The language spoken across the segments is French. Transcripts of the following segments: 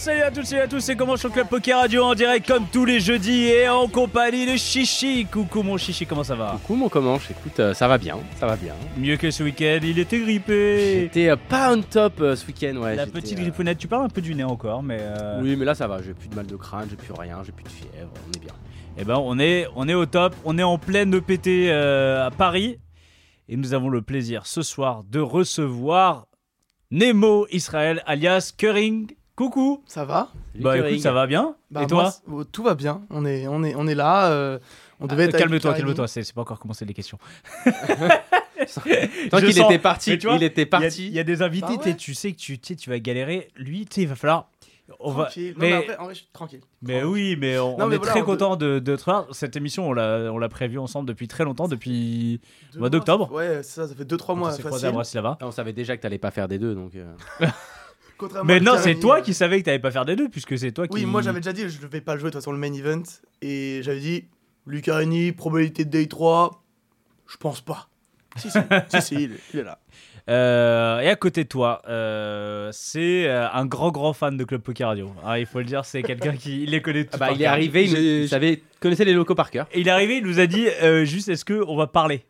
salut à toutes et à tous, c'est comment sur Club Poker Radio en direct comme tous les jeudis et en compagnie de Chichi. Coucou mon Chichi, comment ça va Coucou mon Comanche, écoute, euh, ça va bien, ça va bien. Mieux que ce week-end, il était grippé. J'étais euh, pas on top euh, ce week-end, ouais. La petite gripponnette, tu parles un peu du nez encore, mais Oui, mais là ça va, j'ai plus de mal de crâne, j'ai plus rien, j'ai plus de fièvre, on est bien. eh ben on est, on est au top, on est en pleine EPT à Paris et nous avons le plaisir ce soir de recevoir Nemo Israël alias Curring. Coucou. Ça va Salut, Bah écoute, ça va bien Bah, Et toi moi, oh, Tout va bien. On est, on est, on est là. euh, on devait Ah, être. avec Calme-toi, calme-toi, c'est c'est pas encore commencé les questions. Tant Je qu'il sens- était parti, mais tu vois, il était Il y a- parti. Il y, a des invités, Bah ouais. tu sais que tu, tu vas galérer. Lui, tu sais, il va falloir. On va... Tranquille. Non, Mais, mais en vrai, en vrai, je suis tranquille. mais Tranquille. oui, mais on, Non, on mais est voilà, très on content de, de te voir. Cette émission, on l'a, on l'a prévue ensemble depuis très longtemps, depuis. Deux mois d'octobre. Ouais, ça, ça fait 2-3 on mois. s'est croisés à Facile. Bratislava. Ah, On savait déjà que t'allais pas faire des deux, donc. euh, Contrairement Mais non, c'est toi euh, qui savais que t'allais pas faire des deux, puisque c'est toi qui. Oui, moi j'avais déjà dit, je ne vais pas le jouer de toute façon le main event. Et j'avais dit, Lucarini, probabilité de day 3, je pense pas. Si, si, si, si, il est, il est là. Euh, et à côté de toi, euh, c'est un grand, grand fan de Club Poker Radio. Ah, il faut le dire, c'est quelqu'un qui il les connaît tous. Ah bah, il est arrivé, il, nous- J'ai- il savait, connaissait les locaux par cœur. Et il est arrivé, il nous a dit euh, juste est-ce que on va parler?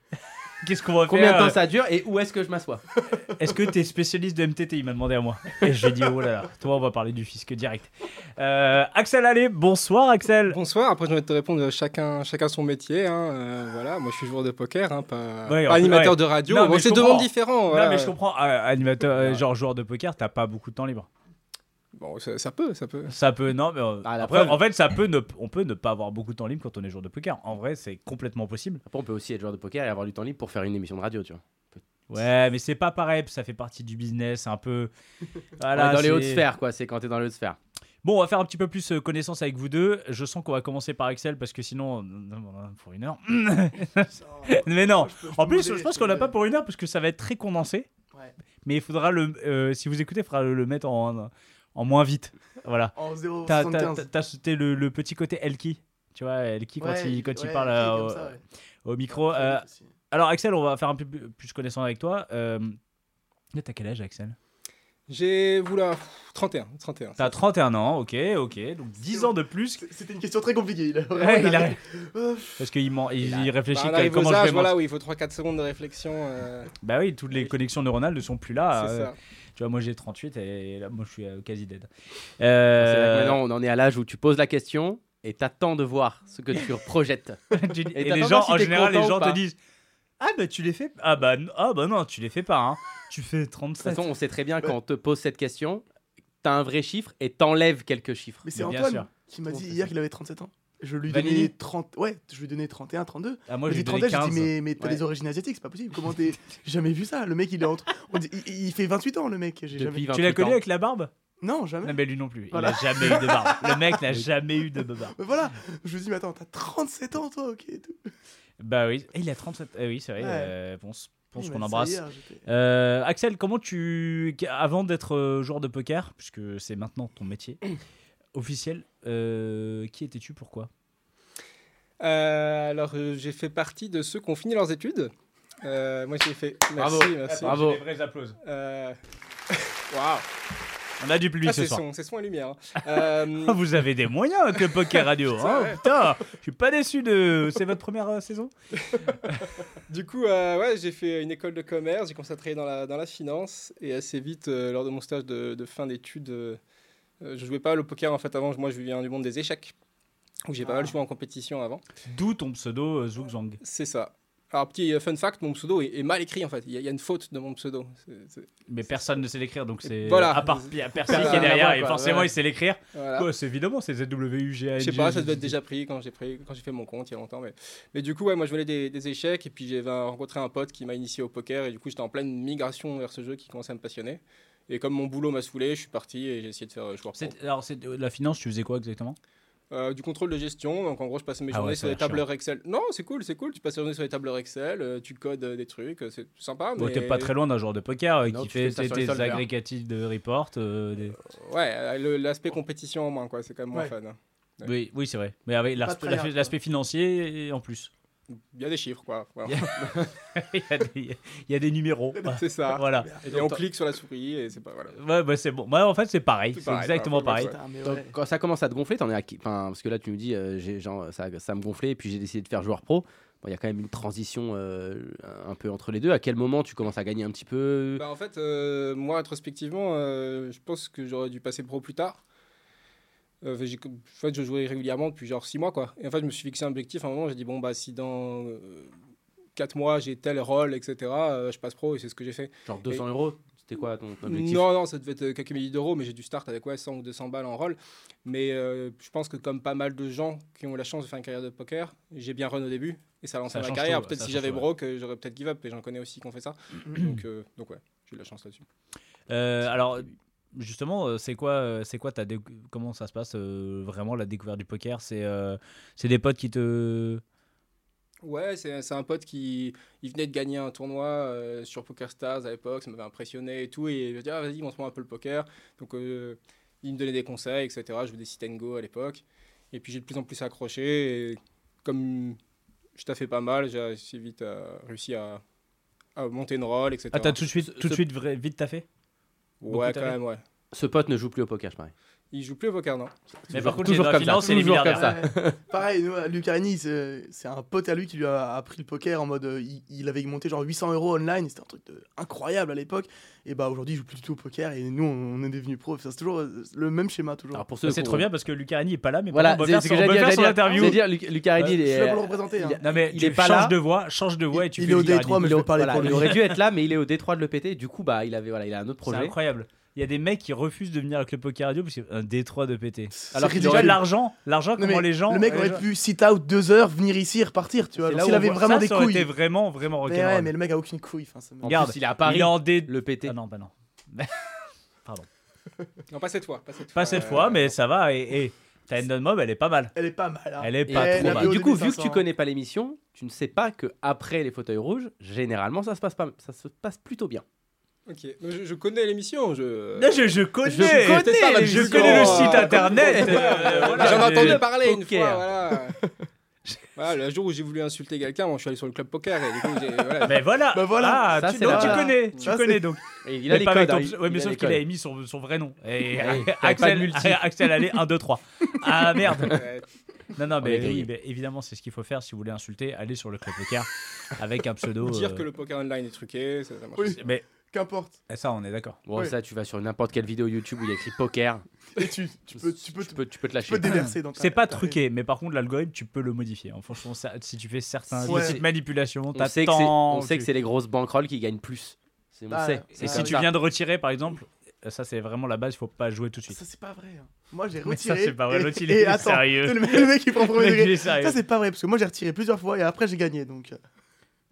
Qu'est-ce qu'on va Combien de faire temps ça dure et où est-ce que je m'assois Est-ce que t'es spécialiste de MTT Il m'a demandé à moi. Et j'ai dit oh là là, toi on va parler du fisc direct. Euh, Axel Allais, bonsoir Axel. Bonsoir, après je vais te répondre euh, chacun, chacun son métier. hein, euh, voilà, moi je suis joueur de poker, hein, pas, Ouais, animateur ouais. de radio. Non, Bon, c'est deux mondes différents. Non voilà. mais je comprends, euh, animateur, euh, genre joueur de poker, t'as pas beaucoup de temps libre. Bon, ça, ça peut, ça peut. Ça peut, non, mais euh, Ah, après, preuve. en fait, ça peut, ne, on peut ne pas avoir beaucoup de temps libre quand on est joueur de poker. En vrai, c'est complètement possible. Après, on peut aussi être joueur de poker et avoir du temps libre pour faire une émission de radio, tu vois. Ouais, mais c'est pas pareil, ça fait partie du business, un peu. On Voilà, est dans les hautes sphères, quoi, c'est quand t'es dans les hautes sphères. Bon, on va faire un petit peu plus euh, connaissance avec vous deux. Je sens qu'on va commencer par Excel parce que sinon, pour une heure. mais non. Je peux- je En plus, je pense qu'on n'a pas pour une heure parce que ça va être très condensé. Ouais. Mais il faudra le, euh, si vous écoutez, il faudra le, le mettre en, en moins vite. Voilà. En T'as, t'as, 0,75. t'as- t'as sauté le, le petit côté Elki. Tu vois, Elki quand Ouais, il, quand il ouais, parle ok, euh, ça, ouais. au micro. Euh, alors, Axel, on va faire un peu plus connaissance avec toi. Euh, t'as quel âge, Axel? J'ai, oula, 31, 31. T'as 31 ans, ok, ok. Donc 10 ans de plus. C'était une question très compliquée. Il Ouais, il il a- a- Parce qu'il ment- il, il Bah, réfléchit arrive comment aux je vais âges, voilà, où il faut 3-4 secondes de réflexion. euh, Bah oui, toutes les connexions neuronales ne sont plus là. c'est euh, ça. Tu vois, moi j'ai 38 et là, moi je suis euh, quasi dead. Euh, maintenant, on en est à l'âge où tu poses la question et t'attends de voir ce que tu projettes. tu- Et les gens, si en général, les gens te disent Ah bah tu les fais Ah bah, ah bah non, tu les fais pas. Hein. Tu fais De toute 37. façon, on sait très bien quand on te pose cette question, t'as un vrai chiffre et t'enlèves quelques chiffres. Mais c'est Antoine sûr. qui m'a dit hier qu'il avait 37 ans. Je lui Vanini donnais 30. Ouais, je lui donnais 31, 32. Ah, moi j'ai dit donné 30 je 15. dis mais, mais t'as Ouais. des origines asiatiques, c'est pas possible. Comment t'es. J'ai jamais vu ça. Le mec il est entre. on dit- il, il fait 28 ans le mec. J'ai jamais. Tu l'as 28 connu avec la barbe? Non, jamais. Non, mais lui non plus. Voilà. Il a jamais eu de barbe. Le mec n'a jamais eu de barbe. Mais voilà, je lui dis mais attends, t'as 37 ans toi, ok. et tout. Bah oui, Et il a 37. Eh oui, c'est vrai. Ouais. euh, Il qu'on embrasse. hier, j'étais- Euh, Axel, comment tu, avant d'être euh, joueur de poker, puisque c'est maintenant ton métier officiel, euh, qui étais-tu, pourquoi? Euh, alors, euh, j'ai fait partie de ceux qui ont fini leurs études. Euh, moi, j'ai fait. Merci, Bravo. merci. Bravo. vrais applauses. Euh, Waouh! On a du public Ah, ce c'est soir. son, c'est son et lumière. hein. Euh, Vous avez des moyens avec le poker radio. hein, putain, je suis pas déçu de. C'est votre première euh, saison? Du coup, euh, ouais, j'ai fait une école de commerce, j'ai commencé à travailler dans la, dans la finance et assez vite, euh, lors de mon stage de, de fin d'études, je jouais pas au poker en fait avant. Moi, je viens du monde des échecs. où j'ai pas mal joué en compétition avant. D'où ton pseudo euh, Zugzwang. C'est ça. Alors, petit euh, fun fact, mon pseudo est, est mal écrit en fait. Il y, a- il y a une faute de mon pseudo. C'est- c'est- Mais personne ne sait l'écrire, donc c'est. Voilà. À part Percy qui est derrière, et forcément il sait l'écrire. Voilà. Ouais, c'est évidemment, c'est ZWUGA. Je sais pas, ça devait être déjà pris quand j'ai pris quand j'ai fait mon compte il y a longtemps. Mais, mais du coup, ouais, moi je venais des, des échecs et puis j'ai rencontré un pote qui m'a initié au poker et du coup j'étais en pleine migration vers ce jeu qui commençait à me passionner. Et comme mon boulot m'a saoulé, je suis parti et j'ai essayé de faire euh, joueur pro. C'est- Alors, c'est la finance, tu faisais quoi exactement? Euh, du contrôle de gestion, donc en gros je passe mes Ah journées ouais, sur des l'air chiant. tableurs Excel. Non, c'est cool, c'est cool. Tu passes tes journées sur des tableurs Excel, euh, tu codes euh, des trucs, c'est sympa. Bon, mais... T'es pas très loin d'un joueur de poker euh, Non, qui fait solvers. agrégatifs de report. euh, des- Ouais, euh, l'aspect compétition en moins, quoi. C'est quand même moins Ouais. fun. hein. Ouais. Oui, oui c'est vrai. Mais avec de l'aspect financier et en plus. Il y a des chiffres, quoi. Voilà. il, y a des, il y a des numéros. c'est ça. voilà. Et on clique sur la souris et c'est pas voilà. Ouais, bah, c'est bon. Moi, en fait, c'est pareil. C'est pareil, exactement pareil. Putain, mais Donc, ouais. quand ça commence à te gonfler, t'en es à qui? Enfin, parce que là tu me dis euh, j'ai genre ça, ça me gonflait et puis j'ai décidé de faire joueur pro. Bon, il y a quand même une transition euh, un peu entre les deux. À quel moment tu commences à gagner un petit peu? Bah, en fait, euh, moi, rétrospectivement, euh, je pense que j'aurais dû passer pro plus tard. Euh, en fait, je jouais régulièrement depuis genre 6 mois, quoi. Et en fait, je me suis fixé un objectif. À un moment, j'ai dit, bon, bah, si dans 4 mois, j'ai tel rôle, etc., euh, je passe pro, et c'est ce que j'ai fait. Genre 200 euros C'était quoi ton objectif? Non, non, ça devait être quelques milliers d'euros, mais j'ai dû start avec ouais, 100 ou 200 balles en rôle. Mais euh, je pense que comme pas mal de gens qui ont la chance de faire une carrière de poker, j'ai bien run au début et ça a lancé Ça ma carrière. Peut-être si j'avais ouais. broke, euh, j'aurais peut-être give up et j'en connais aussi qui ont fait ça. donc, euh, donc ouais, j'ai eu de la chance là-dessus. Euh, alors, justement, euh, c'est quoi, euh, c'est quoi ta déc- comment ça se passe euh, vraiment la découverte du poker? C'est euh, c'est des potes qui te. Ouais, c'est c'est un pote qui il venait de gagner un tournoi euh, sur Poker Stars à l'époque, ça m'avait impressionné et tout. Et il m'a dit, ah, vas-y, montre-moi un peu le poker. Donc, il me donnait des conseils, etc. Je jouais des sit and go à l'époque. Et puis, j'ai de plus en plus accroché. Et comme je t'ai fait pas mal, j'ai assez vite réussi à, à monter une rôle, etc. Ah, t'as tout de suite, tout de suite vrai- vite t'as fait Ouais, quand même, ouais. Ce pote ne joue plus au poker, je parie. Il joue plus au poker, non Mais par contre, toujours comme ça, finance, c'est les toujours comme ça. Ouais. Pareil, nous, Lucarini, c'est c'est un pote à lui qui lui a appris le poker en mode. euh, il, il avait monté genre 800 euros online, c'était un truc de- incroyable à l'époque. Et bah aujourd'hui, il joue plus du tout au poker et nous, on, est devenus pros. Ça, C'est toujours euh, le même schéma, toujours. Alors pour ceux Ça, C'est trop bien parce que Lucarini est pas là, mais Voilà, c'est on va ce faire que son- on dire. interview. dire, Luc- Lucarini, il est. le hein. il- Non mais il est pas changes là. de voix, change de voix et tu il fais est au Lucarini. Détroit, mais il je est vais au- parler voilà, pour lui. il aurait dû être là, mais il est au Détroit de l'EPT. Du coup, bah, il avait, voilà, il a un autre C'est projet. incroyable. Il y a des mecs qui refusent de venir avec le poker radio parce qu'un détroit de pété. Alors que déjà l'argent, l'argent comment les gens Le mec les aurait gens- pu sit out deux heures, venir ici et repartir, tu vois. S'il avait vraiment ça, des ça aurait couilles. été vraiment vraiment Mais ouais, mais le mec a aucune couille. Regarde, il est à Paris. Il est en D. Le PT. Ah non, bah non. Non, pas cette fois. Pas cette Pas fois, cette euh, fois, mais ça va. Et, et Mob, elle est pas mal. Elle est pas mal. hein. Elle est pas trop mal. Du coup, vu que 2500. tu connais pas l'émission, tu ne sais pas que après les fauteuils rouges, généralement, ça se passe pas, ça se passe plutôt bien. Ok, Mais je, je connais l'émission. Je... Je, je connais, Je connais je connais le site Euh, internet. euh, voilà, J'en ai entendu parler une fois. Voilà. Voilà, le jour où j'ai voulu insulter quelqu'un, bon, je suis allé sur le club poker et du coup, j'ai. Voilà. Mais voilà. Bah voilà. Ah, Ça, tu, donc connais, tu Ça, connais donc. Et il Mais a les pas avec codes. ton hein, ouais, mais il sauf les qu'il codes. a mis son, son vrai nom. Et Ouais, Axel. Axel allait 1, 2, 3. Ah merde. Ouais. Non, non, On mais oui, mais évidemment, c'est ce qu'il faut faire si vous voulez insulter. Allez sur le club poker avec un pseudo. Dire euh, que le poker online est truqué, ça, ça marche. Oui. Mais Qu'importe. ça, on est d'accord. Bon, Oui. ça, tu vas sur n'importe quelle vidéo YouTube où il y a écrit poker. Et tu, tu peux, tu peux, tu peux, tu peux te tu lâcher. peux te déverser dans ta- C'est pas ta- truqué, mais par contre, l'algorithme, tu peux le modifier. En fonction, ça- si tu fais certaines Ouais. petites manipulations, On sait que c'est, t'attends. on sait que c'est les grosses bankrolls qui gagnent plus. C'est, on Ah, sait. ouais. C'est Et comme si tu ça. viens de retirer, par exemple, ça, c'est vraiment la base, il faut pas jouer tout de suite. Ça, c'est pas vrai. hein. Moi, j'ai Mais ça, retiré. c'est pas vrai, et- l'autre, il et est attends, sérieux. Le mec, le mec, il prend Le premier degré. Ça, c'est pas vrai, parce que moi, j'ai retiré plusieurs fois et après, j'ai gagné. Donc, euh,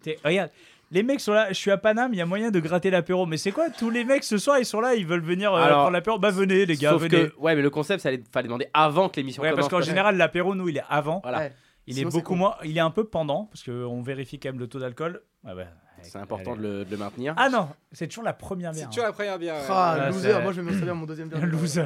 T'es- Regarde, les mecs sont là, je suis à Paname, il y a moyen de gratter l'apéro. Mais c'est quoi Tous les mecs ce soir, ils sont là, ils veulent venir euh, Alors, prendre l'apéro. Bah venez les gars, Sauf venez. que, ouais, mais le concept, ça allait, fallait demander avant que l'émission Ouais, parce qu'en général, l'apéro, nous, il est avant. Voilà. ouais. Il Sinon, est c'est beaucoup con. moins. Il est un peu pendant, parce qu'on vérifie quand même le taux d'alcool. Ah bah, C'est important de le, de le maintenir. Ah non, c'est toujours la première bière. C'est toujours la première bière. ouais. Ah, Ouais, loser. c'est- Moi, je vais me servir mon deuxième bière. Un loser.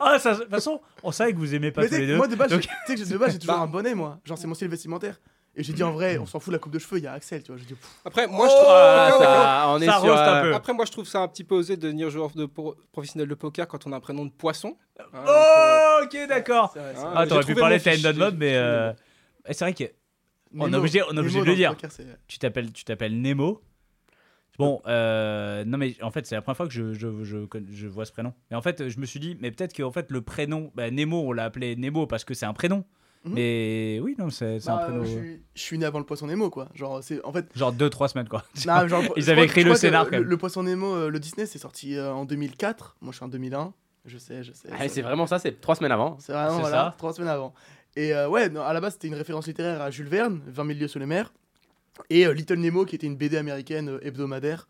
ah, ça, de toute façon, on savait que vous aimez pas Mais tous les deux. moi, de base, j'ai- que de base, j'ai toujours Bah. un bonnet, moi. Genre, c'est mon style vestimentaire. Et j'ai dit, en vrai, on s'en fout de la coupe de cheveux, il y a Axel, tu vois. J'ai dit, pff, Après, moi, je Oh, trouve. Ah, ça, on est ça sur. roast un peu. Après, moi, je trouve ça un petit peu osé de devenir joueur de pro- professionnel de poker quand on a un prénom de poisson. Hein, donc, euh, Oh, ok, d'accord. Ah. Ah, t'aurais pu parler de j'ai- Mob, mais euh, c'est vrai que on est Nemo. obligé- on est obligé de le dire. poker, tu t'appelles tu t'appelles Nemo. Bon, euh, non mais en fait c'est la première fois que je, je, je, con- je vois ce prénom. Et en fait je me suis dit, mais peut-être que en fait le prénom, bah, Nemo on l'a appelé Nemo parce que c'est un prénom. Mhm. Mais oui, non, c'est c'est Bah, un prénom. je, suis, je suis né avant le poisson Nemo, quoi. Genre, c'est en fait. Genre 2-3 semaines quoi. Non, genre, Ils avaient écrit le scénar, quand Le, même. le poisson Nemo, euh, le Disney, c'est sorti euh, en 2004. Moi, je suis en 2001. Je sais, je sais. Ah, c'est vraiment ça, c'est trois semaines avant. C'est vraiment voilà, ça. trois semaines avant. Et euh, ouais, non, à la base, c'était une référence littéraire à Jules Verne, 20 000 lieues sous les mers, et euh, Little Nemo, qui était une BD américaine euh, hebdomadaire.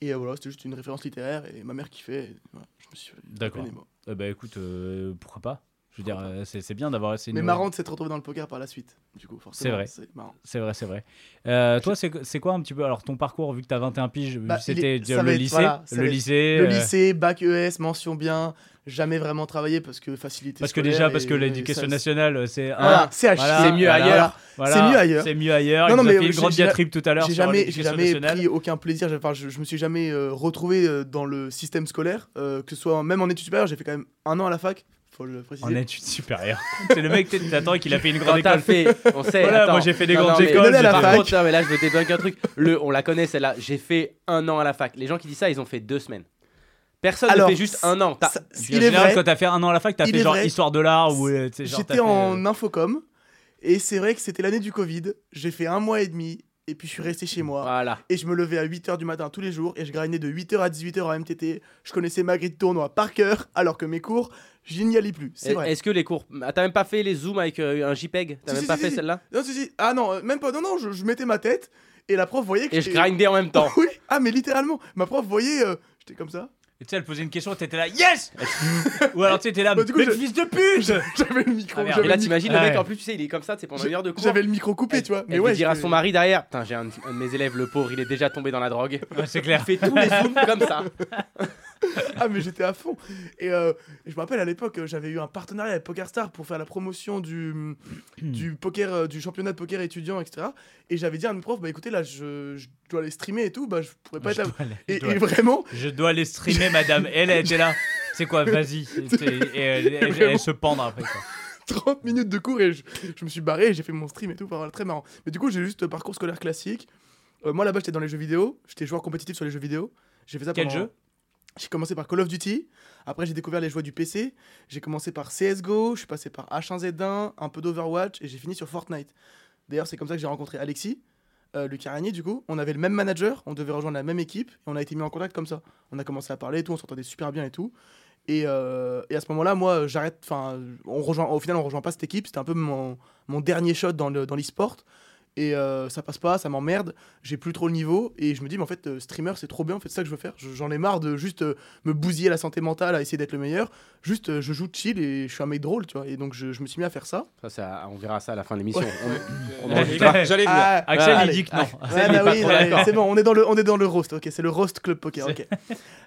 Et euh, voilà, c'était juste une référence littéraire, et ma mère kiffait. et voilà, je me suis fait D'accord. Nemo. Euh, bah écoute, euh, pourquoi pas Je veux dire, euh, c'est bien d'avoir essayé. Mais marrant de s'être retrouvé dans le poker par la suite, du coup, forcément. vrai. C'est marrant. C'est vrai, c'est vrai. Euh, toi, c'est quoi un petit peu alors ton parcours vu que t'as 21 piges Bah, C'était le lycée, voilà, le lycée. Le euh, lycée, bac ES, mention bien, jamais vraiment travaillé parce que facilité. Parce que déjà, parce que l'éducation nationale, c'est Voilà, un. c'est Voilà, mieux ailleurs. C'est mieux ailleurs. C'est mieux ailleurs. Non, mais une grande diatribe tout à l'heure J'ai jamais, jamais pris aucun plaisir. Enfin, je, je me suis jamais retrouvé dans le système scolaire, que ce soit même en études supérieures. J'ai fait quand même un an à la fac. Faut le préciser. En études supérieures. c'est le mec, t'attends qu'il a fait une grande Quand école. fait, on sait. Voilà, attends. moi, j'ai fait des Non, grandes non, mais- écoles, à la Par fac. contre, non, mais là, je veux débunker un truc. Le, on la connaît celle-là. J'ai fait un an à la fac. Les gens qui disent ça, ils ont fait deux semaines. Personne Alors, ne fait juste un an. Ça- il en est général, vrai. quand t'as fait un an à la fac, t'as fait genre vrai. histoire de l'art ou euh, J'étais en euh, infocom et c'est vrai que c'était l'année du Covid. J'ai fait un mois et demi et puis je suis resté chez moi. Voilà. Et je me levais à 8h du matin tous les jours et je grindais de 8h à 18h en MTT. Je connaissais ma grille de tournoi par cœur alors que mes cours, je n'y allais plus. C'est Est- vrai. Est-ce que les cours. Ah, T'as même pas fait les zooms avec euh, un JPEG? T'as Si, même si, pas si, fait si. celle-là? Non, si, si. Ah non, euh, même pas. Non, non, je, je mettais ma tête et la prof voyait que Et je grindais en même temps. Oui, ah mais littéralement, ma prof voyait, euh, j'étais comme ça. Et tu sais, elle posait une question, t'étais là, yes Ou alors tu étais là, Bah, du coup, mais je- fils de pute J'avais le micro. Ah, merde. j'avais Et là, le micro- t'imagines le mec, Ouais. en plus, tu sais, il est comme ça, c'est pendant une heure de cours. J'avais le micro coupé, tu vois. Mais Mais ouais, il dira à son mari derrière Putain, j'ai un, un de mes élèves, le pauvre, il est déjà tombé dans la drogue. Ouais, C'est Il clair. fait tous les zooms comme ça. Ah mais j'étais à fond. Et euh, je me rappelle à l'époque, euh, j'avais eu un partenariat avec PokerStar pour faire la promotion du, du poker, euh, du championnat de poker étudiant, etc. Et j'avais dit à mes profs, bah écoutez là, je, je dois aller streamer et tout, bah je pourrais pas Je être aller- Et, je dois- et vraiment, Je dois aller streamer, madame. Elle, elle était là. C'est quoi, vas-y. Et elle, elle- elle se pendre après. Quoi. 30 minutes de cours et je, je me suis barré et j'ai fait mon stream et tout, voilà, très marrant. Mais du coup, j'ai juste parcours scolaire classique. Euh, moi là-bas, j'étais dans les jeux vidéo, j'étais joueur compétitif sur les jeux vidéo. J'ai fait ça Quel pendant- jeu? J'ai commencé par Call of Duty, après j'ai découvert les jeux du PC, j'ai commencé par CSGO, je suis passé par H1Z1, un peu d'Overwatch et j'ai fini sur Fortnite. D'ailleurs, c'est comme ça que j'ai rencontré Alexis, euh, Lucas du coup. On avait le même manager, on devait rejoindre la même équipe et on a été mis en contact comme ça. On a commencé à parler et tout, on s'entendait super bien et tout. Et, euh, à ce moment-là, moi, j'arrête. Enfin. Au final, on rejoint pas cette équipe. C'était un peu mon, dernier shot dans le dans l'e-sport. Et euh, ça passe pas, ça m'emmerde. J'ai plus trop le niveau. Et je me dis, mais en fait, euh, streamer, c'est trop bien. En fait, c'est ça que je veux faire. Je- J'en ai marre de juste euh, me bousiller la santé mentale à essayer d'être le meilleur. Juste, je joue chill et je suis un mec drôle, tu vois. Et donc, je, je me suis mis à faire ça. Ça, ça, on verra ça à la fin de l'émission. Ouais. On- On enregistre. J'allais. Ah, Axel, allez. il dit que non. Ouais, bah oui, c'est bon, on est dans le, on est dans le roast, ok, c'est le roast club poker, ok.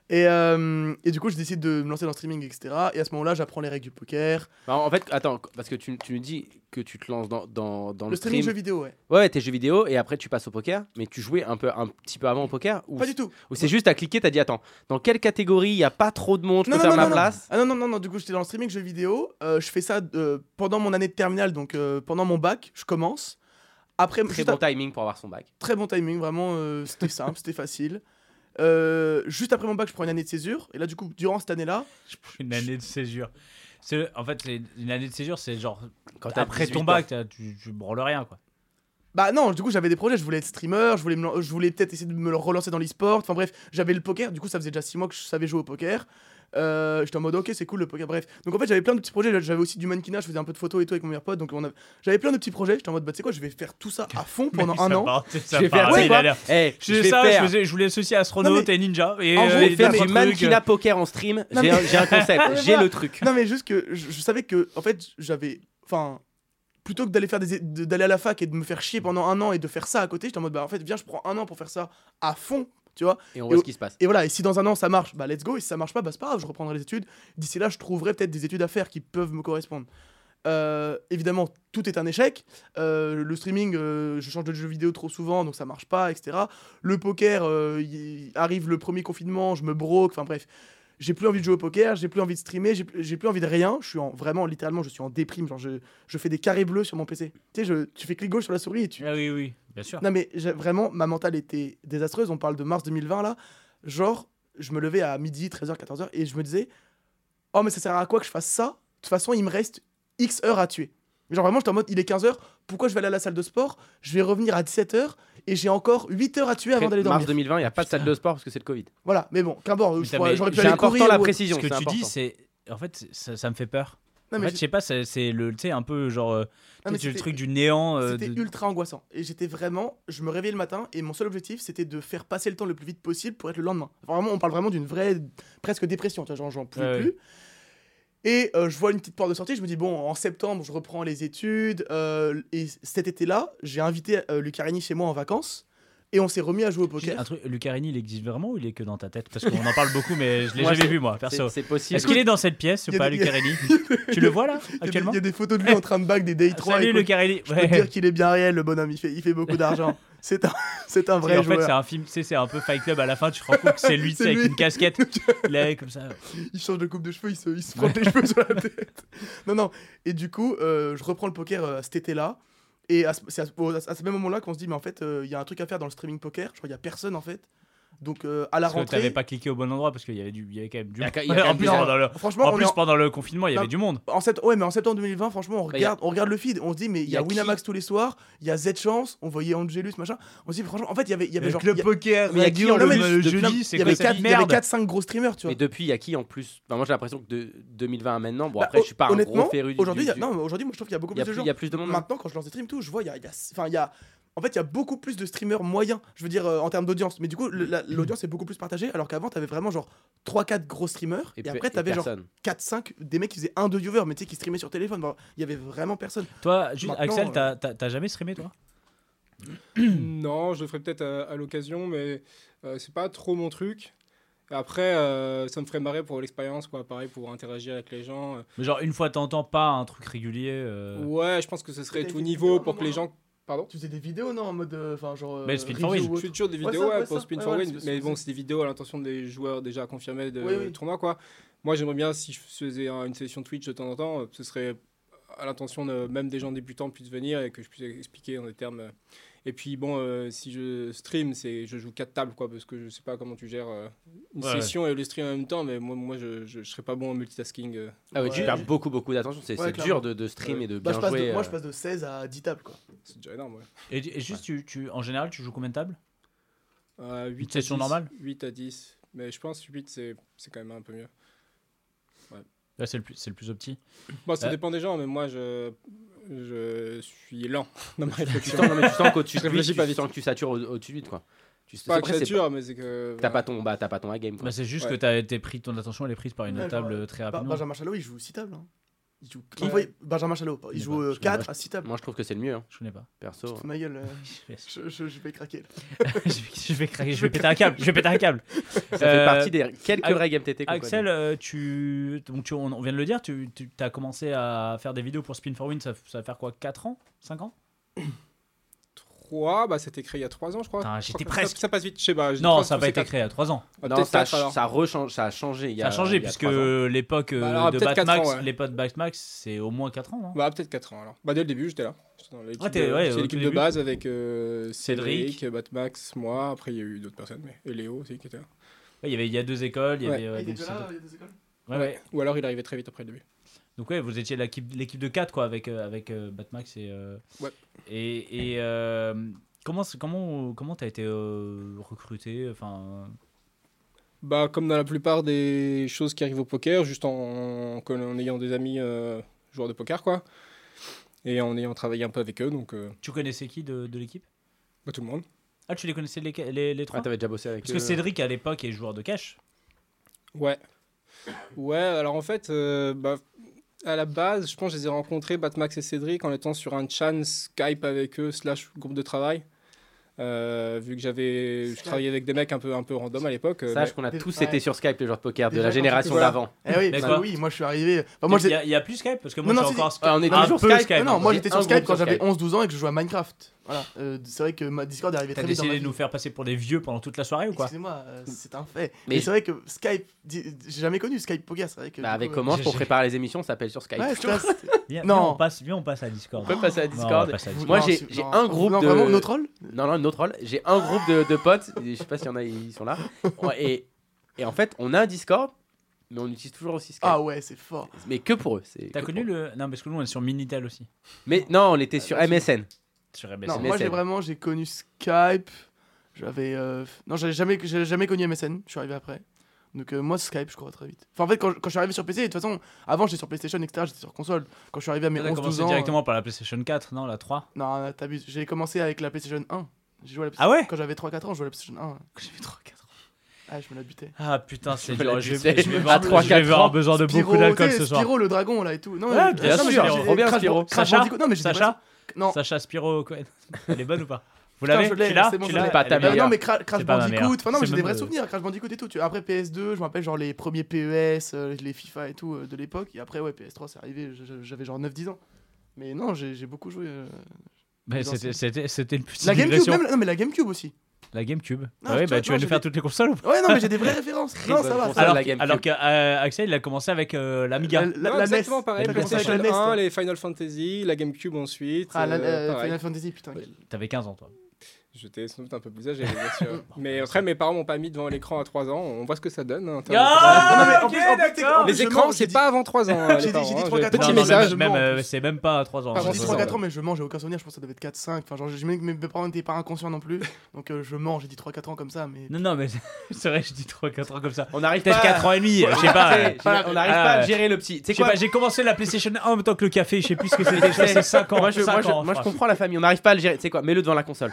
Et, euh, et du coup, je décide de me lancer dans le streaming, etc. Et à ce moment-là, j'apprends les règles du poker. Bah, en fait, attends, parce que tu, tu nous dis que tu te lances dans, dans, dans Le, le, streaming stream. jeux vidéo, ouais. Ouais, tes jeux vidéo et après tu passes au poker, mais tu jouais un, peu, un petit peu avant au poker ou, Pas du tout. ou c'est juste à cliquer, t'as dit attends, dans quelle catégorie il n'y a pas trop de monde, je peux faire ma non, place Ah non, non, non, non, du coup, j'étais dans le streaming jeux vidéo. Euh, je fais ça euh, pendant mon année de terminale, donc euh, pendant mon bac, je commence. Après, Très bon à- timing pour avoir son bac. très bon timing, vraiment, euh, c'était simple, c'était facile. Euh, juste après mon bac, je prends une année de césure. Et là, du coup, durant cette année-là, Une année de césure. C'est- En fait, une année de césure, c'est genre. Quand t'as Après 18 ton bac, t'as- tu, tu branles rien, quoi. Bah non, du coup j'avais des projets, je voulais être streamer, je voulais, me je voulais peut-être essayer de me relancer dans l'e-sport, enfin bref, j'avais le poker, du coup ça faisait déjà 6 mois que je savais jouer au poker. Euh, J'étais en mode ok c'est cool le poker, bref. Donc en fait j'avais plein de petits projets, j'avais aussi du mannequinat, je faisais un peu de photos et tout avec mon meilleur pote, donc on j'avais plein de petits projets, j'étais en mode bah tu sais quoi, je vais faire tout ça à fond pendant un an. part- ça Je vais part, faire quoi Eh, Je je faisais vais ça, je, faire, faisais- je voulais associer astronaute et ninja. Et, En euh, faire trucs. mannequinat poker en stream. J'ai mais- un, concept, j'ai le truc. Non mais juste que je, je savais que en fait j'avais, enfin plutôt que d'aller faire des d'aller à la fac et de me faire chier pendant un an et de faire ça à côté, j'étais en mode bah en fait viens je prends un an pour faire ça à fond, tu vois. Et on voit ce qui se passe. Et voilà, et si dans un an ça marche, bah let's go. Et si ça marche pas, bah c'est pas grave, je reprendrai les études. D'ici là, je trouverai peut-être des études à faire qui peuvent me correspondre. Euh, évidemment, tout est un échec. Euh, le streaming, euh, je change de jeu vidéo trop souvent, donc ça marche pas, etc. Le poker, arrive le premier confinement, je me broque, enfin bref. J'ai plus envie de jouer au poker, j'ai plus envie de streamer, j'ai plus, envie de rien. Je suis en, vraiment, littéralement, je suis en déprime. Genre, je, je fais des carrés bleus sur mon PC. Tu sais, je, tu fais clic gauche sur la souris et tu. Ah oui, oui, bien sûr. Non, mais vraiment, ma mentale était désastreuse. On parle de mars 2020 là. Genre, je me levais à midi, 13h, 14h et je me disais, oh, mais ça sert à quoi que je fasse ça? De toute façon, il me reste X heures à tuer. Genre, vraiment, j'étais en mode, il est 15h, pourquoi je vais aller à la salle de sport? Je vais revenir à 17h et j'ai encore 8 heures à tuer avant d'aller Mars dormir. 2020, il n'y a pas de salle de sport parce que c'est le Covid. Voilà, mais bon, qu'importe, j'aurais pu C'est aller important courir. la ou- précision. Ce que tu dis, c'est. En fait, ça, ça me fait peur. Non, En fait, je sais pas, c'est le, tu sais, un peu genre. euh, Non, le truc du néant. euh, C'était de- ultra angoissant. Et j'étais vraiment. Je me réveillais le matin et mon seul objectif, c'était de faire passer le temps le plus vite possible pour être le lendemain. Vraiment, on parle vraiment d'une vraie. presque dépression. Tu vois, genre, j'en pouvais Ouais, plus. Et euh, je vois une petite porte de sortie. Je me dis, bon, en septembre, je reprends les études. euh, et cet été-là, j'ai invité euh, Lucarini chez moi en vacances. Et on s'est remis à jouer au poker. Un truc, Lucarini, il existe vraiment ou il est que dans ta tête? Parce qu'on en parle beaucoup, mais je l'ai jamais vu moi, perso. C'est possible. Est-ce qu'il est dans cette pièce ou pas, des- Lucarini? Tu le vois là, Il y a des- actuellement? Il y a des photos de lui en train de back des Day 3. Salut Lucarini Je peux te dire qu'il est bien réel, le bonhomme. Il fait, il fait beaucoup d'argent. C'est un, c'est un vrai en fait, joueur. c'est un film, tu sais, c'est un peu Fight Club à la fin, tu te rends compte que c'est lui, C'est avec lui. une casquette. Il est comme ça. il change de coupe de cheveux, il se, il se frotte les cheveux sur la tête. Non, non. Et du coup, euh, je reprends le poker euh, cet été-là. Et c'est à ce- même moment-là qu'on se dit, mais en fait, euh, il y a un truc à faire dans le streaming poker. Je crois qu'il y a personne en fait. Donc euh, à la Parce que rentrée. t'avais pas cliqué au bon endroit parce qu'il y avait du, il y avait quand même du. Il y a monde. en plus, pendant le, Franchement, en plus en- pendant le confinement, il y Non, avait du monde. en sept- ouais, mais en septembre 2020, franchement, on Bah, a- regarde, on regarde le feed, on se dit, mais il y Y a qui Winamax tous les soirs, il y a Z Chance, on voyait Angelus, machin. On se dit, franchement, en fait, il y avait, il y avait genre. il y a- poker, mais il y a depuis- jeudi, c'est il y avait quoi cette 4 il y avait merde 4-5 gros streamers, tu vois. Mais depuis, il y a qui en plus Moi, j'ai l'impression que de 2020 à maintenant, bon, Bah, après, je suis pas un honnêtement, gros féru du. Aujourd'hui, non, aujourd'hui, moi je trouve qu'il y a beaucoup plus de gens. il y a plus de monde. hein. Maintenant, quand je lance des streams, tout, je vois, il y a- enfin, il y a, en fait, il y a beaucoup plus de streamers moyens, je veux dire, euh, en termes d'audience. Mais du coup, la- l'audience est beaucoup plus partagée, alors qu'avant, t'avais vraiment genre 3-4 gros streamers, et, pe- après, t'avais genre personne. 4-5 des mecs qui faisaient un, deux viewers, mais tu sais, qui streamaient sur téléphone. Bon, Il y avait vraiment personne. Toi, juste, Axel, euh, t'as- jamais streamé toi? Non, je le ferai peut-être à, à l'occasion, mais euh, c'est pas trop mon truc. Après, euh, ça me ferait marrer pour l'expérience, quoi. Pareil, pour interagir avec les gens. Mais genre une fois t'entends pas un truc régulier. euh, Ouais, je pense que ce serait tout niveau pour que les gens. Pardon Tu faisais des vidéos, non En mode, euh, enfin, genre. Mais le spin for win. Je fais toujours des Ouais, vidéos ça, ouais, ouais, pour ça. Spin Ouais, for ouais, Win, mais bon, c'est des vidéos à l'intention des joueurs déjà confirmés de Oui, oui. tournoi, quoi. Moi, j'aimerais bien, si je faisais un- une session Twitch de temps en temps, euh, ce serait à l'intention de même des gens débutants puissent venir et que je puisse expliquer en des termes. Et puis, bon, euh, si je stream, c'est je joue quatre tables, quoi, parce que je sais pas comment tu gères euh, une Ouais, session et le stream en même temps, mais moi, moi je, je, je serais pas bon en multitasking. euh. Ah ouais, Ouais. tu perds beaucoup, beaucoup d'attention. C'est Ouais, dur de, de stream et de Bah, bien je passe de- jouer. moi, je passe de 16 à 10 tables, quoi. C'est déjà énorme, ouais. Et, et juste, tu, tu, en général, tu joues combien de tables? Euh, 8 à session 10, normale? 8 à 10. Mais je pense 8, c'est c'est quand même un peu mieux. Là, c'est le plus, c'est le plus opti. Bon, ça Euh. dépend des gens, mais moi, je, je suis lent dans ma Tu réflexion. sens, non, mais tu sens Je de 8, réfléchis tu pas vite. sens que tu satures au- au-dessus de 8, quoi. Tu pas après, que mais c'est que. T'as pas ton, bah, t'as pas ton quoi. Bah, c'est juste Ouais. que t'as été pris, ton attention elle est prise par une Ouais, table genre, très Bah, rapidement. Benjamin Chalot, il joue 6 tables. hein. Il joue... Qui Benjamin Chalot, il Je joue connais pas, euh, je connais 4 pas. à 6 tables. Moi, je trouve que c'est le mieux, hein, Je connais pas. perso. Fous ma gueule, euh, je, je, je- je vais craquer. je vais craquer, je vais péter un câble. Je vais péter un câble. Ça fait Euh, partie des quelques Ac- règles MTT qu'on Axel, euh, tu, donc tu, on on vient de le dire, tu, tu as commencé à faire des vidéos pour Spin for Win, ça, ça va faire quoi 4 ans 5 ans? 3, bah, c'était créé il y a 3 ans, je crois. Putain, j'étais presque. Ça, ça passe vite, je sais pas. je Non, pense ça n'a pas c'est été créé à 3 ans. Ah, Non, ça, a ça, rechange, ça a changé. Il y Ça a changé, il y puisque trois ans. l'époque euh, Bah, alors, de Batmax, ouais. l'époque Batmax, c'est au moins 4 ans. hein. Bah, peut-être 4 ans alors. Bah, dès le début, j'étais là. T'es- de- ouais, au l'équipe de base avec euh, Cédric. Cédric, Batmax, moi. Après, il y a eu d'autres personnes, mais et Léo aussi qui était là. Ouais, il y avait il y a deux écoles, il y avait. euh, Ah, il c'est- il y a des écoles? Ouais, ouais. Ou alors, il arrivait très vite après le début. Donc ouais, vous étiez l'équipe l'équipe de 4 quoi avec euh, avec euh, Batmax et euh, Ouais. et, et euh, comment comment comment t'as été euh, recruté enfin? Bah, comme dans la plupart des choses qui arrivent au poker, juste en, en, en ayant des amis euh, joueurs de poker, quoi. Et en ayant travaillé un peu avec eux, donc euh, tu connaissais qui de, de l'équipe? Bah, tout le monde. Ah, tu les connaissais les les, les trois? Ah, t'avais déjà bossé avec Parce que. Cédric à l'époque est joueur de cash. Ouais. Ouais, alors en fait, euh, bah, à la base, je pense que je les ai rencontrés, Batmax et Cédric, en étant sur un chan Skype avec eux, slash groupe de travail. Euh, vu que j'avais, je travaillais avec des mecs un peu, un peu random à l'époque. euh, Sache mais- qu'on a tous ouais. été sur Skype, les joueurs de poker, de Déjà, la génération d'avant. Eh oui, que oui, moi je suis arrivé. Enfin, moi, il, y a, il y a plus Skype parce que moi Non, je non, encore. Ah, on est un toujours Skype. Skype. Non, non, moi j'étais sur Skype quand j'avais Skype. 11-12 ans et que je jouais à Minecraft. Voilà, euh, c'est vrai que ma Discord est arrivé T'as très vite dans décidé de nous faire passer pour des vieux pendant toute la soirée ou quoi Excusez-moi, euh, c'est un fait. Mais- Mais c'est vrai que Skype, j'ai jamais connu Skype Poker, c'est vrai que. Bah, avec coup, comment j'ai- pour préparer les émissions, ça s'appelle sur Skype. euh, Ouais, Viens, Non. viens, on passe, viens, on passe à Discord. On peut passer à Non, on va Discord. passer à Discord. Moi, j'ai- un groupe non, de- Vraiment, notre rôle Non, non, notre rôle. J'ai un groupe de, de potes, je sais pas s'il y en a, ils sont là. Et, et en fait, on a un Discord, mais on utilise toujours aussi Skype. Ah ouais, c'est fort. Mais que pour eux. c'est T'as connu le. Non, parce que nous, on est sur Minitel aussi. Mais non, on était sur Ah, MSN. Sur Non, MSN. moi j'ai vraiment j'ai connu Skype. J'avais euh, non, j'avais jamais j'ai jamais connu MSN, je suis arrivé après. Donc euh, moi Skype, je crois très vite. Enfin en fait quand, quand je suis arrivé sur PC, de toute façon, avant j'étais sur PlayStation etc, j'étais sur console. Quand je suis arrivé à mes T'as 11 commencé 12 ans. directement par la PlayStation 4, non La 3 euh, Non, t'abuses. J'ai commencé avec la PlayStation 1. J'ai joué à la Ah ouais? Quand j'avais 3 4 ans, je jouais à la PlayStation 1. J'ai 3 4 ans. Ah, je me la butais. Ah putain, c'est dur. Je vais, je vais À avoir, trois, je vais quatre avoir ans. besoin de beaucoup Spyro, d'alcool ce soir. Spyro le dragon là et tout. Non, Ouais, mais- bien sûr, j'ai- j'ai- trop bien, Crash- Spyro. Crash Bandicoot- Non mais Sacha Non. Sacha Spiro Cohen. Elle est bonne ou pas Vous l'avez je l'ai, Tu l'as c'est bon, Tu je l'as l'ai. Pas ta Euh, meilleure. non mais Cra- Crash C'est pas ma Bandicoot, meilleure. enfin non mais C'est j'ai des même, vrais euh, souvenirs, Crash Bandicoot et tout. Tu- Après PS2, je me rappelle genre les premiers PES, euh, les FIFA et tout euh, de l'époque. Et après ouais PS3 c'est arrivé, je- je- j'avais genre 9-10 ans. Mais non, j'ai j'ai beaucoup joué. euh, Mais c'était-. C'était c'était une petite La GameCube, digression. même, non mais la GameCube aussi. La GameCube. Ah ouais, tu bah vois, tu vas non, nous faire des- toutes les consoles ou pas Ouais non mais j'ai des vraies références. Non ça va. ça alors, alors que euh, Axel, il a commencé avec euh, l'Amiga. La, Non, la, la exactement NES. pareil. T'as commencé avec PlayStation la NES. 1, toi. les Final Fantasy, la GameCube ensuite. Ah la euh, euh. Final Fantasy putain. Ouais, T'avais 15 ans, toi. J'étais sans doute un peu plus âgé, bien sûr. Mais après, mes parents m'ont pas mis devant l'écran à 3 ans. On voit ce que ça donne. hein, Ah, non, mais en ok, plus- en plus, t'es- d'accord. en plus, Les écrans, c'est pas avant 3 ans. hein, J'ai dit- parents, j'ai dit hein, 3-4 Petit ans. Message. Même, euh, c'est même pas 3 ans. Ah, j'ai dit c'est 3 ça. 4 ans mais je mens, j'ai aucun souvenir, je pense que ça devait être 4 5. Enfin genre j'imagine que mes parents n'étaient pas inconscients non plus. Donc euh, je mens, j'ai dit 3 4 ans comme ça mais Non, non, mais c'est vrai, je dis 3-4 ans comme ça. On n'arrive Peut-être pas. 4 ans et demi, je sais pas. on n'arrive Ah, pas à ouais. gérer le petit. Tu sais quoi j'ai commencé la PlayStation 1 en même temps que le café, je sais plus ce que c'était. C'est 5 ans. Moi, je, moi, cinq je, ans, moi, je crois. comprends la famille. On n'arrive pas à le gérer. Tu sais quoi? Mets-le devant la console.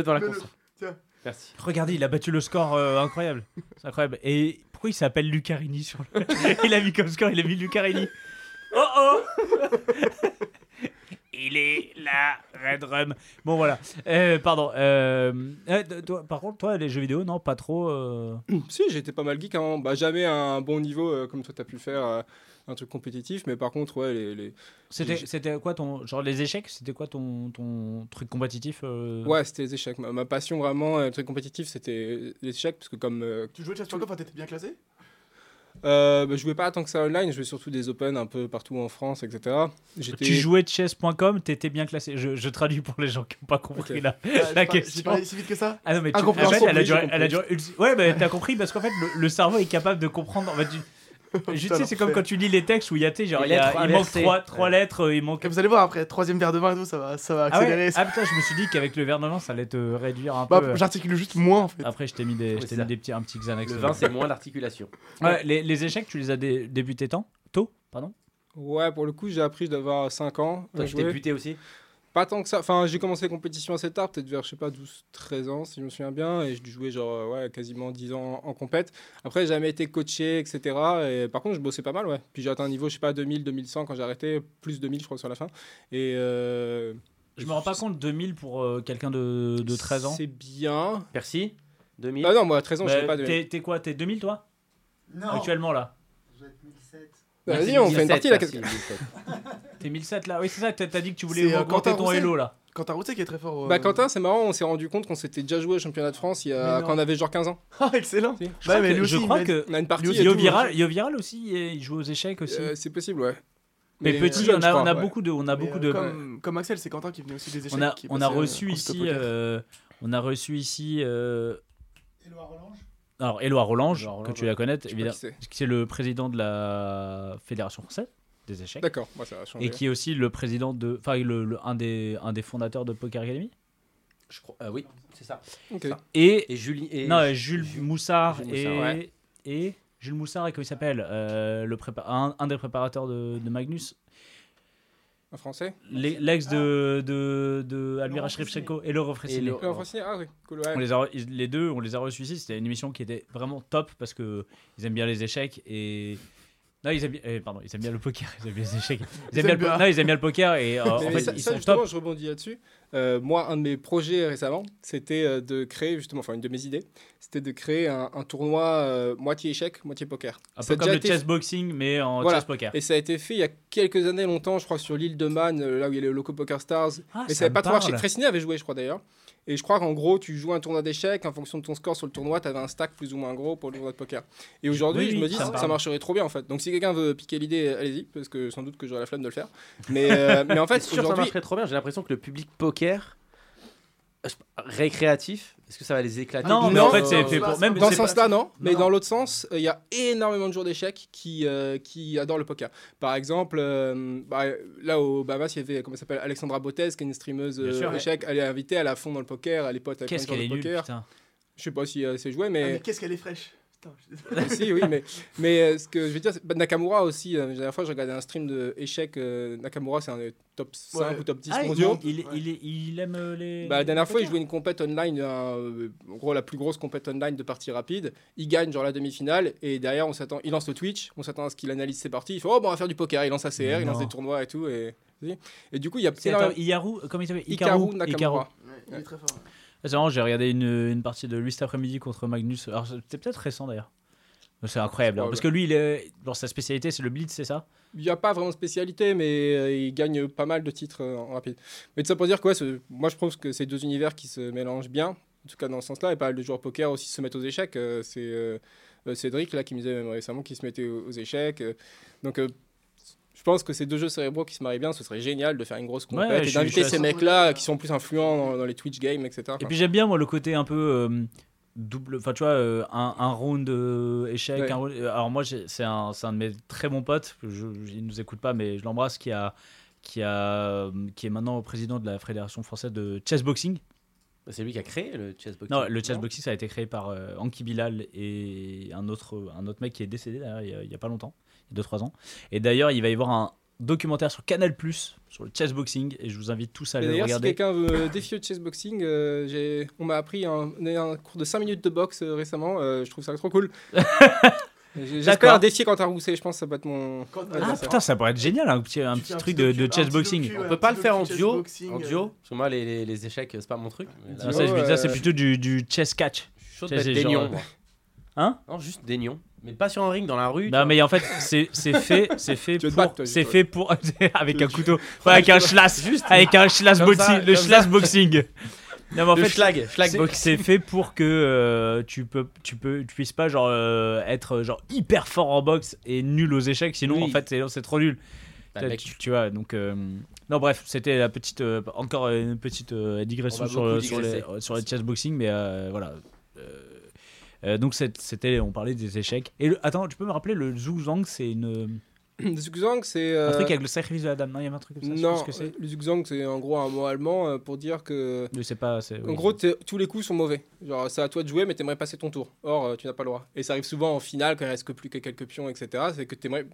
Mets-le devant la console. Tiens. Merci. Regardez, il a battu le score euh, incroyable. C'est incroyable. Et pourquoi il s'appelle Lucarini sur le... Il a mis comme score, il a mis Lucarini. Oh oh Il est là, Red Rum. Bon voilà. Euh, pardon. Euh, toi, par contre, toi, les jeux vidéo, non, pas trop. euh, Si, j'étais pas mal geek. Hein. Bah, jamais à un bon niveau euh, comme toi, t'as pu le faire. Un truc compétitif. Mais par contre, ouais, les. les- C'était, quoi ton genre les échecs C'était quoi ton, ton truc compétitif euh Ouais, c'était les échecs. Ma, ma passion vraiment, euh, le truc compétitif, c'était les échecs. Parce que comme. euh, tu jouais chess.com, enfin t'étais bien classé euh, bah, je jouais pas tant que ça online. Je jouais surtout des open un peu partout en France, etc. J'étais. Tu jouais chess.com, t'étais bien classé. Je, je traduis pour les gens qui n'ont pas compris Ok. la, Ah, pas- question. si vite que ça Ah non, mais tu, en fait, elle a duré, elle a duré Ouais, mais t'as compris parce qu'en fait, le, le cerveau est capable de comprendre. En fait, tu- c'est comme quand tu lis les textes où il y a, tu sais, genre, Les il, y a- lettres il manque trois, trois Ouais. lettres, euh, il manque. Et vous allez voir après, troisième verre de vin et tout, ça va, ça va Ah, ouais? accélérer. ah putain, je me suis dit qu'avec le verre de vin, ça allait te réduire un Bah, peu. J'articule juste moins en fait. Après, je t'ai mis des, je t'ai mis des petits, un petit Xanax. Le vin, c'est moins l'articulation. Ouais, les, les échecs, tu les as dé- débutés tant? Tôt? Pardon? Ouais, pour le coup, j'ai appris, je dois avoir 5 ans. Toi, tu t'es jouer. buté aussi? Pas tant que ça. Enfin, j'ai commencé les compétitions assez tard, peut-être vers, je sais pas, 12-13 ans, si je me souviens bien. Et j'ai dû jouer, genre, euh, ouais, quasiment 10 ans en compète. Après, j'ai jamais été coaché, etc. Et par contre, je bossais pas mal, ouais. Puis j'ai atteint un niveau, je sais pas, 2000, 2100 quand j'ai arrêté, plus 2000, je crois, sur la fin. Et. euh, Je me rends pas compte, 2000 pour euh, quelqu'un de, de 13 ans. C'est bien. Percy 2000 Ah non, moi, à 13 ans, je Bah, sais pas. 2000. t'es, t'es quoi T'es 2000 toi? Non, Actuellement là je 1007. Vas-y, on fait une partie là. Percy, qu'est-ce que- 17. T'es 1007 là Oui, c'est ça, t'as, t'as dit que tu voulais C'est, euh, augmenter Quentin ton Rousset. Hello là. Quentin Rousset qui est très fort. euh, Bah, Quentin, c'est marrant, on s'est rendu compte qu'on s'était déjà joué au championnat de France il y a... Mais non. quand on avait genre 15 ans. Ah, excellent Si. Bah, crois mais que- je crois que On a une partie. Et Yo tout, Viral. Yo Viral aussi, il joue aux échecs aussi. Euh, c'est possible, ouais. mais, mais, petit, euh, on je a, crois, on a ouais. beaucoup de, on a beaucoup euh, de. Comme, comme Axel, c'est Quentin qui venait aussi des échecs. On a, qui on a passait, euh, reçu en ici, euh, on a reçu ici. euh, Éloi alors Éloi Rolange, Éloi que tu la connais évidemment, qui c'est. le président de la fédération française des échecs, D'accord, moi ça a changé. et qui est aussi le président de, enfin le, le- un des, un des fondateurs de Poker Academy. Je crois. euh, oui, c'est ça. Et Et Julie. Et non, et Jules Moussard Jules et Moussard, ouais. et Jules Moussard et comment il s'appelle euh, le prépa- un, un des préparateurs de, de Magnus, Un français l'e- l'ex de de, de Almira Shevchenko et Laurent français Ah oui, cool, ouais. On les, a, les deux, on les a reçus ici. C'était une émission qui était vraiment top parce que ils aiment bien les échecs et non, ils aiment bien, eh, pardon, ils aiment bien le poker. Ils aiment bien les échecs. Ils, aiment bien, le non, ils aiment bien le poker et euh, en fait ça, ils ça, sont justement, top. je rebondis là-dessus. Euh, moi, un de mes projets récemment, c'était euh, de créer, justement, enfin, une de mes idées, c'était de créer un, un tournoi euh, moitié échec, moitié poker. Un Ça peu comme le été- chess boxing, mais en Voilà. chess poker. Et ça a été fait il y a quelques années, longtemps, je crois, sur l'île de Man, là où il y a les Loco Poker Stars. Ah, et ça n'avait pas trop marché. Fressinet avait joué, je crois d'ailleurs. Et je crois qu'en gros, tu joues un tournoi d'échecs, en fonction de ton score sur le tournoi, tu avais un stack plus ou moins gros pour le tournoi de poker. Et aujourd'hui, Oui, je me dis, ça marcherait trop bien en fait. Donc si quelqu'un veut piquer l'idée, allez-y, parce que sans doute que j'aurai la flemme de le faire. Mais, euh, mais en fait, C'est sûr ça aujourd'hui, marcherait trop bien. J'ai l'impression que le public poker euh, récréatif, est-ce que ça va les éclater Non, mais Non, en fait, c'est fait pour. Même dans ce sens-là, non. Mais Non. dans l'autre sens, euh, il y a énormément de joueurs d'échecs qui, euh, qui adorent le poker. Par exemple, euh, bah, là au Bahamas, il y avait comment ça s'appelle Alexandra Bottez, qui est une streameuse Bien euh, sûr, ouais. échecs. Elle est invitée, elle est à fond dans le poker, elle est pote avec Qu'est-ce qu'elle est nulle, poker. putain. Je sais pas si elle sait jouer, Ah, mais qu'est-ce qu'elle est fraîche. Putain, je- si, oui, mais, mais euh, ce que je veux dire, c'est bah, Nakamura aussi. euh, la dernière fois, j'ai regardé un stream de échecs. euh, Nakamura, c'est un des top 5 Ouais. ou top 10 Ah, il, mondiaux. il, il, il- il aime les. Bah, la dernière fois, il jouait une compète online, euh, en gros la plus grosse compète online de partie rapide. Il gagne genre la demi-finale et derrière on s'attend, il lance le Twitch, on s'attend à ce qu'il analyse ses parties. Il fait oh bon on va faire du poker, il lance ACR, il lance Non. des tournois et tout et et du coup il y a C'est énormément- attends, Iyaru, comment il s'appelle? Hikaru Nakamura. Ouais, il est très fort. Ah, C'est marrant, j'ai regardé une, une partie de lui cet après-midi contre Magnus. Alors, c'était peut-être récent d'ailleurs. C'est incroyable. Hein, parce que lui, il est, genre, sa spécialité, c'est le blitz, c'est ça? Il n'y a pas vraiment de spécialité, mais euh, il gagne pas mal de titres euh, en rapide. Mais tout ça pour dire quoi, moi je pense que c'est deux univers qui se mélangent bien, en tout cas dans ce sens-là, et pas mal de joueurs poker aussi se mettent aux échecs. euh, c'est Cédric là qui me disait même récemment qu'il se mettait aux, échecs. donc je pense que ces deux jeux cérébraux qui se marient bien, ce serait génial de faire une grosse compète Ouais, et d'inviter ces mecs-là qui sont plus influents dans, dans les Twitch games, etc. Et puis j'aime bien, moi, le côté un peu euh, double. Enfin, tu vois, euh, un, un round euh, échec. Ouais. un round- euh, alors, moi, c'est un, c'est un de mes très bons potes. Je, je- il nous écoute pas, mais je l'embrasse, qui, a, qui, a, qui est maintenant président de la Fédération française de chessboxing. C'est lui qui a créé le chessboxing. Non, le chessboxing, ça a été créé par euh, Anki Bilal et un autre, un autre mec qui est décédé d'ailleurs, il y y a pas longtemps, il y a 2-3 ans. Et d'ailleurs, il va y avoir un documentaire sur Canal Plus sur le chessboxing et je vous invite tous à Et le D'ailleurs, si regarder. quelqu'un veut défier au chessboxing, euh, on m'a appris un, un cours de 5 minutes de boxe euh, récemment. euh, je trouve ça trop cool. J'ai- J'espère défier Quentin Rousset, je pense que ça peut être mon. Quand- Ah, Ah putain, ça pourrait être génial, un petit, un petit truc de, chessboxing. docu, On peut pas le faire en duo, en duo Parce que moi, les, les, les échecs, c'est pas mon truc. là, Non, ça, c'est plutôt du, du chess catch. je suis chaud. Hein? Non, juste des nions. Mais pas sur un ring, dans la rue. Non, mais en fait, c'est c'est fait, c'est fait pour, c'est fait pour avec un couteau, pas avec un schlass, juste avec un schlass boxing, le schlass boxing. Non, mais en le fait, schlag, schlag c'est- fait pour que euh, tu peux, tu peux, tu puisses pas genre euh, être genre hyper fort en boxe et nul aux échecs, sinon Oui. en fait c'est c'est trop nul. Bah, Tu- vois, donc euh, non bref, c'était la petite, encore une petite digression sur, sur les, sur les chessboxing, mais voilà. Euh, euh, donc c'était, on parlait des échecs. Et le- attends, tu peux me rappeler le Zhuzang, c'est une Le Zugzwang, c'est. un euh, truc avec le sacrifice de la dame. Non, il y avait un truc comme ça. Non, ce que c'est. le Zugzwang, c'est en gros un mot allemand euh, pour dire que. Je sais pas. En gros, tous les coups sont mauvais. Genre, c'est à toi de jouer, mais t'aimerais passer ton tour. Or, euh, tu n'as pas le droit. Et ça arrive souvent en finale, quand il reste que plus que quelques pions, etc. C'est que t'aimerais.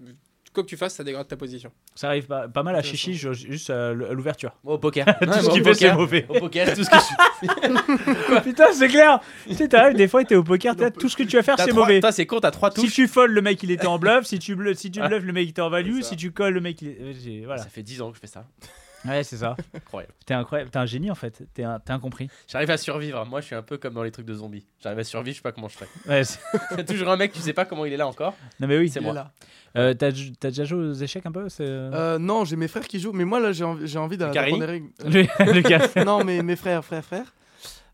Quoi que tu fasses, ça dégrade ta position. ça arrive pas, pas mal à Chichi, juste à à l'ouverture. Au poker. Tout Ouais, ce au fait, c'est mauvais. Au poker, tout ce que je Putain, c'est clair. tu sais, t'arrives des fois, t'es au poker, t'as- tout ce que tu vas faire, c'est mauvais. Toi, c'est con, t'as trois Si touches. tu folles, le mec il était en bluff. Si tu bluffes, si tu bluffes, le mec il était en value. Si tu colles, le mec il est. euh, Voilà. Ça fait 10 ans que je fais ça. Ouais, c'est ça. Incroyable. T'es incroyable. T'es un génie en fait. T'es un... t'es incompris. J'arrive à survivre. Moi, je suis un peu comme dans les trucs de zombies. J'arrive à survivre, je sais pas comment je fais. Ouais, c'est- Il y a toujours un mec, tu sais pas comment il est là encore. non, mais oui. C'est il est moi. là. Euh, T'as t'as déjà joué aux échecs un peu c'est... Euh, non, j'ai mes frères qui jouent, mais moi là j'ai envie, j'ai envie d'a- d'apprendre des règles. Gars. non, mais mes frères, frères, frères.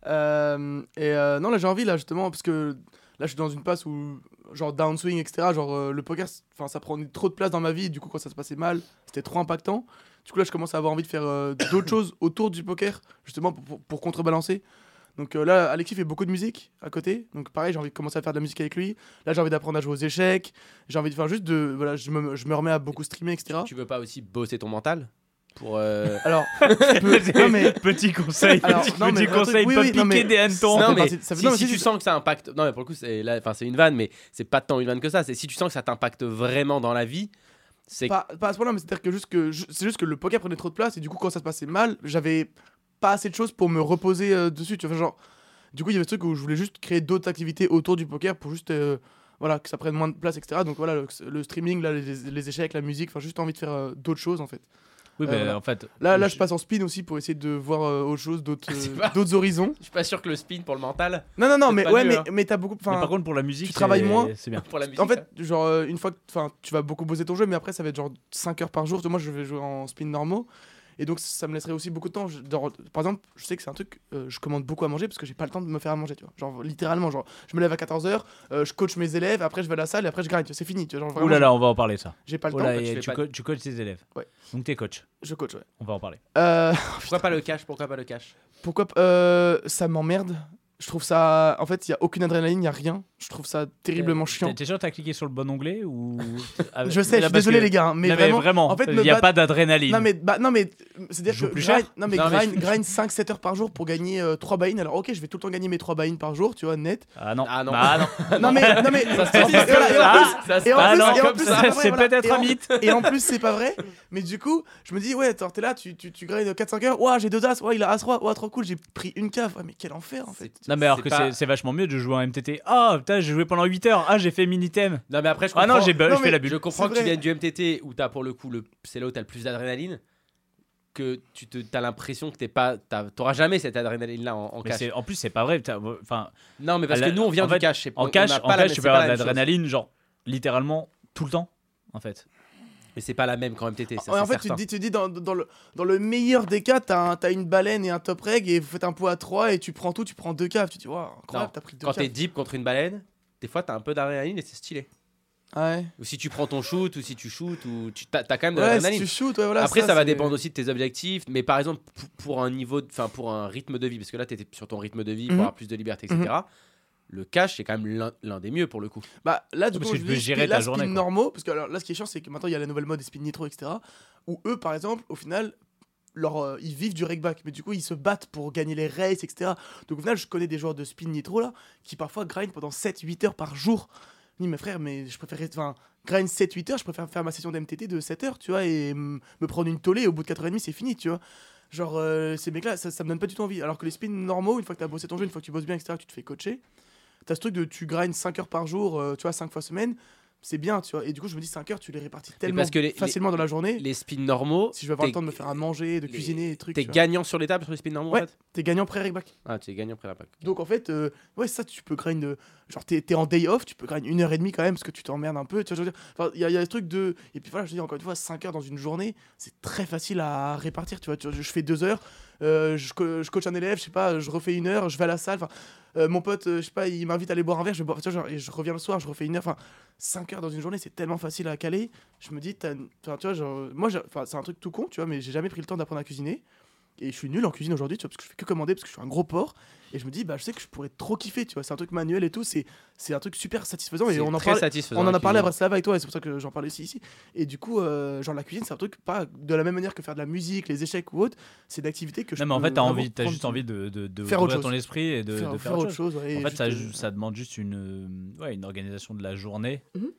Euh, et euh, non, là j'ai envie là justement parce que là je suis dans une passe où genre downswing etc. Genre euh, le poker, enfin ça prend trop de place dans ma vie. Du coup quand ça se passait mal, c'était trop impactant. Du coup là je commence à avoir envie de faire euh, d'autres choses autour du poker justement pour, pour, pour contrebalancer. Donc euh, là Alexis fait beaucoup de musique à côté. Donc pareil j'ai envie de commencer à faire de la musique avec lui. Là j'ai envie d'apprendre à jouer aux échecs. J'ai envie de faire juste de voilà je me, je me remets à beaucoup streamer etc. Tu veux pas aussi bosser ton mental? Pour. euh, Alors non mais Petit conseil. Alors, petit non, mais petit conseil, oui, pas oui, piquer non, mais- des hannetons. Non, mais ça fait- si, si tu sens que ça impacte. Non, mais pour le coup, c'est là, enfin, c'est une vanne, mais c'est pas tant une vanne que ça. C'est si tu sens que ça t'impacte vraiment dans la vie, pas, à ce point-là, mais c'est-à-dire que juste que c'est juste que le poker prenait trop de place et du coup quand ça se passait mal, j'avais pas assez de choses pour me reposer euh, dessus. Tu vois, genre, du coup il y avait ce truc où je voulais juste créer d'autres activités autour du poker pour juste euh, voilà que ça prenne moins de place, etc. Donc voilà le, streaming, là, les, les échecs, la musique, enfin juste envie de faire euh, d'autres choses en fait. Oui, mais voilà. en fait. Là, là, je- je passe en spin aussi pour essayer de voir euh, autre chose, d'autres euh, pas- d'autres horizons. Je suis pas sûr que le spin pour le mental, Non, non, non, mais ouais, mieux, mais, hein. mais t'as beaucoup. Mais Enfin, par contre, pour la musique, tu travailles moins. C'est bien. pour la musique. en fait, genre, euh, une fois que enfin, tu vas beaucoup bosser ton jeu, mais après, ça va être genre 5 heures par jour. Moi, je vais jouer en spin normaux. Et donc, ça me laisserait aussi beaucoup de temps. Je- genre, par exemple, je sais que c'est un truc, euh, je commande beaucoup à manger parce que j'ai pas le temps de me faire à manger, tu vois. Genre, littéralement, genre, je me lève à 14h, je coach mes élèves, après, je vais à la salle et après, je grind. C'est fini, tu vois. Genre, Ouh là là, on va en parler ça. J'ai pas le Oh temps, là, tu et fais tu, pas- co- tu coaches tes élèves. Ouais. Donc t'es coach. je coach, ouais. On va en parler. Euh, Pourquoi pas le cash Pourquoi pas le cash? Pourquoi euh, ça m'emmerde Je trouve ça. En fait, il y a aucune adrénaline, il y a rien. Je trouve ça terriblement chiant. T'es- T'es sûr que t'as cliqué sur le bon onglet ou Ah, Je sais, je suis désolé que- les gars, hein, mais Non, vraiment. en fait, il n'y a pas d'adrénaline. Non mais bah, non mais c'est à dire que plus grind, non mais Non, mais grind, grind 5 7 heures par jour pour gagner 3 buy alors OK, je vais tout le temps gagner mes 3 buy par jour, tu vois, net. Ah non. Ah non. Ah non. non mais non mais Ça se ça. Et en Ah plus- c'est pas vrai, c'est voilà. peut-être Et un en- mythe. Et en plus, c'est pas vrai. Mais du coup, je me dis, ouais, attends, t'es là, tu, tu, tu grindes 4-5 heures. Ouah, j'ai deux as. Ouais, il a as-roi. Ouah, trop cool. J'ai pris une cave. Ouais, mais quel enfer, en fait. Non mais alors que c'est vachement mieux de jouer en MTT. Ah putain, j'ai joué pendant 8 heures. Ah, j'ai fait Minitem. Non, mais après, je Ah comprends. non, j'ai bu- je fais la Je bulle. comprends C'est que tu viennes du MTT où t'as pour le coup, le... c'est là où t'as le plus d'adrénaline. Que tu te, t'as l'impression que t'es pas, t'as- t'auras jamais cette adrénaline là en, en Mais cash. c'est- en plus, c'est pas vrai. t'as- Enfin, Non, mais parce que la- nous on vient en du fait, cash. c'est- en on cash, n'a en pas la- cash, c'est tu pas peux avoir de même chose. l'adrénaline, genre littéralement tout le temps, en fait. Mais c'est pas la même qu'en MTT. Ça, en fait, tu te dis, tu dis dans, dans, le, dans le meilleur des cas, t'as un- t'as une baleine et un top reg et vous faites un pot à 3 et tu prends tout, tu prends deux caves. Tu te dis, waouh, incroyable, t'as pris deux Quand t'es deep contre une baleine, des fois t'as un peu d'adrénaline et c'est stylé. Ouais, Ou si tu prends ton shoot, ou si tu shootes, ou tu t'as, t'as quand même de ouais si l'adrénaline. shoots, ouais, voilà. Après, ça, va dépendre aussi de tes objectifs. Mais par exemple, pour, pour un niveau, enfin pour un rythme de vie, parce que là, tu étais sur ton rythme de vie pour Mhm. avoir plus de liberté, etc. Le cash, c'est quand même l'un, des mieux pour le coup. Bah là, du Parce coup, que je peux gérer ta journée, quoi. normaux, parce que alors, là, ce qui est chiant, c'est que maintenant, il y a la nouvelle mode des spin nitro, etc. Où eux, par exemple, au final, leur, euh, ils vivent du regback, mais du coup, ils se battent pour gagner les races, etc. Donc au final, je connais des joueurs de spin nitro, là, qui parfois grind pendant 7-8 heures par jour. Je dis, mes frères, mais je préfère, enfin, grind 7-8 heures, je préfère faire ma session d'MTT de 7 heures, tu vois, et me prendre une tollée, au bout de 4h30, c'est fini, tu vois. Genre, euh, ces mecs-là, ça, ça me donne pas du tout envie. Alors que les spins normaux, une fois que tu as bossé ton jeu, une fois que tu bosses bien, etc., tu te fais coacher, T'as ce truc de tu grindes 5 heures par jour, euh, tu vois, 5 fois semaine, c'est bien, tu vois. Et du coup, je me dis 5 heures, tu les répartis tellement parce que les- facilement dans la journée. Les spins normaux, Si je vais avoir le t'es- temps de me faire à manger, de les- cuisiner, des trucs. t'es gagnant sur les tables sur les spins normaux Ouais. en fait T'es gagnant pré-regback. Ah, tu es gagnant pack. Donc en fait, euh, ouais, ça, tu peux grind. euh, genre, t'es t'es en day off, tu peux grind une heure et demie quand même parce que tu t'emmerdes un peu. Tu vois, je veux dire. Enfin, il y, a- il y a des trucs de. Et puis voilà, je veux dire, encore une fois, 5 heures dans une journée, c'est très facile à répartir. Tu vois, tu vois, je, je fais 2 heures, euh, je, co- je coach un élève, je sais pas, je refais une heure, je vais à la salle. Euh, mon pote, euh, je sais pas, il m'invite à aller boire un verre, je, genre, et je reviens le soir, je refais une heure. Enfin, 5 heures dans une journée, c'est tellement facile à caler. Je me dis, tu vois, moi, c'est un truc tout con, tu vois, mais j'ai jamais pris le temps d'apprendre à cuisiner. Et je suis nul en cuisine aujourd'hui, tu vois, parce que je fais que commander, parce que je suis un gros porc. Et je me dis, bah, je sais que je pourrais trop kiffer, tu vois. C'est un truc manuel et tout, c'est c'est un truc super satisfaisant. Et on en parle, satisfaisant. on en a parlé à. Bratislava avec toi, et c'est pour ça que j'en parle aussi ici. Et du coup, euh, genre la cuisine, c'est un truc pas de la même manière que faire de la musique, les échecs ou autre. C'est une activité que je Non, mais en fait, t'as envie, t'as juste envie de, de, de Faire d'ouvrir autre ton chose. esprit et de, faire, de faire faire autre chose. ouais, En fait, ça, euh, ça demande juste une, ouais, une organisation de la journée. Mhm.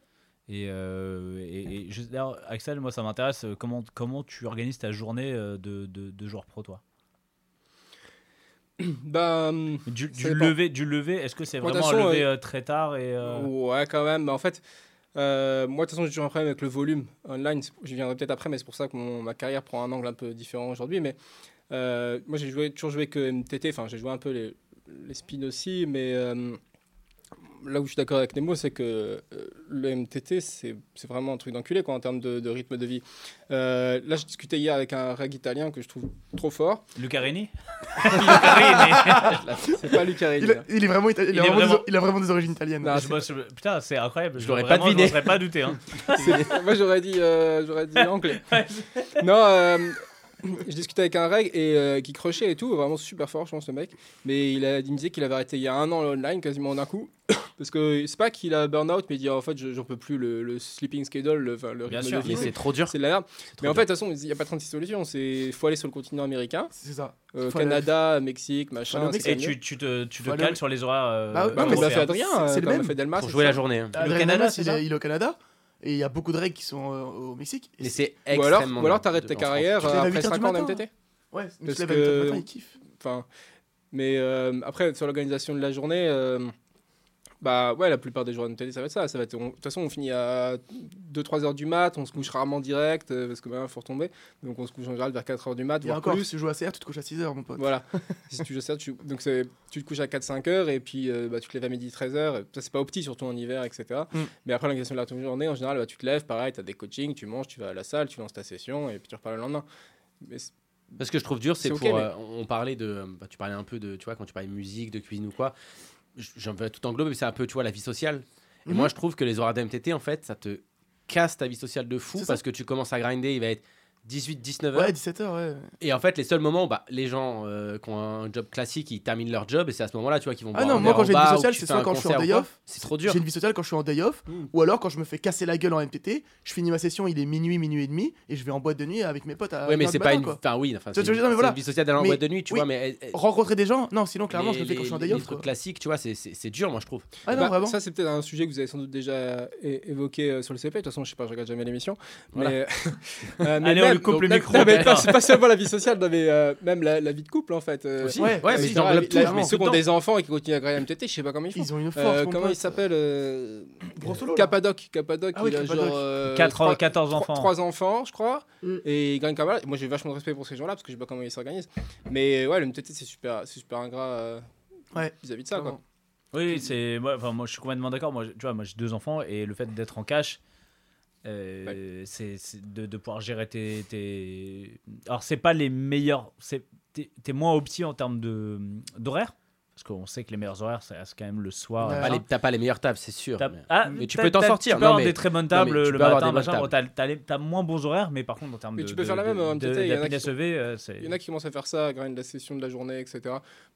Et, euh, et, et juste- d'ailleurs, Axel, moi, ça m'intéresse. euh, Comment, comment tu organises ta journée euh, de, de, de joueur pro, toi? Bah, hum, Du, lever, du lever est-ce que c'est Moi, vraiment façon, lever euh, très tard et euh, Ouais, quand même. Bah, en fait, moi, de toute façon, j'ai toujours un problème avec le volume online. Je viendrai peut-être après, mais c'est pour ça que mon- ma carrière prend un angle un peu différent aujourd'hui. Mais moi, j'ai joué, toujours joué que MTT. Enfin, j'ai joué un peu les, les spins aussi. Mais là où je suis d'accord avec Nemo, c'est que euh, le MTT, c'est c'est vraiment un truc d'enculé quoi, en termes de, de rythme de vie. Euh, là, je discutais hier avec un reg italien que je trouve trop fort. Lucarini Lucarini C'est pas Lucarini. il, est vraiment, il, Il a est vraiment des- vraiment- il a vraiment des origines italiennes. Non, Je bosse- Putain, c'est incroyable. Je l'aurais pas deviné. Je n'aurais pas douté. Hein. Moi, j'aurais dit, euh, dit anglais. non, euh, je discutais avec un reg et euh, qui crochait et tout, vraiment super fort, je pense, le mec. Mais il, a, il me disait qu'il avait arrêté il y a un an l'online quasiment d'un coup. Parce que c'est pas qu'il a burn-out, mais il dit en fait, je- j'en peux plus le, le sleeping schedule, le, enfin, le Bien rythme sûr. de vie. Mais c'est trop dur. C'est de la merde. Mais en fait, de toute façon, il n'y a pas 36 solutions. Il faut aller sur le continent américain, C'est ça. euh, aller- Canada, Mexique, machin. Et tu, tu te, tu te Faut aller- cales sur les horaires. euh, Bah ouais, Bah, mais l'a c'est- fait Adrien, c'est- euh, le même. fait Delmas. pour jouer ça. la journée. hein. Canada, il, ça est, il est au Canada? Et il y a beaucoup de règles qui sont euh, au Mexique. Et Mais c'est- Ou alors, ou alors t'arrêtes ta France. carrière euh, 8 après heures du 5 ans d'MTT. Ouais, il Parce que- matin. Enfin, mais euh, après, sur l'organisation de la journée, euh, Bah ouais, la plupart des joueurs de télé, ça va être ça. ça va être, on- de toute façon, on finit à 2-3 heures du mat, on se couche rarement direct euh, parce que bah, faut retomber. Donc on se couche en général vers 4 heures du mat, Et voire encore, plus. si tu joues à CR, tu te couches à 6h, mon pote. Voilà. si tu joues ça, tu, donc tu te couches à 4-5 heures et puis euh, bah, tu te lèves à midi 13 heures. Ça, c'est pas opti, surtout en hiver, etc. Mm. Mais après, l'organisation de la journée, en général, bah, tu te lèves, pareil, tu as des coachings, tu manges, tu vas à la salle, tu lances ta session et puis tu repars le lendemain. Mais Parce que je trouve dur, c'est pour. mais- euh, on parlait de. bah, tu parlais un peu de. Tu vois, quand tu parlais de musique, de cuisine ou quoi, j'en veux tout englober, mais c'est un peu, tu vois, la vie sociale. Et Mhm. moi, je trouve que les horaires d'MTT, en fait, ça te casse ta vie sociale de fou parce que tu commences à grinder, il va être 18, 19 heures. Ouais, 17h, ouais. Et en fait, les seuls moments, bah, les gens euh, qui ont un job classique, ils terminent leur job et c'est à ce moment-là, tu vois, qu'ils vont Ah non, moi, quand j'ai une vie sociale, c'est soit un quand je suis en day off. C'est trop dur. J'ai une vie sociale quand je suis en day off, Mm. ou alors quand je me fais casser la gueule en MTT, je finis ma session, il est minuit, minuit et demi, et je vais en boîte de nuit avec mes potes à Ouais, mais 1h c'est pas matin, une. Enfin, oui, enfin, c'est une vie sociale d'aller en boîte de nuit, tu vois, mais. elle- elle- Rencontrer des gens Non, sinon, clairement, je le les- fais quand je suis en les- day les off. trucs quoi. classiques, tu vois, c'est- dur, moi, je trouve. Ah non, Bah, vraiment. Ça, c'est peut-être un sujet que vous avez sans doute déjà évoqué euh, sur le CP. De toute façon, je sais pas, je regarde jamais l'émission. Mais, même- coupe donc, le même- micro. non, mais pas- c'est pas seulement la vie sociale, non, mais euh, même la, la vie de couple, en fait. euh, Aussi. ouais, ouais, mais genre, la- tout. la- mais vraiment, Ceux qui ont des enfants et qui continuent à grailler MTT, je sais pas comment ils font. Ils ont une force. Euh, comment il s'appelle euh, Gros solo, là. Capadoc. Capadoc, Ah oui, il a Capadoc. genre. euh, Quatre- trois- 14 trois- enfants. Trois enfants, je crois. Mm. Et il gagne quand même. Moi, j'ai vachement de respect pour ces gens-là parce que je sais pas comment ils s'organisent. Mais ouais, le MTT, c'est super, c'est super ingrat euh, Ouais. vis-à-vis de ça, quoi. Oui, c'est moi, enfin, moi je suis complètement d'accord. Moi, tu vois, moi j'ai deux enfants et le fait d'être en cash, euh, c'est c'est de, de pouvoir gérer tes, tes... Alors c'est pas les meilleurs, c'est t'es t'es moins opti en termes de d'horaire parce qu'on sait que les meilleurs horaires c'est quand même le soir. Pas les- T'as pas les meilleures tables, c'est sûr. T'as- mais- ah, mais tu t'as- peux t'en t'as- sortir. Tu peux Non, avoir mais- des très bonnes tables mais le matin, machin. Bon, t'as t'as les- t'as moins bons horaires, mais par contre en termes Mais de. tu peux de- faire la même de- en de- MTT, il y en a qui d'happiness sont- EV, euh. Il y en a qui commencent à faire ça, grind la session de la journée, etc.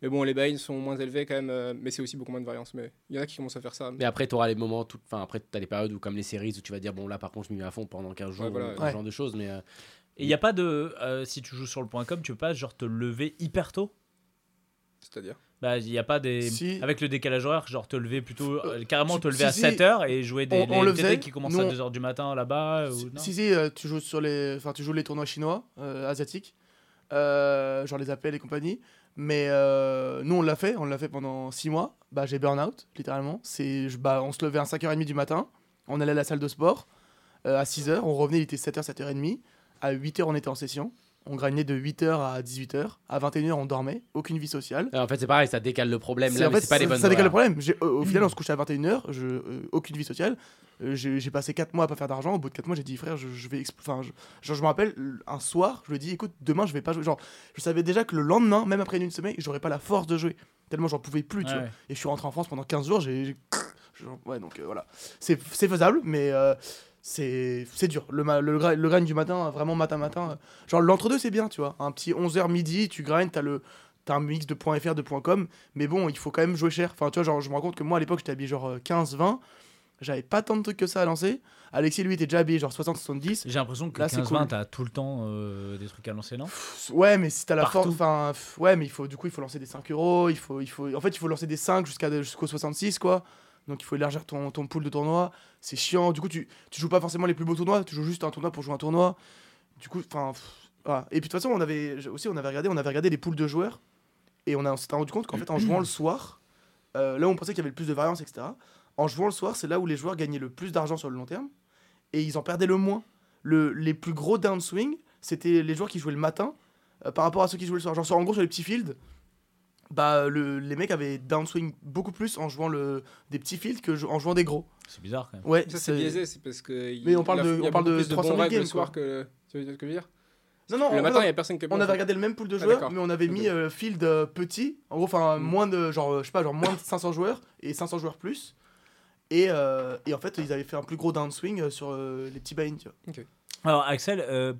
Mais bon, les buy sont moins élevés quand même, euh, mais c'est aussi beaucoup moins de variance. Mais il y en a qui commencent à faire ça. Mais après, tu auras les moments, tout... enfin, après, tu as les périodes où, comme les séries, où tu vas dire, bon, là, par contre, je m'y mets à fond pendant 15 jours, ce genre de choses. Mais euh, Et il y a pas de. si tu joues sur le point com, tu peux pas genre te lever hyper tôt? C'est-à-dire? Bah, il n'y a pas des. Si. Avec le décalage horaire, genre te lever plutôt. euh, carrément si- te lever si, à si. 7h et jouer des On- on les qui commencent Nous, à on- 2h du matin là-bas. Si, ou... si, si, euh, tu joues sur les, enfin, tu joues les tournois chinois, euh, asiatiques, euh, genre les appels et compagnie. Mais euh, nous, on l'a fait, on l'a fait pendant 6 mois. Bah, j'ai burn out, littéralement. C'est, bah, on se levait à 5h30 du matin, on allait à la salle de sport euh, à 6h, on revenait, il était 7h, 7h30. À 8h, on était en session. On gragnait de 8h à 18h. À 21h, on dormait, aucune vie sociale. en fait, c'est pareil, ça décale le problème. Là, en mais fait, c'est pas les ça- bonnes ça décale le problème. J'ai- au, au final, on se couchait à 21h, je, euh, aucune vie sociale. Euh, j'ai j'ai passé 4 mois à pas faire d'argent. Au bout de 4 mois, j'ai dit, frère, je, je vais. expl- Enfin, je, genre, je me rappelle, un soir, je lui ai dit, écoute, demain, je vais pas jouer. Genre, je savais déjà que le lendemain, même après une semaine, j'aurais pas la force de jouer. Tellement j'en pouvais plus, tu vois. Et je suis rentré en France pendant 15 jours, j'ai. j'ai- genre, Ouais, donc euh, voilà. C'est c'est faisable, mais. euh, c'est c'est dur. Le, le, grind du matin, vraiment matin-matin. euh, genre l'entre-deux, c'est bien, tu vois. Un petit 11h midi, tu grindes, t'as le. T'as un mix de .fr, de .com, mais bon, il faut quand même jouer cher. Enfin, tu vois, genre, je me rends compte que moi, à l'époque, j'étais habillé genre euh, 15-20. J'avais pas tant de trucs que ça à lancer. Alexis, lui, était déjà habillé genre 60-70. J'ai l'impression que Là, le c'est 15-20, cool. t'as tout le temps euh, des trucs à lancer, non? Pff, Ouais, mais si t'as la force. Enfin, ouais, mais il faut, du coup, il faut lancer des 5 euros. Il faut, il faut, en fait, il faut lancer des 5 jusqu'à, jusqu'au 66, quoi. Donc, il faut élargir ton, ton pool de tournois. C'est chiant. Du coup, tu, tu joues pas forcément les plus beaux tournois. Tu joues juste un tournoi pour jouer un tournoi. Du coup, enfin. Et puis, de toute façon, on avait aussi, on avait regardé, on avait regardé les poules de joueurs. Et on, on s'était rendu compte qu'en fait, en jouant le soir, euh, là où on pensait qu'il y avait le plus de variance, etc., en jouant le soir, c'est là où les joueurs gagnaient le plus d'argent sur le long terme. Et ils en perdaient le moins. Le, les plus gros downswing, c'était les joueurs qui jouaient le matin euh, par rapport à ceux qui jouaient le soir. Genre, en gros, sur les petits fields, bah, le- les mecs avaient downswing beaucoup plus en jouant le, des petits fields que en jouant des gros. C'est bizarre quand même. Ouais, Ça, c'est biaisé, c'est parce que. Mais on parle de- on parle de plus de 300 bons 000 règles le games, soir que. Tu vois ce que je veux dire? Non, non, Le matin, il a personne qui on avait regardé le même pool de Ah, joueurs, mais on avait mis euh, field euh, petit, en gros, enfin Mm. moins de genre, euh, je sais pas, genre moins de 500 joueurs et 500 joueurs plus. Et, euh, et en fait, ils avaient fait un plus gros downswing sur euh, les petits buy tu vois. Alors, Axel, euh,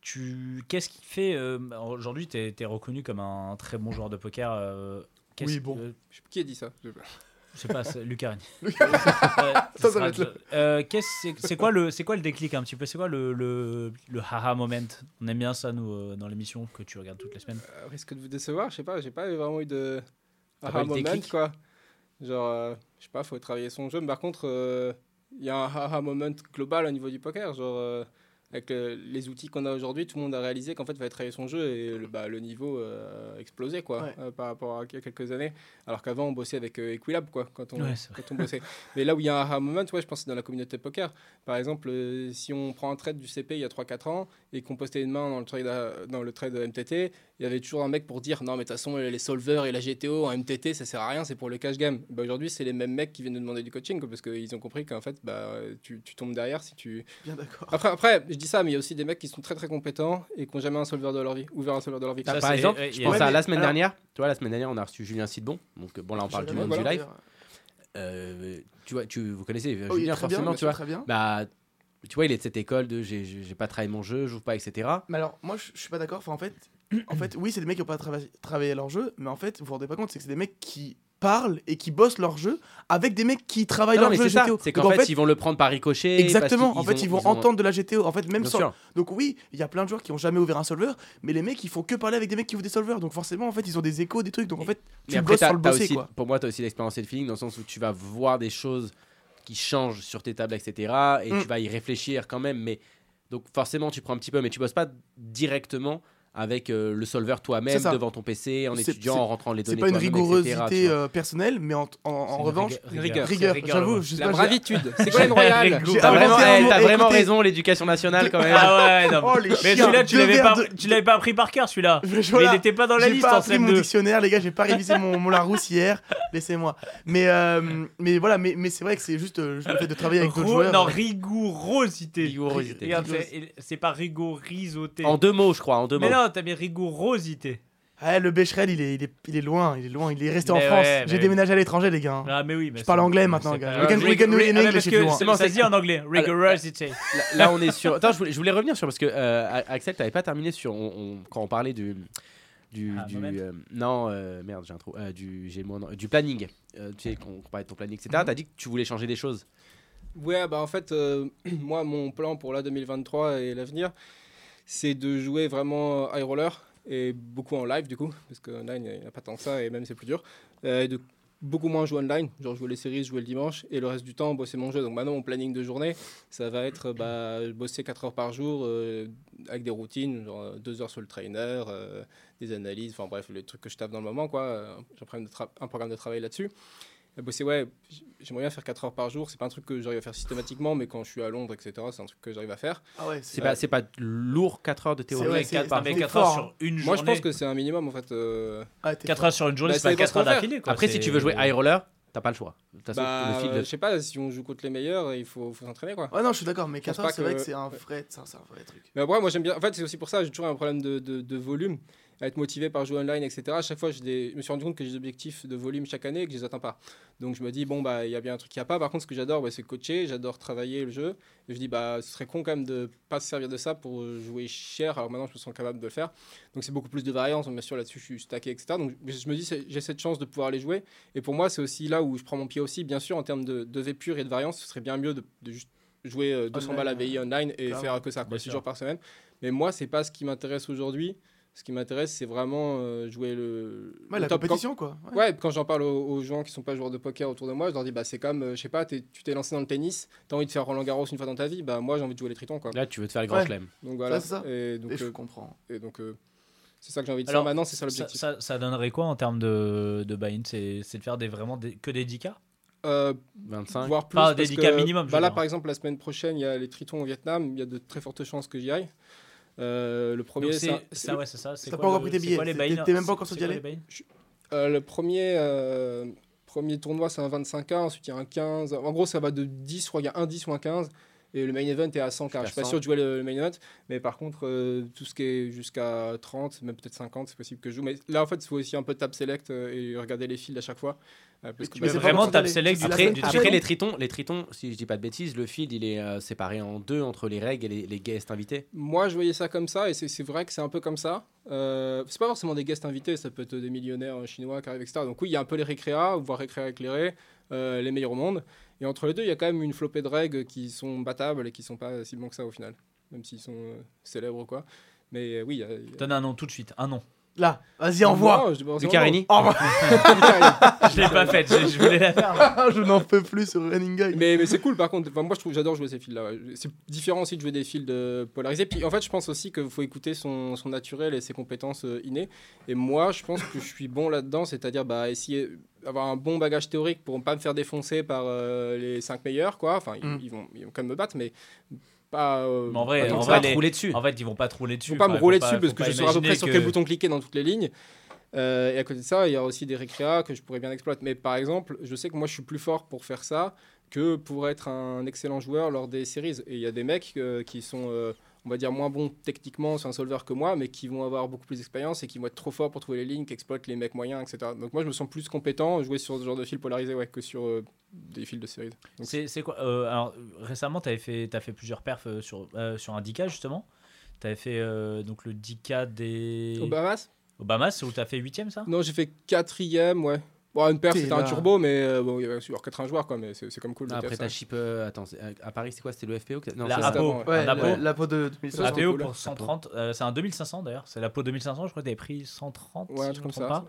tu... qu'est-ce qui fait. euh, Aujourd'hui, tu es, reconnu comme un très bon joueur de poker. euh, Oui, bon. euh, Qui a dit ça Je- sais pas, c'est Luc Arani. Luc Ouais, Ça, ce ça sera- va être le- Euh, qu'est-ce- c'est quoi, le- c'est quoi le déclic un petit peu? C'est quoi le, le, le haha moment? On aime bien ça, nous, euh, dans l'émission que tu regardes toutes les semaines. Euh, risque de vous décevoir, je sais pas, j'ai pas vraiment eu de T'as aha pas eu le moment déclic? quoi. Genre, euh, je sais pas, faut travailler son jeu, mais par contre, euh, il y a un aha moment global au niveau du poker. Genre, euh, avec euh, les outils qu'on a aujourd'hui, tout le monde a réalisé qu'en fait, il fallait travailler son jeu et le, bah, le niveau euh, a explosé quoi, Ouais. euh, par rapport à quelques années. Alors qu'avant, on bossait avec euh, Equilab quoi, quand on, Ouais, quand on bossait. Mais là où il y a un aha moment, ouais, je pense que c'est dans la communauté poker. Par exemple, euh, si on prend un trade du CP il y a 3-4 ans et qu'on postait une main dans le trade, à- dans le trade MTT, il y avait toujours un mec pour dire non, mais de toute façon, les solvers et la GTO en MTT, ça sert à rien, c'est pour le cash game. Bah, Aujourd'hui, c'est les mêmes mecs qui viennent nous demander du coaching quoi, parce qu'ils ont compris qu'en fait, bah, tu, tu tombes derrière si tu. Bien d'accord. Après, après, je dis ça, mais il y a aussi des mecs qui sont très très compétents et qui n'ont jamais un solver de leur vie, ouvert un solver de leur vie. Ça, par exemple, ouais, je pense Ouais, à la semaine alors- dernière. Tu vois, la semaine dernière, on a reçu Julien Sidbon. Donc euh, bon, là, on parle du monde du live. Euh, tu vois, tu vous connaissez euh, Oui, Julien forcément, bien tu vois. très bien. Bah, tu vois, il est de cette école de j'ai- pas travaillé mon jeu, je joue pas, etc. Mais alors, moi, je, je suis pas d'accord. Enfin, en fait, en fait, oui, c'est des mecs qui ont pas trava- travaillé leur jeu, mais en fait, vous vous rendez pas compte, c'est que c'est des mecs qui parlent et qui bossent leur jeu avec des mecs qui travaillent Non, leur jeu. GTO. C'est qu'en en fait, ils vont le prendre par ricochet. Exactement. En fait, ont- ils vont ont- entendre de la GTO. En fait, même Bien sans. sûr. Donc oui, il y a plein de joueurs qui ont jamais ouvert un solver, mais les mecs, ils font que parler avec des mecs qui ouvrent des solvers. Donc forcément, en fait, ils ont des échos, des trucs. Donc en fait, tu après, bosses sur le bosser, aussi- quoi. Pour moi, tu as aussi l'expérience et le feeling dans le sens où tu vas voir des choses qui changent sur tes tables, etc. Et Mm. tu vas y réfléchir quand même. Mais donc, forcément, tu prends un petit peu, mais tu bosses pas directement avec euh, le solver toi-même C'est devant ton PC en C'est- étudiant, c'est- en rentrant les C'est données. pas une vois. euh, personnelle, mais en, en- en C'est une revanche, rigueur- rigueur. rigueur. C'est J'avoue, je sais La pas, bravitude, c'est Royal. T'as vraiment, eh, vraiment raison, l'éducation nationale quand même. Ah ouais, non. Oh, les Mais celui-là, tu l'avais pas, de- tu l'avais pas appris par cœur, celui-là. Mais il n'était pas dans la J'ai liste pas en appris mon CM2. dictionnaire, les gars, j'ai pas révisé mon, Larousse hier, laissez-moi. Mais, euh, mais voilà, mais, mais c'est vrai que c'est juste le fait de travailler avec d'autres joueurs. non, rigourosité. Rigorosité. Regarde, c'est- c'est pas rigorisoté. En deux mots, je crois, en deux mots. Non, t'as mis rigorosité. Ah, le Becherel, il est, il, est, il est loin, il est loin, il est resté en Mais France. ouais, J'ai mais- déménagé à l'étranger, les gars. hein. Ah, mais oui. Mais Je parle c'est- anglais c'est maintenant, pas gars. grave. We can- we can do it in Ah, mais English parce if que you want. ça- c'est- se dit en anglais. Rigorosity. Là, là, on est sur. Attends, je voulais, je voulais revenir sur parce que euh, Axel, t'avais pas terminé sur on- on- quand on parlait du du, Ah, du, moment. euh, non euh, merde j'ai un trou euh, du j'ai le mot en- du planning. Euh, tu sais qu'on qu'on parlait de ton planning etc. Mhm. T'as dit que tu voulais changer des choses. Ouais, bah en fait, euh, moi, mon plan pour la 2023 et l'avenir, c'est de jouer vraiment high roller et beaucoup en live du coup, parce que online, il n'y a pas tant que ça et même c'est plus dur. Euh, et de beaucoup moins jouer online, genre jouer les séries, jouer le dimanche et le reste du temps bosser mon jeu. Donc maintenant, mon planning de journée, ça va être bah, bosser 4 heures par jour euh, avec des routines, genre 2 heures sur le trainer, euh, des analyses, enfin bref, les trucs que je tape dans le moment, quoi. Euh, J'ai un programme de travail là-dessus. Bosser, ouais, j'aimerais bien faire 4 heures par jour. C'est pas un truc que j'arrive à faire systématiquement, mais quand je suis à Londres, etc., c'est un truc que j'arrive à faire. Ah ouais, C'est pas c'est pas lourd 4 heures de théorie. Ouais, Ouais, c'est- quatre- c'est un mais truc 4 heures sur une journée. Moi, je pense que c'est un minimum en fait. euh, Ah, t'es 4 fort. heures sur une journée, Bah, c'est pas ça dépend 4 heures d'affilée. quoi. Après si tu veux jouer high roller, t'as pas le choix. Bah, le fil de- je sais pas, si on joue contre les meilleurs, il faut, faut s'entraîner quoi. Ouais, non, je suis d'accord, mais Je pense 4 heures, pas c'est vrai que- c'est un vrai, c'est un c'est un vrai truc. Mais après, moi j'aime bien. En fait, c'est aussi pour ça, j'ai toujours un problème de, de- de volume, à être motivé par jouer online, etc. À chaque fois, je me suis rendu compte que j'ai des objectifs de volume chaque année et que je les atteins pas. Donc je me dis, bon, bah, il y a bien un truc qui n'y a pas. Par contre, ce que j'adore, ouais, c'est coacher, j'adore travailler le jeu. Et je dis, bah, ce serait con quand même de pas se servir de ça pour jouer cher. Alors maintenant, je me sens capable de le faire. Donc c'est beaucoup plus de variance. Bien sûr, là-dessus, je suis stacké, etc. Donc je me dis, j'ai cette chance de pouvoir aller jouer. Et pour moi, c'est aussi là où je prends mon pied aussi. Bien sûr, en termes de, de V pur et de variance, ce serait bien mieux de, de juste jouer euh, 200 balles à VI online et Clairement. faire que ça, quoi, 6 sûr. jours par semaine. Mais moi, c'est pas ce qui m'intéresse aujourd'hui. Ce qui m'intéresse, c'est vraiment euh, jouer le, Ouais, le la top. compétition, quoi. Quand, ouais, quand j'en parle aux, aux gens qui sont pas joueurs de poker autour de moi, je leur dis bah c'est comme, euh, je sais pas, tu t'es lancé dans le tennis, t'as envie de faire Roland Garros une fois dans ta vie, bah moi j'ai envie de jouer les tritons quoi. Là, tu veux te faire les grands Ouais. chelems. Donc voilà. c'est ça. Et donc, Et je euh, comprends. et donc euh, c'est ça que j'ai envie de Alors, faire maintenant, c'est ça Ça, l'objectif. ça, ça donnerait quoi en termes de, de buy-in? C'est c'est de faire des, vraiment des, que des 10K Euh, 25. voire plus. Pas parce des que, 10K minimum, Bah là, par exemple, la semaine prochaine, il y a les Tritons au Vietnam. Il y a de très fortes chances que j'y aille. Euh, le premier, c'est un- ça, ouais, c'est ça. T'as pas encore pris tes billets, t'es- même pas encore sorti buy-in Euh, le premier, euh, premier tournoi, c'est un 25K. Ensuite, il y a un 15. En gros, ça va de 10, je crois, il y a un 10 ou un 15. Et le main event est à 100K. Je suis pas 100. sûr de jouer le, le main event. Mais par contre, euh, tout ce qui est jusqu'à 30, même peut-être 50, c'est possible que je joue. Mais là, en fait, il faut aussi un peu tab select euh, et regarder les fils à chaque fois. Euh, parce que, bah, vraiment tab select les- du Après, du les tritons, les tritons, si je dis pas de bêtises, le field il est euh, séparé en deux entre les règles et les, les guests invités. Moi, je voyais ça comme ça, et c'est c'est vrai que c'est un peu comme ça. Euh, c'est pas forcément des guests invités, ça peut être des millionnaires euh, chinois qui arrivent, etc. Donc oui, il y a un peu les récréas, voire récréas éclairés, euh, les meilleurs au monde. Et entre les deux, il y a quand même une flopée de règles qui sont battables et qui sont pas si bons que ça au final, même s'ils sont euh, célèbres ou quoi. Mais euh, oui, il y a- il y a- Donne un nom tout de suite, un nom. Là, vas-y, envoie. De moment. Carini Envoie. Je l'ai pas faite, je, je voulais la faire. je n'en peux plus sur Running Guy. Mais, mais c'est cool par contre. Enfin, moi je trouve j'adore jouer ces fils là. C'est différent aussi de jouer des fils de polarisés. Puis en fait, je pense aussi qu'il faut écouter son, son naturel et ses compétences euh, innées. Et moi, je pense que je suis bon là-dedans, c'est-à-dire bah, essayer d'avoir un bon bagage théorique pour ne pas me faire défoncer par euh, les 5 meilleurs. Quoi. Enfin, ils, Mm. ils vont, ils vont quand même me battre, mais pas. euh, Mais en vrai, pas en que vrai, les- rouler dessus. En fait, ils vont pas te rouler dessus. faut pas Enfin, me rouler pas- dessus parce faut que pas je saurai à peu près imaginer sur que- quel bouton cliquer dans toutes les lignes. Euh, et à côté de ça, il y a aussi des récréas que je pourrais bien exploiter. Mais par exemple, je sais que moi, je suis plus fort pour faire ça que pour être un excellent joueur lors des séries. Et il y a des mecs euh, qui sont, euh, on va dire, moins bons techniquement sur un solver que moi, mais qui vont avoir beaucoup plus d'expérience et qui vont être trop forts pour trouver les lignes, qui exploitent les mecs moyens, etc. Donc moi, je me sens plus compétent à jouer sur ce genre de fil polarisé ouais, que sur euh, des fils de séries. Donc, C'est quoi euh, Alors récemment, tu fait, as fait plusieurs perfs euh, sur, euh, sur un 10K justement. Tu avais fait donc le 10K des Au Bahamas Obamas, c'est où tu as fait 8ème ça? Non, j'ai fait quatrième, ouais. Bon, une paire, c'était un turbo, mais euh, bon, il y avait sur 80 joueurs, quoi, mais c'est c'est comme cool. Ah, Après, t'as ça. chip. euh, attends, c'est- à Paris, c'est quoi C'était le FPO que- Non, La APO, ouais. La, la peau de Ça, 2016. c'était APO cool. pour 130, euh, c'est un 2500 d'ailleurs, c'est la peau 2500, je crois que tu avais pris 130. Ouais, si je truc me comme trompe ça. pas.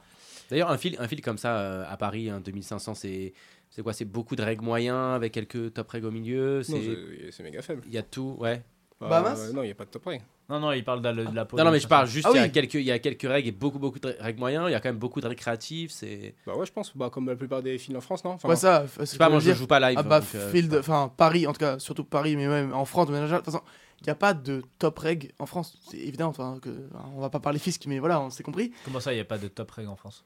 D'ailleurs, un fil, un fil comme ça euh, à Paris, un 2500, c'est c'est quoi C'est beaucoup de règles moyens avec quelques top règles au milieu. Non, C'est c'est c'est méga faible. il y a tout, ouais. Bah, Bahamas euh, Non, il n'y a pas de top règle. Non, non, il parle de la, de la peau. Non, non, mais je 2500. parle juste. Ah il y a oui. quelques, il y a quelques règles et beaucoup, beaucoup de règles moyens. Il y a quand même beaucoup de règles créatives. C'est. Bah ouais, je pense. Bah, comme la plupart des films en France, non Enfin, Ouais, ça, Je c'est sais pas, moi, je joue pas live. Ah bah, donc, euh, Field, je enfin Paris, en tout cas, surtout Paris, mais même en France, de manière générale, de toute façon, il n'y a pas de top reg en France. C'est évident, enfin, que, on va pas parler fisc, mais voilà, on s'est compris. Comment ça, il n'y a pas de top règle en France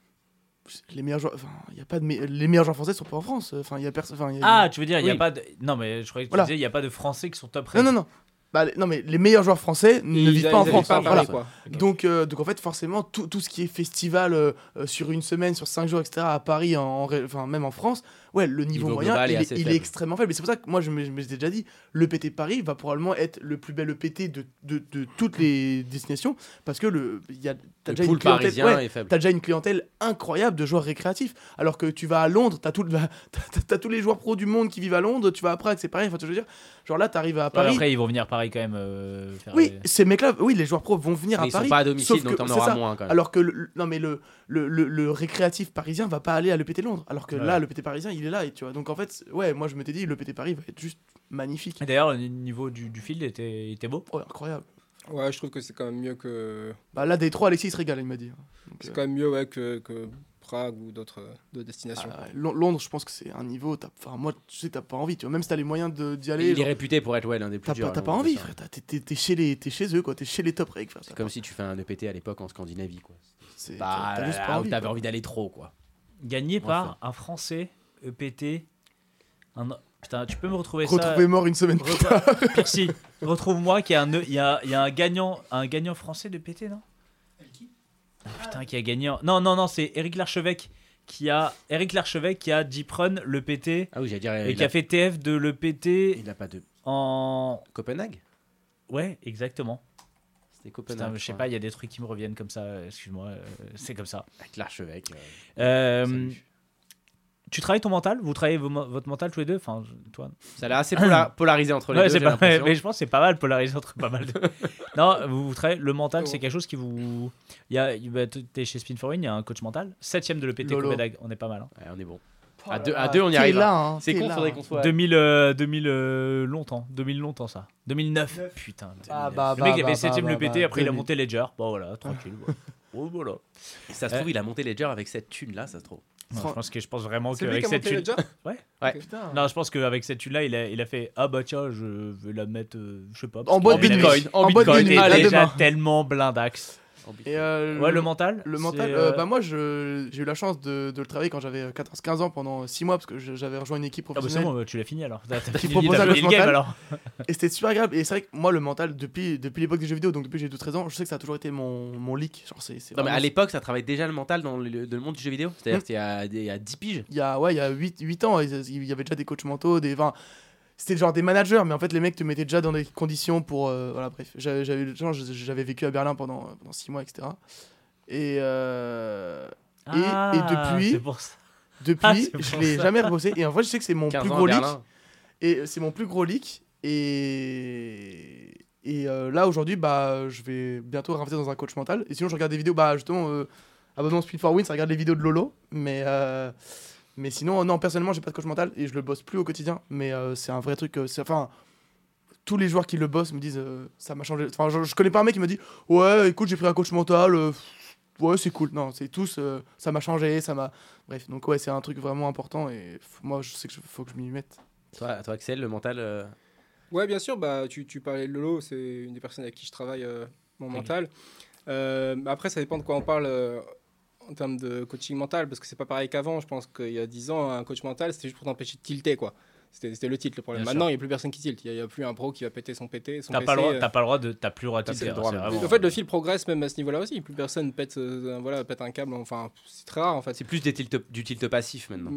Les meilleurs joueurs, enfin, il y a pas de me- les meilleurs joueurs français sont pas en France. Enfin, il y a personne. Enfin, il y a- Ah, tu veux dire, il n'y a Oui. pas de. Non, mais je croyais que tu Voilà. disais, il n'y a pas de Français qui sont top non, règle. non, non. Bah, non, mais les meilleurs joueurs français ne vivent pas en France. pas à voilà. Paris, quoi. Donc, euh, donc en fait, forcément, tout, tout ce qui est festival euh, euh, sur une semaine, sur cinq jours, etc., à Paris, en, en ré- enfin même en France, ouais, le niveau, Niveau moyen, il, est est, il extrêmement faible. Et c'est pour ça que moi, je me, je me l'étais déjà dit, le PT Paris va probablement être le plus bel EPT de, de, de toutes les destinations, parce que le, y a, déjà une clientèle, ouais, déjà une clientèle incroyable de joueurs récréatifs. Alors que tu vas à Londres, tout, t'as tous les joueurs pros du monde qui vivent à Londres. Tu vas à Prague, c'est pareil. Enfin, tu veux dire, genre là, t'arrives à Ouais, Paris. après, ils vont venir Paris quand même. euh, faire oui, les- ces mecs-là, oui, les joueurs pros vont venir Mais à ils Paris. sont pas à domicile, donc c'est auras ça. moins quand même. Alors que le, non mais le, le, le, le récréatif parisien va pas aller à l'EPT Londres. Alors que Ouais. là, le PT parisien, il est là. Et, tu vois. Donc en fait, ouais, moi je m'étais dit, le PT Paris va être juste magnifique. Et D'ailleurs, le niveau du, du field était, était beau. Ouais, incroyable. Ouais, je trouve que c'est quand même mieux que. Bah là, des trois, Alexis il se régale, il m'a dit. Donc, C'est euh, quand même mieux ouais, que, que Prague ou d'autres euh, destinations. ah, Londres, je pense que c'est un niveau. t'as- Enfin, moi, tu sais, t'as pas envie. Tu vois, même si t'as les moyens de- d'y aller. Il est réputé pour être ouais, l'un des plus T'as durs. pas, t'as envie, frère. T'es chez, les- t'es chez eux, quoi. T'es chez les top reg. frère. T'as C'est comme pas- si tu fais un EPT à l'époque en Scandinavie, quoi. c'est- Bah, envie. t'avais quoi. envie d'aller trop, quoi. Gagné Enfin. par un Français EPT. Un... Putain, tu peux me retrouver ça? Retrouver mort une semaine plus tard. Piercy, retrouve-moi qu'il y a un, il y a, il y a un gagnant, un gagnant français de PT, non? Ah, Putain, qui a gagné. en- Non, non, non, c'est Eric Larchevêque qui a Eric Larchevêque qui a deep run le PT Ah oui, j'allais dire. et il qui a a- fait TF de le PT Il a pas de. en. Copenhague? Ouais, exactement. C'était Copenhague. Putain, je sais crois. pas, il y a des trucs qui me reviennent comme ça. euh, Excuse-moi, euh, c'est comme ça. Avec l'archevêque. euh, Euh, salut. Tu travailles ton mental? Vous travaillez vos votre mental tous les deux? Enfin, toi. Ça a l'air assez pola- polarisé entre les Ouais, deux. pas mais je pense que c'est pas mal polarisé entre pas mal de. non, vous, vous travaillez le mental, c'est quelque chose qui vous. Il y a, bah, t'es chez Spin for Win, il y a un coach mental. Septième de l'EPT. Copenhague, on est pas mal. hein. Ouais, on est bon. Oh À deux- là, à deux, on y arrive, là, hein, C'est con, faudrait hein. qu'on soit. 2000, euh, 2000 euh, longtemps, 2000 longtemps ça. 2009. Putain. Ah, 2009. bah, le mec bah, il avait bah, 7ème bah, le PT, bah, après il a 2000. monté Ledger. Bon voilà, tranquille. ouais. Oh, voilà. Ça se Euh. trouve, il a monté Ledger avec cette thune là, ça se trouve. Non, je pense que je pense vraiment qu'avec cette thune. job Putain. Non, je pense qu'avec cette thune là, il a, il a fait ah bah tiens, je vais la mettre, euh, je sais pas. En boîte avait- En Bitcoin. Il est déjà demain. tellement blindax. Et euh, Ouais, le mental. Le mental, euh, euh, bah moi je- j'ai eu la chance de, de le travailler quand j'avais 14-15 ans pendant 6 mois parce que j'avais rejoint une équipe Ah bah c'est professionnelle bon, tu l'as fini alors. T'as t'as Qui fini, t'as le game mental. alors. et c'était super agréable et c'est vrai que moi le mental depuis, depuis l'époque des jeux vidéo donc depuis que j'ai 12-13 ans je sais que ça a toujours été mon, mon leak genre c'est c'est Non, mais à l'époque, ça travaillait déjà le mental dans le, dans le monde du jeu vidéo. C'est-à-dire Hmm. qu'il y a, il y a 10 piges. il y a ouais il y a 8, 8 ans il y avait déjà des coachs mentaux des enfin, c'était genre des managers mais en fait les mecs te mettaient déjà dans des conditions pour euh, voilà bref j'avais vécu à Berlin pendant, pendant 6 mois etc et, euh, Et- et depuis- c'est pour ça. depuis Ah, je l'ai jamais rebossé et en fait je sais que c'est mon 15 plus gros leak. Et c'est mon plus gros leak. Et, Et euh, là, aujourd'hui, bah, je vais bientôt réinvestir dans un coach mental. Et sinon, je regarde des vidéos, bah, justement, euh, abonnement Speed for Win, ça regarde les vidéos de Lolo. Mais, euh, mais sinon, non, personnellement, j'ai pas de coach mental et je le bosse plus au quotidien. Mais euh, c'est un vrai truc. euh, c'est- Enfin, tous les joueurs qui le bossent me disent, euh, ça m'a changé. Enfin, je, je connais pas un mec qui me dit, ouais, écoute, j'ai pris un coach mental. euh, ouais, c'est cool. Non, c'est tous, euh, ça m'a changé, ça m'a. Bref, donc ouais, c'est un truc vraiment important et moi, je sais que je- faut que je m'y mette. Toi, toi, Axel, le mental. euh, Ouais, bien sûr. Bah, tu, tu parlais de Lolo, c'est une des personnes avec qui je travaille euh, mon mental. Euh, après, ça dépend de quoi on parle euh, en termes de coaching mental, parce que c'est pas pareil qu'avant. Je pense qu'il y a 10 ans, un coach mental, c'était juste pour t'empêcher de tilter, quoi. C'était c'était le titre, le problème. Bien Maintenant, il n'y a plus personne qui tilte. Il n'y a, plus un pro qui va péter son PT. Son T'as pas, le droit- euh, t'as pas le droit de, t'as plus le droit de tilter, c'est vraiment- En fait, le fil progresse même à ce niveau-là aussi. Plus personne pète, euh, voilà, pète un câble. Enfin, c'est très rare en fait. C'est plus des tilt- du tilt passif maintenant.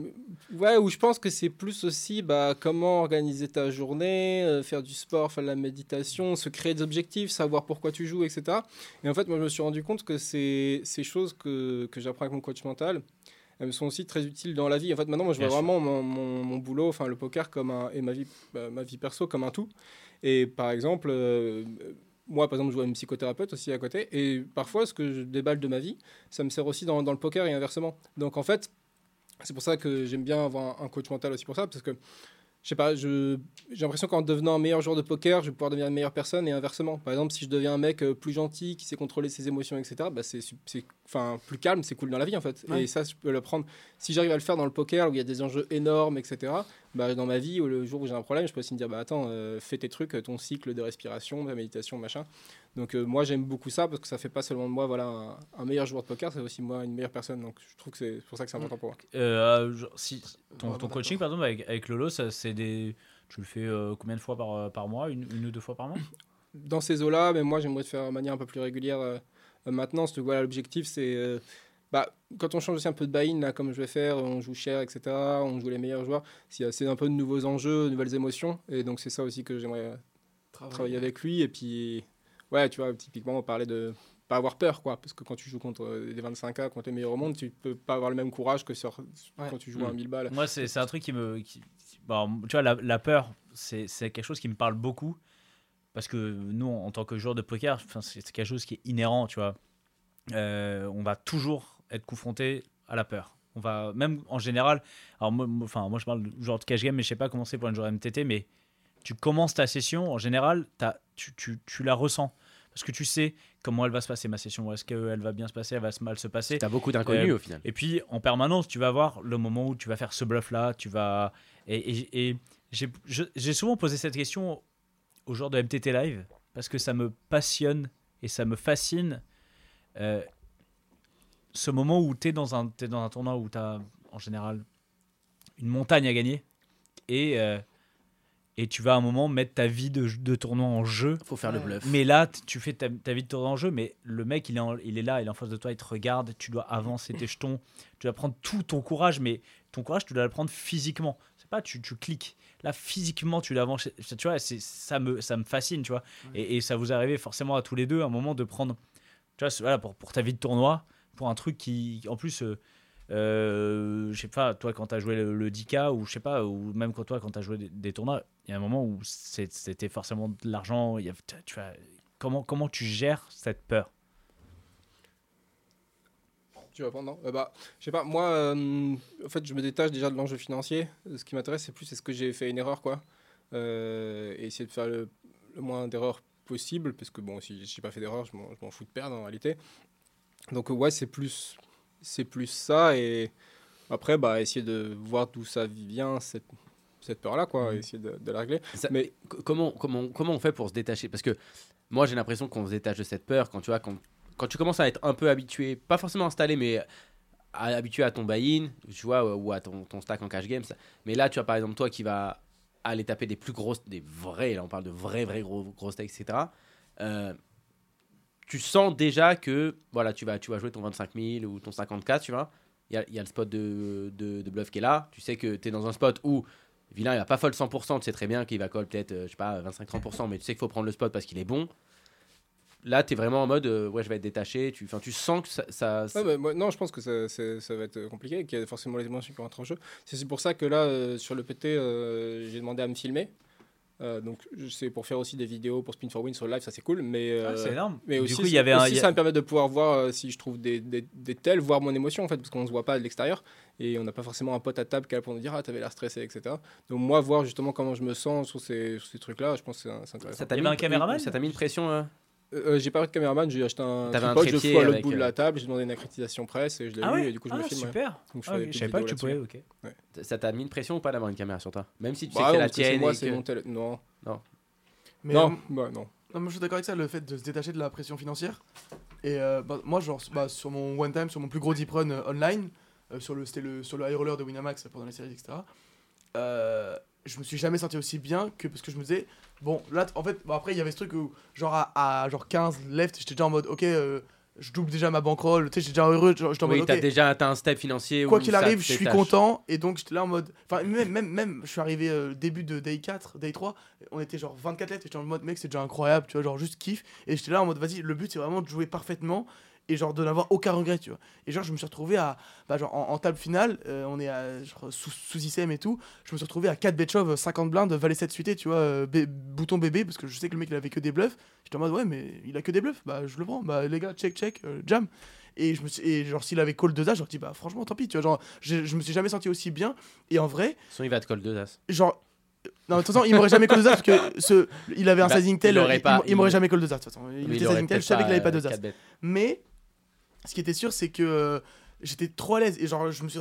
Ouais, où je pense que c'est plus aussi bah, comment organiser ta journée, euh, faire du sport, faire de la méditation, se créer des objectifs, savoir pourquoi tu joues, etc. Et en fait, moi, je me suis rendu compte que ces, ces choses que, que j'apprends avec mon coach mental, me sont aussi très utiles dans la vie. En fait, maintenant, moi, je vois Bien vraiment mon, mon, mon boulot, enfin le poker comme un, et ma vie, bah, ma vie perso comme un tout. Et par exemple, euh, moi, par exemple, je vois une psychothérapeute aussi à côté. Et parfois, ce que je déballe de ma vie, ça me sert aussi dans, dans le poker et inversement. Donc, en fait, c'est pour ça que j'aime bien avoir un, un coach mental aussi pour ça, parce que je sais pas, j'ai l'impression qu'en devenant un meilleur joueur de poker, je vais pouvoir devenir une meilleure personne et inversement. Par exemple, si je deviens un mec euh, plus gentil, qui sait contrôler ses émotions, etc., bah c'est, enfin, plus calme, c'est cool dans la vie en fait. Ouais. Et ça, je peux le prendre. Si j'arrive à le faire dans le poker où il y a des enjeux énormes, etc., bah, dans ma vie, ou le jour où j'ai un problème, je peux aussi me dire, bah attends, euh, fais tes trucs, ton cycle de respiration, de méditation, machin. Donc euh, moi, j'aime beaucoup ça parce que ça fait pas seulement de moi voilà, un, un meilleur joueur de poker, c'est aussi moi une meilleure personne. Donc je trouve que c'est pour ça que c'est important pour moi. Euh, genre, si, ton, coaching, par exemple, avec, avec Lolo, ça, c'est des. Tu le fais euh, combien de fois par, par mois? Une, une ou deux fois par mois? Dans ces eaux-là, mais moi j'aimerais le faire de manière un peu plus régulière maintenant. Parce que voilà, l'objectif c'est. Bah, quand on change aussi un peu de buy-in, là, comme je vais faire, on joue cher, etc., on joue les meilleurs joueurs, c'est un peu de nouveaux enjeux, de nouvelles émotions. Et donc c'est ça aussi que j'aimerais euh, travailler avec lui. Et puis, ouais, tu vois, typiquement, on parlait de pas avoir peur, quoi. Parce que quand tu joues contre euh, des 25K, contre les meilleurs au monde, tu peux pas avoir le même courage que sur, Ouais. quand tu joues à Mm. 1000 balles. Moi, c'est c'est un truc qui me. qui- bon, tu vois, la, la peur, c'est c'est quelque chose qui me parle beaucoup. Parce que nous, en tant que joueur de poker, c'est quelque chose qui est inhérent, tu vois. Euh, on va toujours être confronté à la peur. On va, même en général, alors moi, moi- enfin, moi je parle de genre de cash game, mais je sais pas comment c'est pour un joueur MTT, mais tu commences ta session, en général, tu, tu, tu la ressens. Parce que tu sais comment elle va se passer, ma session. Est-ce qu'elle va bien se passer, elle va mal se passer? T'as beaucoup d'inconnus Euh, au final. Et puis en permanence, tu vas voir le moment où tu vas faire ce bluff-là, tu vas. Et, j'ai souvent posé cette question aux joueurs de MTT Live parce que ça me passionne et ça me fascine. euh, ce moment où tu es, dans un- t'es dans un tournoi où tu as en général une montagne à gagner et, euh, et tu vas à un moment mettre ta vie de, de tournoi en jeu. Faut faire le bluff. Mais là, tu fais ta, ta vie de tournoi en jeu, mais le mec, il est, en- il est là, il est en face de toi, il te regarde, tu dois avancer tes jetons, tu dois prendre tout ton courage, mais ton courage, tu dois le prendre physiquement. C'est pas tu, tu cliques. Là, physiquement, tu l'avances. Tu vois, c'est- ça me, ça me fascine, tu vois. Et, et ça vous arrivé forcément à tous les deux, à un moment de prendre, tu vois, voilà, pour, pour ta vie de tournoi, pour un truc qui, en plus, euh, euh, je sais pas, toi, quand tu as joué le, le 10K, ou je sais pas, ou même quand toi, quand tu as joué des, tournois, il y a un moment où c'était forcément de l'argent. Tu vois, comment, comment tu gères cette peur? Tu vas prendre, non? Euh, bah, Je sais pas, moi, euh, en fait, je me détache déjà de l'enjeu financier. Ce qui m'intéresse, c'est plus est-ce que j'ai fait une erreur, quoi? Et essayer de faire le, le moins d'erreurs possible, parce que bon, si j'ai pas fait d'erreur, je m'en fous de perdre en réalité. Donc, euh, ouais, c'est plus, c'est plus ça. Et après, bah, essayer de voir d'où ça vient, cette, cette peur-là, quoi. Mhm. Essayer de, de la régler. Ça- Mais- comment, comment, comment on fait pour se détacher? Parce que moi, j'ai l'impression qu'on se détache de cette peur quand tu, vois, quand, quand tu commences à être un peu habitué, pas forcément installé, mais à- habitué à ton buy-in, tu vois, ou à ton, ton stack en cash game. ça. Mais là, tu vois, par exemple, toi qui vas aller taper des plus grosses, des vrais, là, on parle de vrais, vrais gros, gros stacks, etc. euh, tu sens déjà que voilà, tu vas, tu vas jouer ton 25 000 ou ton 50K, tu vois. Il y y a le spot de, de, bluff qui est là. Tu sais que tu es dans un spot où Vilain, il va pas fold 100%, tu sais très bien qu'il va call peut-être, euh, je sais pas, 25-30%, mais tu sais qu'il faut prendre le spot parce qu'il est bon. Là, tu es vraiment en mode, euh, ouais, je vais être détaché. Tu, tu sens que ça. ça- Ouais, bah, non, je pense que ça, ça va être compliqué, qu'il y a forcément les émotions qui rentrent en jeu. C'est pour ça que là, euh, sur le PT, j'ai demandé à me filmer. Euh, donc c'est pour faire aussi des vidéos pour Spin for Win sur live, ça c'est cool. Mais, euh, Ah, c'est énorme. mais Du aussi, coup, il y avait un- aussi, il y a- ça me permet de pouvoir voir euh, si je trouve des, des, des tels, voir mon émotion en fait, parce qu'on se voit pas de l'extérieur et on n'a pas forcément un pote à table qui est là pour nous dire ah t'avais l'air stressé, etc. Donc moi voir justement comment je me sens sur ces, sur ces trucs-là, je pense que c'est c'est intéressant. Ça t'a mis, un caméraman Ça t'a mis une pression euh Euh, euh, j'ai pas eu de caméraman, j'ai acheté un T'avais un tripod, je fous à l'autre bout de euh, la table, j'ai demandé une accréditation presse et je l'ai Ah eu ouais et du coup je ah, me filme. ouais. super. Donc je Ah, fais ok, des Je savais pas que tu pouvais, ok. Ça t'a mis une pression ou pas d'avoir une caméra sur toi Même si tu sais Bah que c'est non, la tienne moi, c'est que- mon téléphone. Non, Mais, non, euh, bah, non. Non, moi je suis d'accord avec ça, le fait de se détacher de la pression financière. Et euh, bah, moi, genre, bah, sur mon one time, sur mon plus gros deep run euh, online, euh, sur le, c'était le, sur le high roller de Winamax pendant les séries, etc. je me suis jamais senti aussi bien que parce que je me disais, bon, là, en fait, bon, après, il y avait ce truc où, genre, à, à, genre 15 left, j'étais déjà en mode, ok, euh, je double déjà ma bankroll, tu sais, j'étais déjà heureux, genre, j'étais en Oui, t'as ok, déjà atteint un step financier. quoi qu'il arrive, je suis content. Et donc, j'étais là en mode. Enfin, même, même, même, je suis arrivé euh, début de day 4, day 3. On était genre 24 lettres. Et j'étais en mode, mec, c'est déjà incroyable, tu vois, genre juste kiff. Et j'étais là en mode, vas-y, le but, c'est vraiment de jouer parfaitement. Et genre de n'avoir aucun regret, tu vois. Et genre, je me suis retrouvé à. Bah, genre, en, en table finale, euh, on est à, genre, sous, sous ICM et tout. Je me suis retrouvé à 4 bet shove, 50 blindes, valet 7 suité, tu vois, euh, bé- bouton bébé, parce que je sais que le mec, il avait que des bluffs. J'étais en mode, ouais, mais il a que des bluffs. Bah, je le prends. Bah, les gars, check, check, euh, jam. Et, je me suis, et genre, s'il avait call 2 as, j'aurais dit, bah, franchement, tant pis, tu vois. Genre, je, je me suis jamais senti aussi bien. Et en vrai, Sinon, il va te coller deux as. genre. Non, de toute façon, il m'aurait jamais call 2 as parce que ce, il avait un Bah, sizing tel. il m'aurait jamais call 2 as, de toute façon. Il était sizing tel, je savais qu'il avait pas euh, 2 as. Mais ce qui était sûr, c'est que euh, j'étais trop à l'aise. Et genre, je me suis,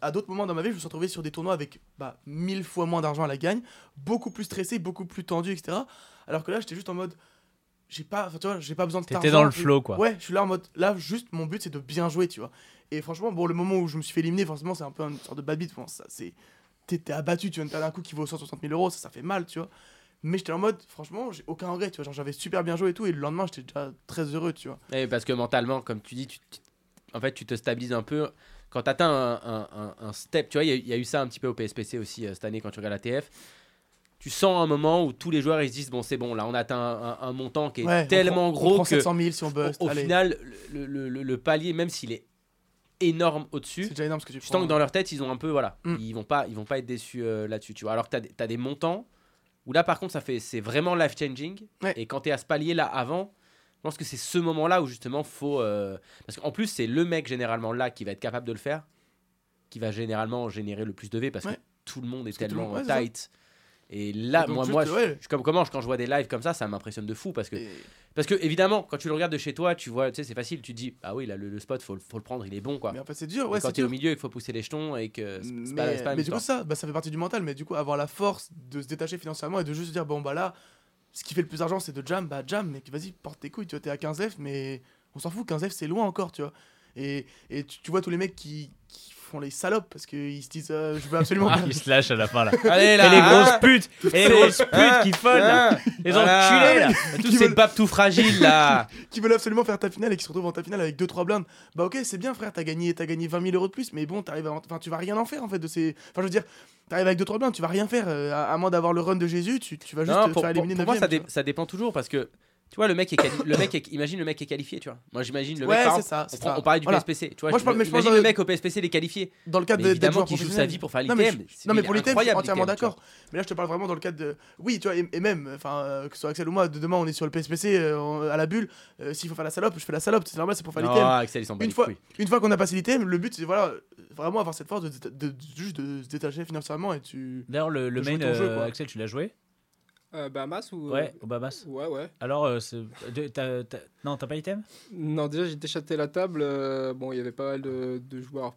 à d'autres moments dans ma vie, je me suis retrouvé sur des tournois avec bah, mille fois moins d'argent à la gagne, beaucoup plus stressé, beaucoup plus tendu, etc. Alors que là, j'étais juste en mode. J'ai pas, tu vois, j'ai pas besoin de T'étais dans le flow, quoi. Ouais, je suis là en mode. Là, juste, mon but, c'est de bien jouer, tu vois. Et franchement, bon, le moment où je me suis fait éliminer, forcément, c'est un peu une sorte de bad beat. Bon, ça, c'est. T'es t'es abattu, tu viens de perdre un coup qui vaut 160 000 euros, ça, ça fait mal, tu vois. Mais j'étais en mode, franchement, j'ai aucun regret, tu vois. Genre, j'avais super bien joué et tout, et le lendemain, j'étais déjà très heureux, tu vois. Eh, parce que mentalement, comme tu dis, tu, tu- en fait, tu te stabilises un peu. Quand tu atteins un, un- un- un step, tu vois, il y, a- il y a eu ça un petit peu au PSPC aussi euh, cette année quand tu regardes la TF. Tu sens un moment où tous les joueurs ils se disent bon c'est bon là on atteint un, montant qui est Ouais, on tellement prend- on gros prend que 700 000 si on au, bust. au allez. final le, le- le- le palier même s'il est énorme c'est au-dessus déjà énorme ce que tu prends. sens que dans leur tête ils ont un peu voilà Mm. ils vont pas ils vont pas être déçus euh, là-dessus tu vois alors que tu as, des montants où là par contre ça fait c'est vraiment life changing Ouais. et quand tu es à ce palier là avant je pense que c'est ce moment là où justement faut euh, parce qu'en plus c'est le mec généralement là qui va être capable de le faire qui va généralement générer le plus de V parce Ouais. que tout le monde est Parce tellement monde- ouais, tight et là Et moi juste, moi je, ouais. je- comme comment quand je vois des lives comme ça ça m'impressionne de fou parce que Et- parce que évidemment quand tu le regardes de chez toi tu vois tu sais c'est facile tu te dis ah oui là le, le spot faut, le- faut le prendre il est bon quoi Mais en fait, c'est dur, Et ouais, quand c'est tu es au milieu, il faut pousser les jetons et que pas, Mais, pas mais même du coup, ça, bah, ça fait partie du mental. Mais du coup, avoir la force de se détacher financièrement et de juste dire, bon, bah là, ce qui fait le plus d'argent, c'est de jam. Bah, jam, mec, vas-y, porte tes couilles. Tu vois, t'es à 15 F, mais on s'en fout. 15 F, c'est loin encore, tu vois. Et, et tu, tu vois tous les mecs qui, qui font les salopes parce qu'ils se disent, euh, je veux absolument. Ah, il se lâche à la fin là. Allez Et les grosses putes Et les grosses putes qui follent là. Les Voilà. enculés là Tous ces babes tout fragiles là qui veulent absolument faire ta finale et qui se retrouvent en ta finale avec 2-3 blindes. Bah ok, c'est bien frère, t'as gagné, t'as gagné 20 000 euros de plus, mais bon, t'arrives à... enfin, tu vas rien en faire en fait de ces... Enfin je veux dire, t'arrives avec 2-3 blindes, tu vas rien faire, euh, à, à moins d'avoir le run de Jésus, tu, tu vas juste Non, te pour, faire pour- éliminer pour moi, 9e, ça, tu dé- ça dépend toujours parce que tu vois, le mec est, quali- le mec est- imagine le mec est qualifié, tu vois. Moi, j'imagine le Ouais, mec. par c'est exemple, ça, On, c'est prend- ça. on parlait du Voilà. PSPC, tu vois. Moi, je parle- mais je imagine parle le de- mec au PSPC, il est qualifié. Dans le cadre Mais de- d'être évidemment joueur qu'il joue sa professionnel. vie pour faire Non, mais l'ITM. je- Non mais Il est pour l'ITM, je suis incroyable, entièrement l'ITM, d'accord. Mais là, je te parle vraiment dans le cadre de. Oui, tu vois, et, et même, enfin, euh, que ce soit Axel ou moi, de demain, on est sur le PSPC euh, on- à la bulle. euh, S'il faut faire la salope, je fais la salope. C'est normal, c'est pour faire l'ITM. Axel, il s'en bat Une les fois, couilles. une fois qu'on a passé l'ITM, le but c'est voilà, vraiment avoir cette force de, de- de- juste de se détacher financièrement et tu. D'ailleurs, le, le De jouer main, ton jeu, euh, quoi. Axel, tu l'as joué Euh, Bahamas ou. Ouais, au Bahamas. Ouais, ouais. Alors, euh, c'est- de- t'as- t'as- non, t'as pas item Non, déjà, j'ai déchaté la table. euh, bon, il y avait pas mal de, de joueurs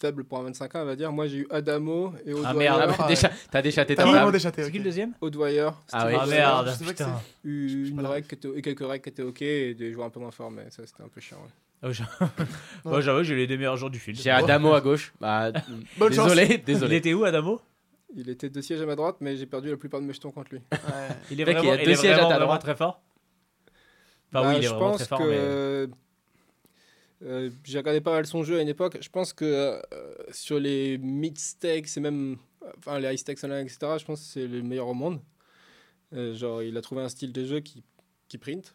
faibles pour un 25 ans, on va dire. Moi, j'ai eu Adamo et Ah, Odwyer. merde. Ah, bah, ouais. déjà, T'as déchaté T'as ta vraiment table. déchaté. C'est qui le deuxième? Odwyer, Ah oui. Ah Ouais, merde, je sais pas que putain. c'est- eu une règle qui était, et quelques règles qui étaient ok et des joueurs un peu moins forts, mais ça, c'était un peu chiant. ouais. Oh, j'a- Ouais, J'avoue, j'ai les deux meilleurs jours du film. J'ai Adamo à gauche. Bah, Bonne chance. désolé, Il désolé. était où, Adamo? Il était deux sièges à ma droite, mais j'ai perdu la plupart de mes jetons contre lui. Ouais. Il est il vraiment, il deux est sièges à ta vraiment droite. très fort Enfin, Bah, oui, il est je vraiment pense très fort, que mais... euh, j'ai regardé pas mal son jeu à une époque. Je pense que euh, sur les mid stakes et même enfin, les high stakes online, etc., je pense que c'est le meilleur au monde. Euh, genre, il a trouvé un style de jeu qui, qui print.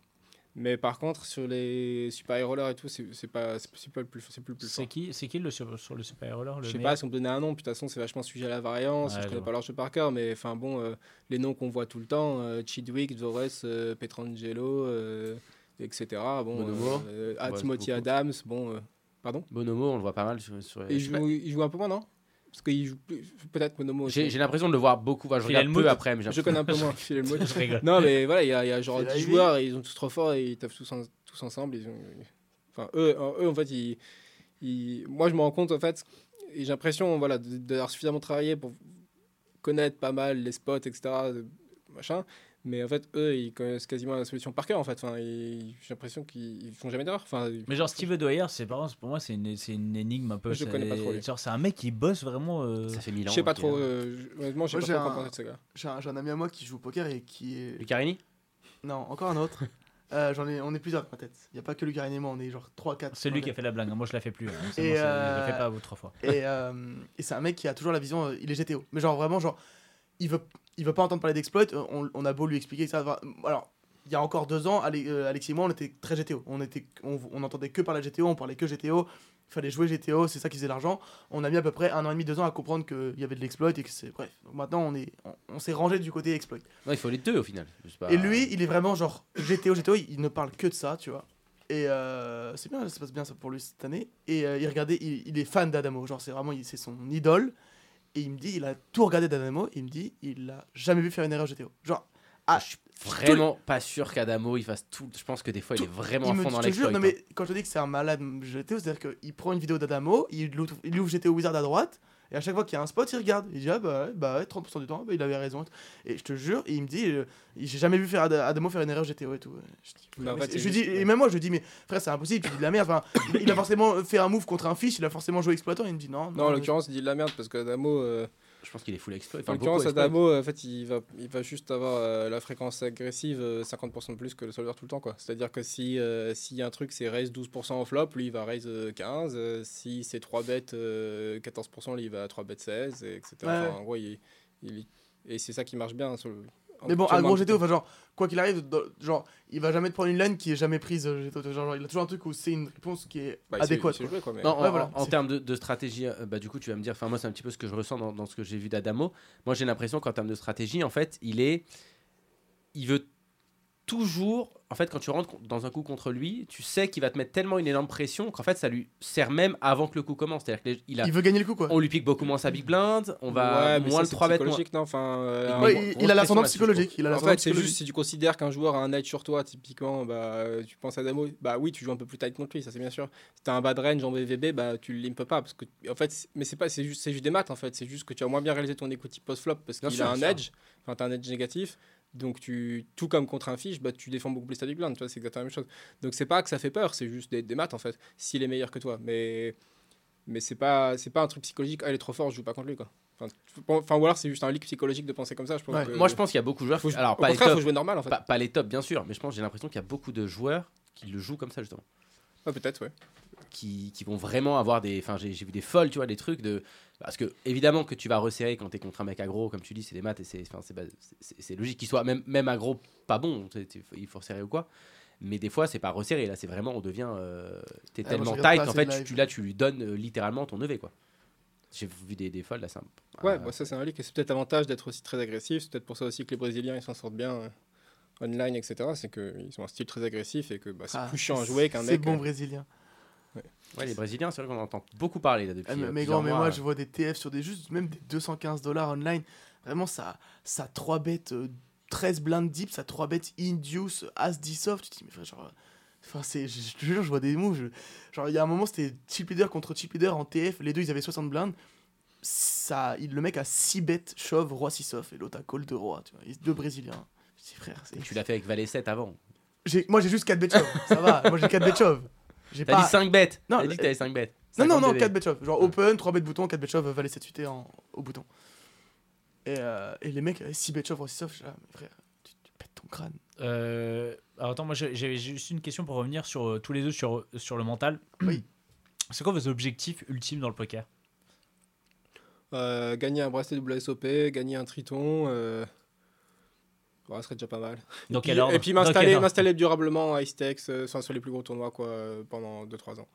Mais par contre, sur les super rollers et tout, c'est c'est pas, c'est pas le plus, c'est plus le plus C'est fort. qui, c'est qui le sur, sur le super roller le Je sais pas si on me donnait un nom, puis de toute façon, c'est vachement sujet à la variance. Ouais, je connais pas leur jeu par cœur, mais enfin bon, euh, les noms qu'on voit tout le temps euh, Chidwick, Dvores, euh, Petrangelo, euh, etc. Bon, Bonomo. euh, Ouais, Timothy. Adams, bon. euh, pardon Bonomo, on le voit pas mal sur. sur Et il joue, il joue un peu moins, non? Parce qu'il joue plus- peut-être Monomo. J'ai l'impression de le voir beaucoup. Enfin, je regarde peu après, mais j'ai Je connais un peu moins Phil Hellmuth. Je rigole. Non, mais voilà, il y a, il y a genre C'est 10 Ivy. joueurs et ils sont tous trop forts et ils taffent tous, en- tous ensemble. Ils ont- Enfin, eux, en- eux, en fait, ils, ils- moi, je me rends compte, en fait, et j'ai l'impression voilà, d'avoir suffisamment travaillé pour connaître pas mal les spots, etc. Machin. Mais en fait, eux, ils connaissent quasiment la solution par cœur, en fait. Enfin, ils- j'ai l'impression qu'ils ils font jamais d'erreur. Enfin, Mais genre Steve Dwyer, c'est par exemple, pour moi c'est une, c'est une énigme un peu. Je connais pas trop, lui. c'est- Genre c'est un mec qui bosse vraiment. euh, Ça fait mille ans. je sais pas trop, euh, honnêtement, je sais pas trop un- de ce gars. J'ai un, j'ai un ami à moi qui joue au poker et qui est. Lucarini? Non, encore un autre. Euh, j'en ai, on est plusieurs dans ma tête. Il n'y a pas que Lucarine et moi, on est genre 3-4. C'est lui qui a fait la blague. hein. Moi je la fais plus. hein. Et Je la fais pas vous trois fois. Et, euh, et c'est un mec qui a toujours la vision, euh, il est GTO. Mais genre vraiment, genre, il veut, il veut pas entendre parler d'exploit. euh, On, on a beau lui expliquer ça. va- Alors, il y a encore deux ans, euh, Alexis et moi, on était très GTO. On était, on, on entendait que parler GTO, on parlait que GTO. Il fallait jouer GTO, c'est ça qui faisait l'argent. On a mis à peu près un an et demi, deux ans à comprendre qu'il y avait de l'exploit et que c'est. Bref. Donc maintenant, on est, on, on s'est rangé du côté exploit. Il faut les deux au final. Pas. Et lui, il est vraiment genre GTO, GTO, il, il ne parle que de ça, tu vois. Et euh, c'est bien, ça se passe bien ça pour lui cette année. Et euh, il regardait, il, il est fan d'Adamo, genre c'est vraiment, c'est son idole. Et il me dit, il a tout regardé d'Adamo, il me dit, il l'a jamais vu faire une erreur GTO. Genre, ah, je suis vraiment pas sûr qu'Adamo il fasse tout. Je pense que des fois il est vraiment il à fond dans l'exploit. non mais quand je te dis que c'est un malade GTO, c'est-à-dire qu'il prend une vidéo d'Adamo, il ouvre, il ouvre GTO Wizard à droite, et à chaque fois qu'il y a un spot, il regarde. Il dit, ah bah ouais, bah ouais, 30% du temps, bah, il avait raison. Et je te jure, il me dit, euh, j'ai jamais vu faire Ad- Adamo faire une erreur GTO et tout. Je, dis, en fait, je et même moi, je lui dis, mais frère, c'est impossible, tu dis de la merde. Enfin, il, il a forcément fait un move contre un fish, il a forcément joué exploitant, il me dit non. Non, en l'occurrence, il dit de la merde parce qu'Adamo. euh, Je pense qu'il est full exploit. En l'occurrence. Adamo, en fait, il va, il va juste avoir euh, la fréquence agressive euh, 50% de plus que le solver tout le temps. quoi. C'est-à-dire que si euh, s'il y a un truc, c'est raise 12% en flop, lui, il va raise euh, 15. euh, si c'est 3 bêtes euh, 14%, lui, il va à 3 bêtes 16, et etc. Ouais. Enfin, en gros, il, il- et c'est ça qui marche bien. Sur le, Mais bon, à gros GTO, enfin, genre, quoi qu'il arrive, dans- genre, il va jamais te prendre une lane qui est jamais prise euh, GTO. Genre, il a toujours un truc où c'est une réponse qui est bah, il sait- adéquate. il sait quoi. jouer, quoi, mais- Non, en, Ouais, voilà. en- en C'est- termes de, de stratégie, euh, bah, du coup, tu vas me dire, enfin, moi, c'est un petit peu ce que je ressens dans, dans ce que j'ai vu d'Adamo. Moi, j'ai l'impression qu'en termes de stratégie, en fait, il est. Il veut toujours. En fait, quand tu rentres dans un coup contre lui, tu sais qu'il va te mettre tellement une énorme pression qu'en fait, ça lui sert même avant que le coup commence. C'est-à-dire qu'il a. Il veut gagner le coup, quoi. On lui pique beaucoup moins sa big blind, on va Ouais, moins ça, le c'est 3 bêtes. non Enfin, euh, Ouais, il- il a là-dessus, psychologique. Il a En fait, c'est juste si tu considères qu'un joueur a un edge sur toi, typiquement, bah, tu penses à Damo, bah oui, tu joues un peu plus tight contre lui, ça c'est bien sûr. Si t'as un bad range en VVB, bah tu le limp pas parce que en fait, mais c'est pas, c'est juste, des maths en fait, c'est juste que tu as moins bien réalisé ton equity post flop parce qu'il a un edge, enfin t'as un edge négatif. Donc tu, tout comme contre un fiche, bah tu défends beaucoup plus ta big blind, tu vois, c'est exactement la même chose. Donc c'est pas que ça fait peur, c'est juste des, des maths en fait. S'il est meilleur que toi, mais mais c'est pas c'est pas un truc psychologique. Ah, il est trop fort, je joue pas contre lui quoi. Enfin, ou alors c'est juste un leak psychologique de penser comme ça. Je pense Ouais. que- Moi, je pense qu'il y a beaucoup de joueurs. faut, Alors, au pas les, top, faut jouer normal en fait. pas, pas les tops, bien sûr, mais je pense, j'ai l'impression qu'il y a beaucoup de joueurs qui le jouent comme ça, justement. Ah, peut-être ouais. qui, qui vont vraiment avoir des. Enfin, j'ai vu des folles, tu vois, des trucs de. Parce que, évidemment, que tu vas resserrer quand t'es contre un mec aggro, comme tu dis, c'est des maths et c'est logique qu'il soit même, même aggro pas bon, il faut resserrer ou quoi. Mais des fois, c'est pas resserré, là, c'est vraiment, on devient. euh, t'es moi, tellement tight qu'en fait, tu, là, tu lui donnes euh, littéralement ton EV, quoi. J'ai vu des, des folles, là, c'est un- Ouais, ah, bah ça c'est un leak et c'est peut-être avantage d'être aussi très agressif. C'est peut-être pour ça aussi que les Brésiliens ils s'en sortent bien euh, online, etc. C'est qu'ils ont un style très agressif et que bah, c'est Ah, plus chiant à jouer qu'un C'est mec. bon euh, brésilien. Ouais, les Brésiliens, c'est vrai qu'on entend beaucoup parler là depuis. Ah, mais, euh, mais plusieurs grand, mais mois. moi je vois des TF sur des juste même des 215 dollars online. Vraiment, ça, ça 3 bêtes, euh, 13 blind deep, ça 3 bêtes induce, as 10 soft. Tu te dis, mais frère, genre. Enfin, c'est, je, je te jure, je vois des moves. je- genre, il y a un moment, c'était chip leader contre chip leader en TF. Les deux, ils avaient 60 blindes. Ça, il, le mec a 6 bêtes shove, roi 6 off. Et l'autre a call de roi. Tu vois. Deux brésiliens. Frère, c'est. Et tu l'as fait avec Valet 7 avant. J'ai- moi, j'ai juste 4 bêtes shove. ça va. Moi, j'ai 4 bêtes shove. J'ai T'as dit 5 bêtes. Non, T'as dit que t'avais 5 bêtes. Non, non, 50 non, DV. 4 bet shove. Genre Ouais. open, 3 bet bouton, 4 bet shove, valet 7 8 en, au bouton. Et, euh, et les mecs, 6 bet shove, 6 off, là, mais frère, tu, tu pètes ton crâne. Euh, alors attends, moi j'ai j'ai juste une question pour revenir sur euh, tous les deux sur, sur le mental. Oui. C'est quoi vos objectifs ultimes dans le poker? Euh, gagner un bracelet WSOP, gagner un triton. Ouais, ce serait déjà pas mal. Et puis- Et m'installer m'installer durablement à Istex, euh, sur les plus gros tournois quoi, euh, pendant 2-3 ans.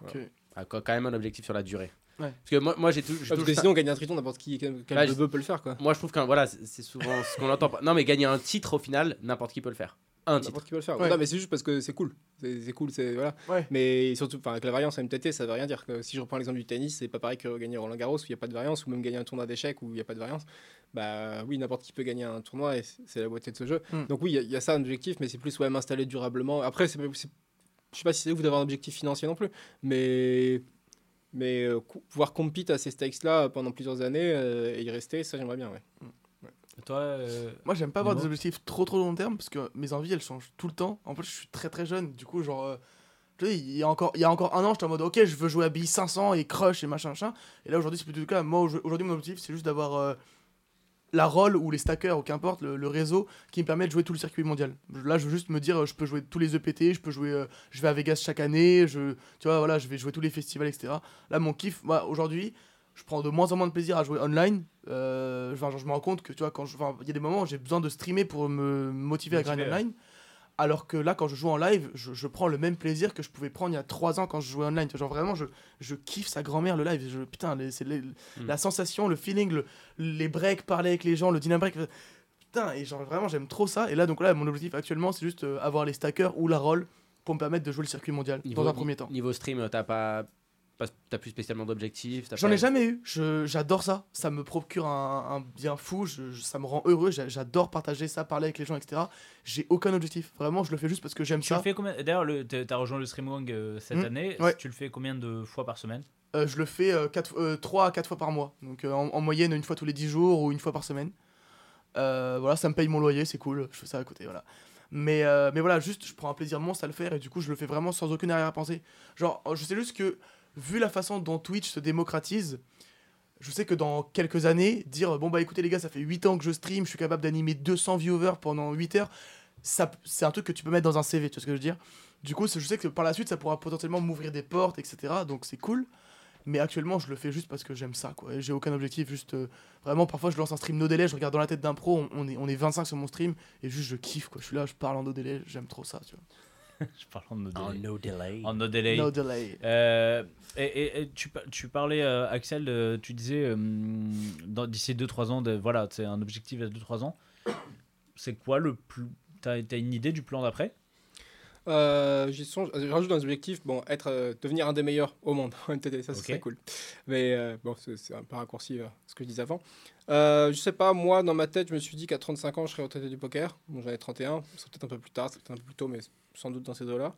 Ok. Ah, quand même un objectif sur la durée. Ouais. Parce que moi, moi j'ai tout. parce toujours que ça- sinon, gagner un triton, n'importe qui, quel Ouais, bebeu peut le faire quoi. Moi, je trouve que voilà, c'est c'est souvent ce qu'on entend. pas. Non, mais gagner un titre au final, n'importe qui peut le faire. Un titre. N'importe qui peut le faire. Ouais. Non, mais c'est juste parce que c'est cool. C'est c'est cool, c'est voilà. Ouais. Mais surtout, enfin, avec la variance en MTT, ça veut rien dire. Que si je reprends l'exemple du tennis, c'est pas pareil que gagner Roland Garros où il n'y a pas de variance, ou même gagner un tournoi d'échecs où il n'y a pas de variance. Bah oui, n'importe qui peut gagner un tournoi et c'est- la beauté de ce jeu. Mm. Donc oui, il y a- il y, a ça un objectif, mais c'est plus ouais, m'installer durablement. Après, c'est c'est- je sais pas si c'est ouf d'avoir un objectif financier non plus, mais mais euh, cou- pouvoir compete à ces stakes là pendant plusieurs années euh, et y rester, ça j'aimerais bien. Ouais. Toi, euh, Moi, j'aime pas avoir des objectifs trop trop long terme parce que mes envies elles changent tout le temps. En plus, je suis très très jeune. Du coup, genre, euh, tu sais, il y, a encore, il y a encore un an, j'étais en mode ok, je veux jouer à BI 500 et Crush et machin machin. Et là, aujourd'hui, c'est plutôt le cas. Moi, aujourd- aujourd'hui, mon objectif, c'est juste d'avoir euh, la roll ou les stackers ou qu'importe, le, le réseau qui me permet de jouer tout le circuit mondial. Là, je veux juste me dire, je peux jouer tous les EPT, je peux jouer, je vais à Vegas chaque année, je, tu vois, voilà, je vais jouer tous les festivals, etc. Là, mon kiff, moi, aujourd'hui, je prends de moins en moins de plaisir à jouer online. Euh, genre, je me rends compte que tu vois, quand je, il y a des moments où j'ai besoin de streamer pour me motiver à ouais. online. Alors que là, quand je joue en live, je, je prends le même plaisir que je pouvais prendre il y a 3 ans quand je jouais online. Genre vraiment, je, je kiffe sa grand-mère le live. Je, putain, c'est les- la sensation, le feeling, le- les breaks, parler avec les gens, le dynamique. Putain, et genre vraiment, j'aime trop ça. Et là, donc là, mon objectif actuellement, c'est juste euh, avoir les stackers ou la roll pour me permettre de jouer le circuit mondial Niveau- dans un premier temps. Niveau stream, t'as pas- t'as plus spécialement d'objectifs. t'as J'en pas- ai jamais eu. Je- J'adore ça. Ça me procure un, un bien fou. Je- je- ça me rend heureux. J'a- J'adore partager ça, parler avec les gens, etc. J'ai aucun objectif. Vraiment, je le fais juste parce que j'aime ça. fais combien D'ailleurs, le- t'as rejoint le Streamwang euh, cette Hmm, année. ouais. Tu le fais combien de fois par semaine? Euh, je le fais 3 à 4 fois par mois. Donc euh, en, en moyenne, une fois tous les 10 jours ou une fois par semaine. Euh, voilà, ça me paye mon loyer, c'est cool. Je fais ça à côté, voilà. Mais, euh, mais voilà, juste, je prends un plaisir monstre à le faire et du coup, je le fais vraiment sans aucune arrière-pensée. Genre, je sais juste que, vu la façon dont Twitch se démocratise, je sais que dans quelques années, dire bon bah écoutez les gars, ça fait 8 ans que je stream, je suis capable d'animer 200 viewers pendant 8 heures, ça, c'est un truc que tu peux mettre dans un CV, tu vois ce que je veux dire? Du coup, je sais que par la suite, ça pourra potentiellement m'ouvrir des portes, etc. Donc c'est cool. Mais actuellement, je le fais juste parce que j'aime ça, quoi. J'ai aucun objectif, juste euh, vraiment. Parfois, je lance un stream no délai, je regarde dans la tête d'un pro, on, est, on est 25 sur mon stream, et juste je kiffe, quoi. Je suis là, je parle en no délai, j'aime trop ça, tu Je parle en no En delay. no delay. En no delay. No delay. Euh, et, et- et tu, tu parlais, euh, Axel, de- tu disais euh, d'ici 2-3 ans, de, voilà, c'est un objectif à 2-3 ans. C'est quoi le plus. T'as as une idée du plan d'après? Euh, j'y songe- je rajoute dans les objectifs, bon, être, euh, devenir un des meilleurs au monde en ça c'est cool. Mais euh, bon, c'est c'est un peu raccourci euh, ce que je disais avant. Euh, je sais pas, moi dans ma tête, je me suis dit qu'à 35 ans, je serais retraité du poker. Bon, j'en ai 31, c'est peut-être un peu plus tard, c'est peut-être un peu plus tôt, mais sans doute dans ces eaux-là.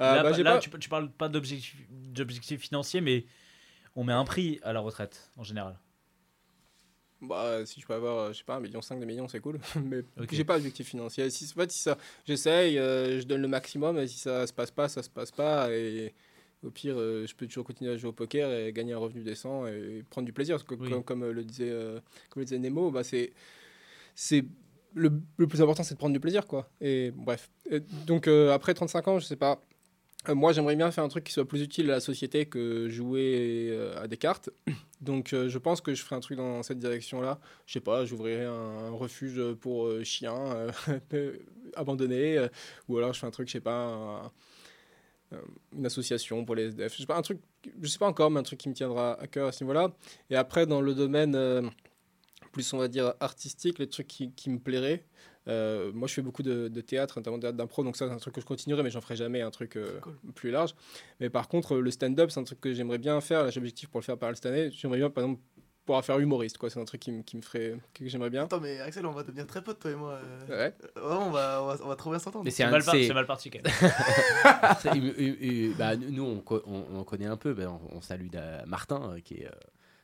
Euh, Là, bah, là, pas- tu, tu parles pas d'objectif financier, mais on met un prix à la retraite en général. Bah, si je peux avoir, euh, je sais pas, un million, 5 millions, c'est cool. Mais Ok. j'ai pas d'objectif financier. Si, en fait, si ça, j'essaye, euh, je donne le maximum, et si ça se passe pas, ça se passe pas. Et au pire, euh, je peux toujours continuer à jouer au poker et gagner un revenu décent et prendre du plaisir. Parce que, Oui. comme, comme, le disait, comme le disait Nemo, bah, c'est le, plus important, c'est de prendre du plaisir, quoi. Et bref. Donc, euh, après 35 ans, je sais pas. Euh, moi, j'aimerais bien faire un truc qui soit plus utile à la société que jouer euh, à des cartes. Donc, euh, je pense que je ferai un truc dans cette direction-là. Je sais pas, j'ouvrirai un, un refuge pour chiens abandonnés, ou alors je fais un truc, je sais pas, un- une association pour les SDF. Je sais pas, un truc, je sais pas encore, mais un truc qui me tiendra à cœur à ce niveau-là. Et après, dans le domaine plus, on va dire, artistique, les trucs qui, qui me plairaient. euh, moi, je fais beaucoup de, de théâtre, notamment de théâtre d'impro, donc ça, c'est un truc que je continuerai, mais j'en ferai jamais un truc euh, Cool. plus large. Mais par contre, le stand-up, c'est un truc que j'aimerais bien faire. Là, j'ai l'objectif pour le faire par cette année. J'aimerais bien, par exemple, pouvoir faire humoriste, quoi. C'est un truc qui, me- qui me ferait, que j'aimerais bien. Attends, mais Axel, on va devenir très potes, toi et moi. euh. Ouais. On va, on va, on va trop bien s'entendre. Mais c'est mal, par- c'est- c'est mal parti quand même. C'est- euh, euh, euh, bah, nous, on, co- on, on connaît un peu. bah, on, on salue Martin, euh, qui est, euh,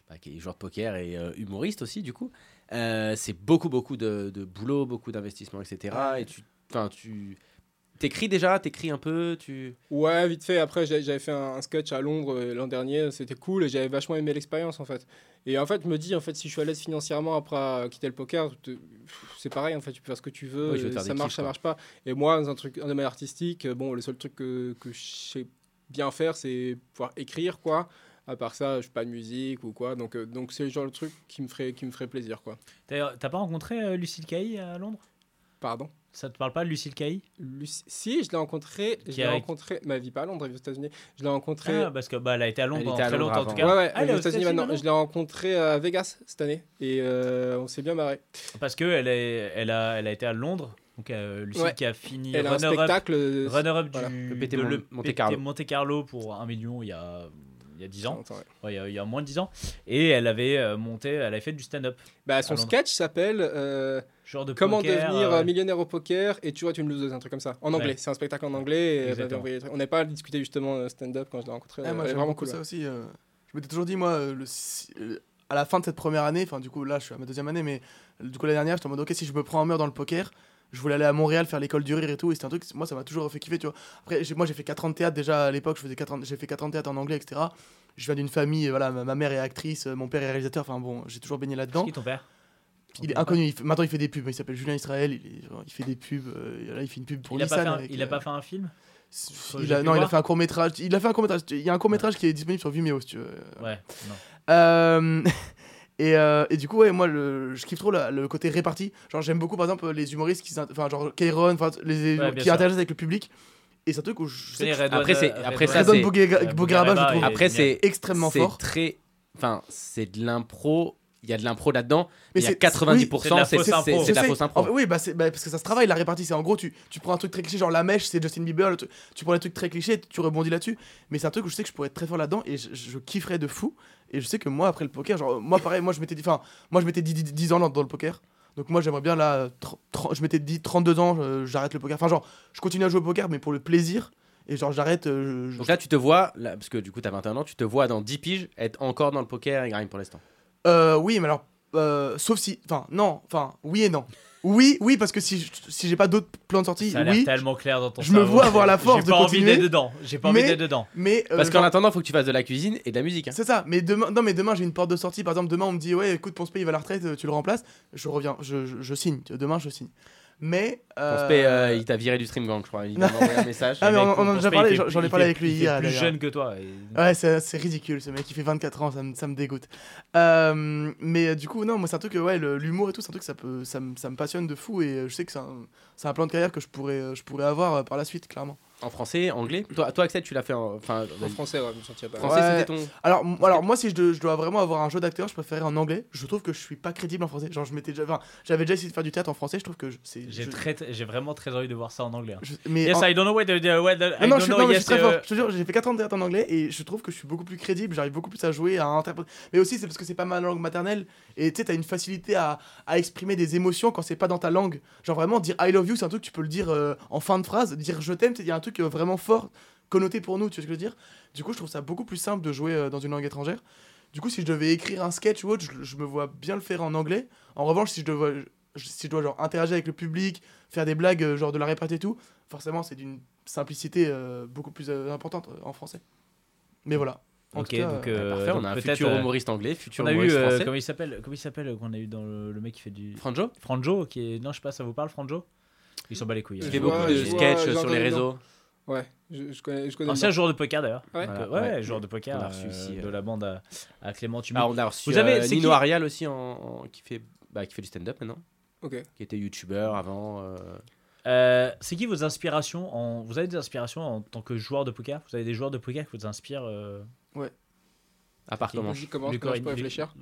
bah, qui est joueur de poker et euh, humoriste aussi, du coup. Euh, c'est beaucoup, beaucoup de, de boulot, beaucoup d'investissement, etc. Et tu, enfin, tu t'écris déjà, t'écris un peu, tu. Ouais, vite fait. Après, j'avais fait un, un sketch à Londres euh, l'an dernier. C'était cool et j'avais vachement aimé l'expérience, en fait. Et en fait, je me dis, en fait, si je suis à l'aise financièrement après quitter le poker, c'est pareil, en fait. Tu peux faire ce que tu veux. Oui, ça marche, kiffs, ça marche pas. Et moi, dans un truc, un domaine artistique, bon, le seul truc que, que je sais bien faire, c'est pouvoir écrire, quoi. À part ça, je suis pas de musique ou quoi. Donc, euh, donc c'est le genre de truc qui me ferait, qui me ferait plaisir, quoi. D'ailleurs, T'as pas rencontré euh, Lucille Cahy à Londres? Pardon? Ça te parle pas, Lucille Cahy Lucie- Si, je l'ai rencontré. Je Qui l'ai a- rencontré. Ma vie pas à Londres, elle vit aux États-Unis. Je l'ai rencontré. Ah, parce que bah, elle a été à Londres Elle pendant était à très Londres longtemps en tout avant. cas. Ouais, ouais, Ah, elle est aux États-Unis maintenant. Je l'ai rencontré à Vegas cette année et euh, on s'est bien marré. Parce que elle, est, elle, a, elle a été à Londres. Donc euh, Lucille Ouais. qui a fini Elle a un runner-up spectacle. runner-up Voilà. du Le PT de Mon- le Monte PT Carlo. Monte Carlo pour un million il y a, il y a 10 ans. longtemps, ouais. Ouais, il, y a, il y a moins de 10 ans. Et elle avait euh, monté, elle avait fait du stand-up. Bah, son sketch s'appelle euh, Genre de Comment poker, devenir euh, millionnaire au poker et tu vois, tu une loseuse, un truc comme ça. En anglais, Ouais. c'est un spectacle en anglais. Et truc. on n'a pas discuté justement stand-up quand je l'ai rencontré. Ouais, euh, moi, elle vraiment cool. ça ouais. aussi. euh, je m'étais toujours dit, moi, le, à la fin de cette première année, enfin, du coup, là, je suis à ma deuxième année, mais du coup, l'année dernière, j'étais en mode, ok, si je me prends un mur dans le poker, je voulais aller à Montréal faire l'école du rire et tout, et c'était un truc, moi, ça m'a toujours fait kiffer, tu vois. Après, moi, j'ai fait 4 ans de théâtre déjà à l'époque, je faisais 4 ans- j'ai fait 4 ans de théâtre en anglais, etc. Je viens d'une famille, euh, voilà, ma, ma mère est actrice, euh, mon père est réalisateur, enfin, bon, j'ai toujours baigné là-dedans. qui ton père? Il est inconnu, il fait- maintenant il fait des pubs, il s'appelle Julien Israël, il, est- genre, il fait des pubs, euh, là, il fait une pub pour Il a, pas Nissan fait un, avec, il a euh, pas fait un film? il a, non, il a fait un court métrage. Il a fait un court métrage. Il y a un court métrage qui est disponible sur Vimeo si tu veux. Ouais, non. Euh, et, euh, et du coup, ouais, moi, le, je kiffe trop la- le côté réparti. Genre, j'aime beaucoup, par exemple, les humoristes qui, enfin, genre Kairon, enfin, les, Ouais, bien qui sûr. interagissent avec le public. Et c'est un truc où je sais que Après, c'est- après, ça, c'est- je trouve Après, c'est extrêmement c'est fort. très. Enfin, c'est de l'impro. Il y a de l'impro là-dedans. Mais Mais il y a c'est- 90%, c'est de la c'est fausse c'est- impro. c'est de la Je sais, fausse impro. en fait, oui, bah, c'est- bah, parce que ça se travaille la répartie. C'est en gros, tu, tu prends un truc très cliché, genre la mèche, c'est Justin Bieber. le truc- tu prends les trucs très clichés, tu rebondis là-dessus. Mais c'est un truc où je sais que je pourrais être très fort là-dedans et je, je kifferais de fou. Et je sais que moi, après le poker, genre, moi, pareil, moi, je m'étais dit, enfin, moi, je m'étais dit 10, 10 ans dans, le poker. Donc, moi, j'aimerais bien là, je m'étais dit 32 ans, euh, j'arrête le poker. Enfin, genre, je continue à jouer au poker, mais pour le plaisir. Et genre, j'arrête. euh, je- Donc là, tu te vois, là, parce que du coup, tu as 21 ans, tu te vois dans 10 piges être encore dans le poker et grind pour l'instant. Euh, oui, mais alors, euh, sauf si. Enfin, non, enfin, oui et non. Oui, oui, parce que si, je- si j'ai pas d'autres plans de sortie, Ça a l'air oui. tellement clair dans ton Je me cerveau. vois avoir la force J'ai de pas envie continuer, d'être dedans. J'ai pas envie mais- d'être dedans. Mais. euh, Parce qu'en genre- attendant, il faut que tu fasses de la cuisine et de la musique. hein. C'est ça, mais demain, non, mais demain j'ai une porte de sortie. Par exemple, demain on me dit ouais, écoute, Ponce P, il va à la retraite, euh, tu le remplaces. Je reviens, je, je, je signe. Demain je signe. Mais. Euh, euh, il t'a viré du stream gang, je crois. Il m'a envoyé un message. Ah, mais on- en a déjà parlé, j'en- ai parlé avec lui il hier, plus jeune que toi. et- Ouais, c'est ridicule, ce mec il fait 24 ans, ça me, ça me dégoûte. Euh, mais du coup, non, moi c'est un truc, euh, ouais, l'humour et tout, c'est un truc, ça, peut, ça, me, ça me passionne de fou et je sais que c'est un, plan de carrière que je pourrais, je pourrais avoir par la suite, clairement. En français, anglais? Toi, toi Axel, tu l'as fait en. En français, ouais, je me sentirais pas. français, Ouais. c'était ton. Alors, alors moi, si je, de- je dois vraiment avoir un jeu d'acteur, je préférerais en anglais. Je trouve que je suis pas crédible en français. Genre, je m'étais déjà, enfin, j'avais déjà essayé de faire du théâtre en français. Je trouve que c'est. J'ai je- très, j'ai vraiment très envie de voir ça en anglais. hein. je- mais Yes, en- I don't know what the, the- what the- I non, non, don't je suis, know, non, je suis très euh, fort. Je te jure, j'ai fait 4 ans de théâtre en anglais et je trouve que je suis beaucoup plus crédible. J'arrive beaucoup plus à jouer, à interpréter. Mais aussi, c'est parce que c'est pas ma langue maternelle. Et tu sais, t'as une facilité à, à exprimer des émotions quand c'est pas dans ta langue. Genre, vraiment, dire I love you, c'est un truc que tu peux le dire euh, en fin de phrase. Dire je t'aime, il y a un truc euh, vraiment fort connoté pour nous, tu vois ce que je veux dire? Du coup, je trouve ça beaucoup plus simple de jouer euh, dans une langue étrangère. Du coup, si je devais écrire un sketch ou autre, je, je me vois bien le faire en anglais. En revanche, si je dois, si je dois genre interagir avec le public, faire des blagues, euh, genre de la répartie et tout, forcément, c'est d'une simplicité euh, beaucoup plus euh, importante euh, en français. Mais voilà. En Ok, cas, donc, euh, Parfait, on a un futur humoriste anglais, futur On a eu, humoriste euh, français. comment il s'appelle, comment il s'appelle, qu'on a eu dans le, le mec qui fait du. Franjo? Franjo, qui est. Non, je sais pas, ça vous parle, Franjo? Il s'en bat les couilles. Il hein. fait beaucoup de sketchs sur les le réseaux. Ouais, je, je connais, je connais. Ancien joueur de poker d'ailleurs. Ouais. Euh, Voilà, ouais, ouais. joueur de poker On a euh, reçu ici, de euh. la bande à, à Clément Tumé. Ah, on a reçu Vous avez- euh, c'est Nino qui Arial aussi, en, en- qui, fait, bah, qui fait du stand-up maintenant. Ok. Qui était youtubeur avant. euh, Euh, c'est qui vos inspirations en... Vous avez des inspirations en tant que joueur de poker? Vous avez des joueurs de poker qui vous inspirent euh... À part comment Vas-y, commence, Luc commence Oren- pour Luc- réfléchir?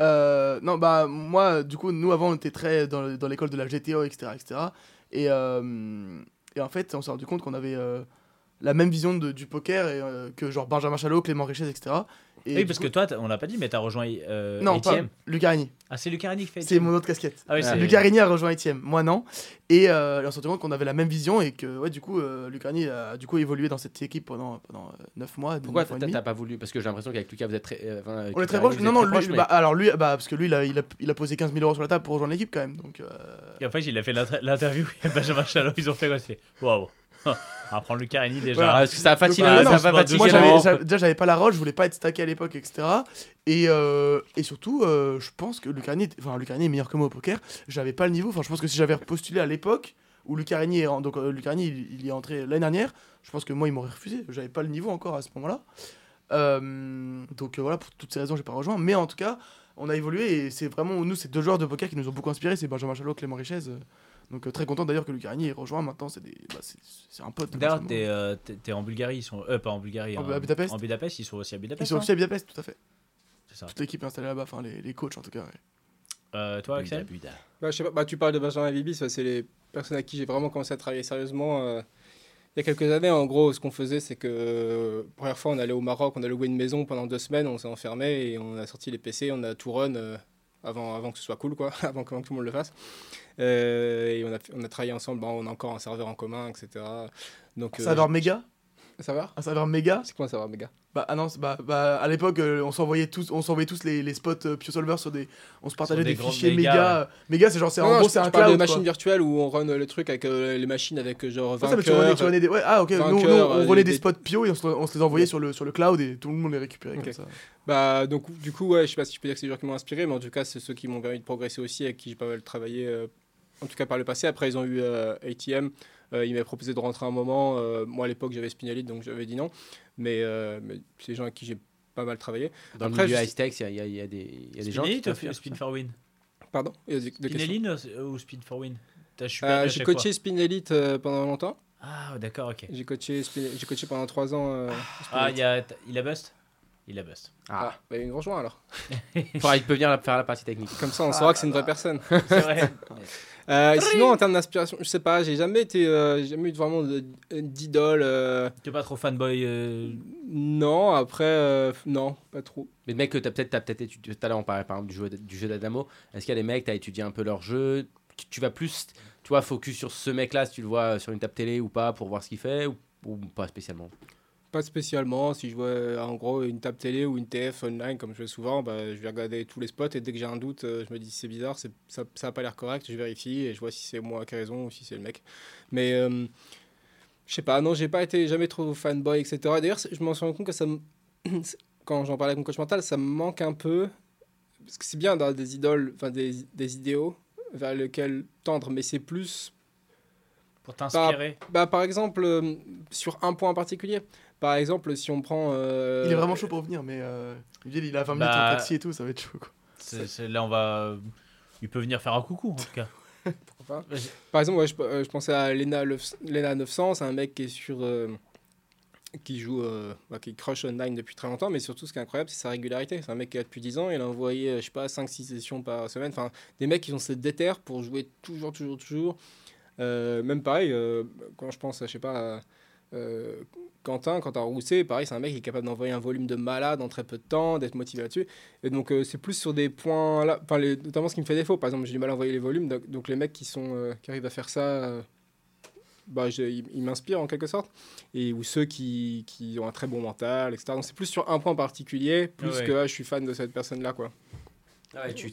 Euh, non, bah, moi, du coup, nous, avant, on était très dans, dans l'école de la GTO, etc. etc. Et, euh, et en fait, on s'est rendu compte qu'on avait euh, la même vision de- du poker et, euh, que genre Benjamin Chalot, Clément Richez, etc. Et Oui, parce coup- que toi, on l'a pas dit, mais t'as rejoint euh, Non, pas ATM. Luc Arigny. Ah, c'est Luc Arani qui fait C'est mon autre casquette. Ah oui, c'est Luc Arigny a rejoint ATM, moi non. Et euh, on s'est rendu compte qu'on avait la même vision et que, ouais, du coup, euh, Luc Arigny a du coup évolué dans cette équipe pendant, pendant 9 mois. Pourquoi neuf mois et t'as pas voulu? Parce que j'ai l'impression qu'avec Lucas, vous êtes très. euh, enfin, On est très proches. Non, non, lui, proches, mais- bah, alors lui, bah, parce que lui, il a, il a, il a posé 15 000 euros sur la table pour rejoindre l'équipe quand même. Donc, euh, Et en fait, il a fait l'inter- l'interview Benjamin Chalot, ils ont fait quoi? C'est waouh On va prendre Luc Arani déjà. Voilà. Parce que ça a fatigué, Donc, euh, ça non, moi, j'avais, j'avais- déjà, j'avais pas la roche, je voulais pas être stacké à l'époque, etc. Et, euh, et surtout, euh, je pense que Lucarni, était- enfin, Lucarni est meilleur que moi au poker. J'avais pas le niveau. Enfin, je pense que si j'avais postulé à l'époque où Lucarni est, en- donc euh, Lucarni, il, il y est entré l'année dernière, je pense que moi, il m'aurait refusé. J'avais pas le niveau encore à ce moment-là. Euh, donc euh, voilà, pour toutes ces raisons, j'ai pas rejoint. Mais en tout cas, on a évolué et c'est vraiment nous, c'est deux joueurs de poker qui nous ont beaucoup inspiré. C'est Benjamin Chalot, Clément Richez. Donc euh, très content d'ailleurs que Luc ait rejoint. Maintenant, c'est des, bah, un pote. D'ailleurs, t'es euh, en Bulgarie, ils sont. Euh, pas en Bulgarie. En- Budapest. En Budapest, ils sont aussi à Budapest. Ils sont hein aussi à Budapest, tout à fait. C'est ça. Toute l'équipe est installée là-bas, enfin les, les coachs en tout cas. ouais. Euh, toi, Axel Buda, Buda. Bah, je sais pas, bah, tu parles de Benjamin Bibi, ça, c'est les personnes à qui j'ai vraiment commencé à travailler sérieusement. euh, il y a quelques années, en gros, ce qu'on faisait, c'est que euh, première fois, on allait au Maroc, on allait louer une maison pendant deux semaines, on s'est enfermé et on a sorti les PC, on a tout run euh, avant, avant que ce soit cool, quoi, avant que, avant que tout le monde le fasse. Euh, et on a, on a travaillé ensemble, bon, on a encore un serveur en commun, etc. Donc, Un euh, serveur méga Ça va Un serveur méga C'est quoi un serveur méga Bah, ah non, bah, bah, à l'époque, euh, on s'envoyait tous, on s'envoyait tous les, les spots euh, PioSolver sur des. On se partageait des des, fichiers méga. Méga, c'est genre, c'est Non, en non, gros, je- c'est je un parle cloud. de quoi. machine virtuelle où on run le truc avec euh, les machines avec euh, genre Ah, ça, 20 mais tu renais, tu cœurs. renais des... Ouais, ah, ok, nous, nous, on euh, renait des- des spots Pio et on se, on se les envoyait sur le, sur le cloud et tout le monde les récupérait Ok. comme ça. Bah, donc, du coup, ouais, je sais pas si je peux dire que c'est les gens qui m'ont inspiré, mais en tout cas, c'est ceux qui m'ont permis de progresser aussi, avec qui j'ai pas mal travaillé, euh, en tout cas par le passé. Après, ils ont eu euh, ATM, euh, ils m'avaient proposé de rentrer un moment. euh, moi, à l'époque, j'avais Spinelli, donc j'avais dit non. Mais, euh, mais c'est des gens avec qui j'ai pas mal travaillé. Dans Après, le milieu high stakes, il y a, il y il y a des, il y a des gens Spinelli, qui fait Spin for Win Pardon? Il euh, ou Spin for Win Euh, à J'ai coaché Spin Elite euh, pendant longtemps. Ah, d'accord, ok. J'ai coaché, coaché pendant 3 ans. euh, Ah, Elite. il, y a, il a bust? Il a bust. Ah, Ah, bah, il nous rejoint alors. Il peut venir la- faire la partie technique. Comme ça, on saura que c'est une vraie personne. C'est vrai. Euh, sinon, en termes d'inspiration, je sais pas, j'ai jamais été, euh, j'ai jamais eu vraiment d'idole. euh, T'es pas trop fanboy euh, non, après, euh, non, pas trop. Mais le mec que t'as peut-être, t'as peut-être étudié, tout à l'heure on parlait par exemple du jeu, du jeu d'Adamo, est-ce qu'il y a des mecs, t'as étudié un peu leur jeu, tu, tu vas plus, tu vois, focus sur ce mec-là, si tu le vois sur une table télé ou pas, pour voir ce qu'il fait, ou, ou pas spécialement? Pas spécialement. Si je vois en gros une table télé ou une TF online, comme je fais souvent, bah, je vais regarder tous les spots et dès que j'ai un doute, euh, je me dis c'est bizarre, c'est- ça n'a pas l'air correct, je vérifie et je vois si c'est moi qui ai raison ou si c'est le mec. Mais euh, je sais pas, non, j'ai pas été jamais trop fanboy, etc. D'ailleurs, je m'en suis rendu compte que ça me- quand j'en parlais avec mon coach mental, ça me manque un peu. Parce que c'est bien d'avoir des idoles, enfin des, des idéaux vers lesquels tendre, mais c'est plus pour t'inspirer bah, par exemple, euh, sur un point en particulier. Par exemple, si on prend. euh, Il est vraiment chaud pour venir, mais euh, il a 20 minutes Bah, en taxi et tout, ça va être chaud quoi. Là, on va. Il peut venir faire un coucou, en tout cas. Pourquoi pas. Par exemple, ouais, je, euh, je pensais à Lena, Leuf- Lena 900, c'est un mec qui est sur. euh, qui joue. euh, bah, qui crush online depuis très longtemps, mais surtout, ce qui est incroyable, c'est sa régularité. C'est un mec qui a depuis 10 ans, il a envoyé, je sais pas, 5-6 sessions par semaine. Enfin, des mecs qui ont cette déter pour jouer toujours, toujours, toujours. Euh, même pareil, euh, quand je pense, à, je sais pas. à, euh, Quentin, Quentin Rousset, pareil, c'est un mec qui est capable d'envoyer un volume de malade en très peu de temps, d'être motivé là-dessus. Et donc, euh, c'est plus sur des points là, enfin, les- notamment ce qui me fait défaut. Par exemple, j'ai du mal à envoyer les volumes, donc, donc les mecs qui, sont, euh, qui arrivent à faire ça, euh, bah, je- ils, ils m'inspirent en quelque sorte. Et ou ceux qui, qui ont un très bon mental, etc. Donc, c'est plus sur un point particulier, plus Ouais. que ah, je suis fan de cette personne-là, quoi. Ouais, tu-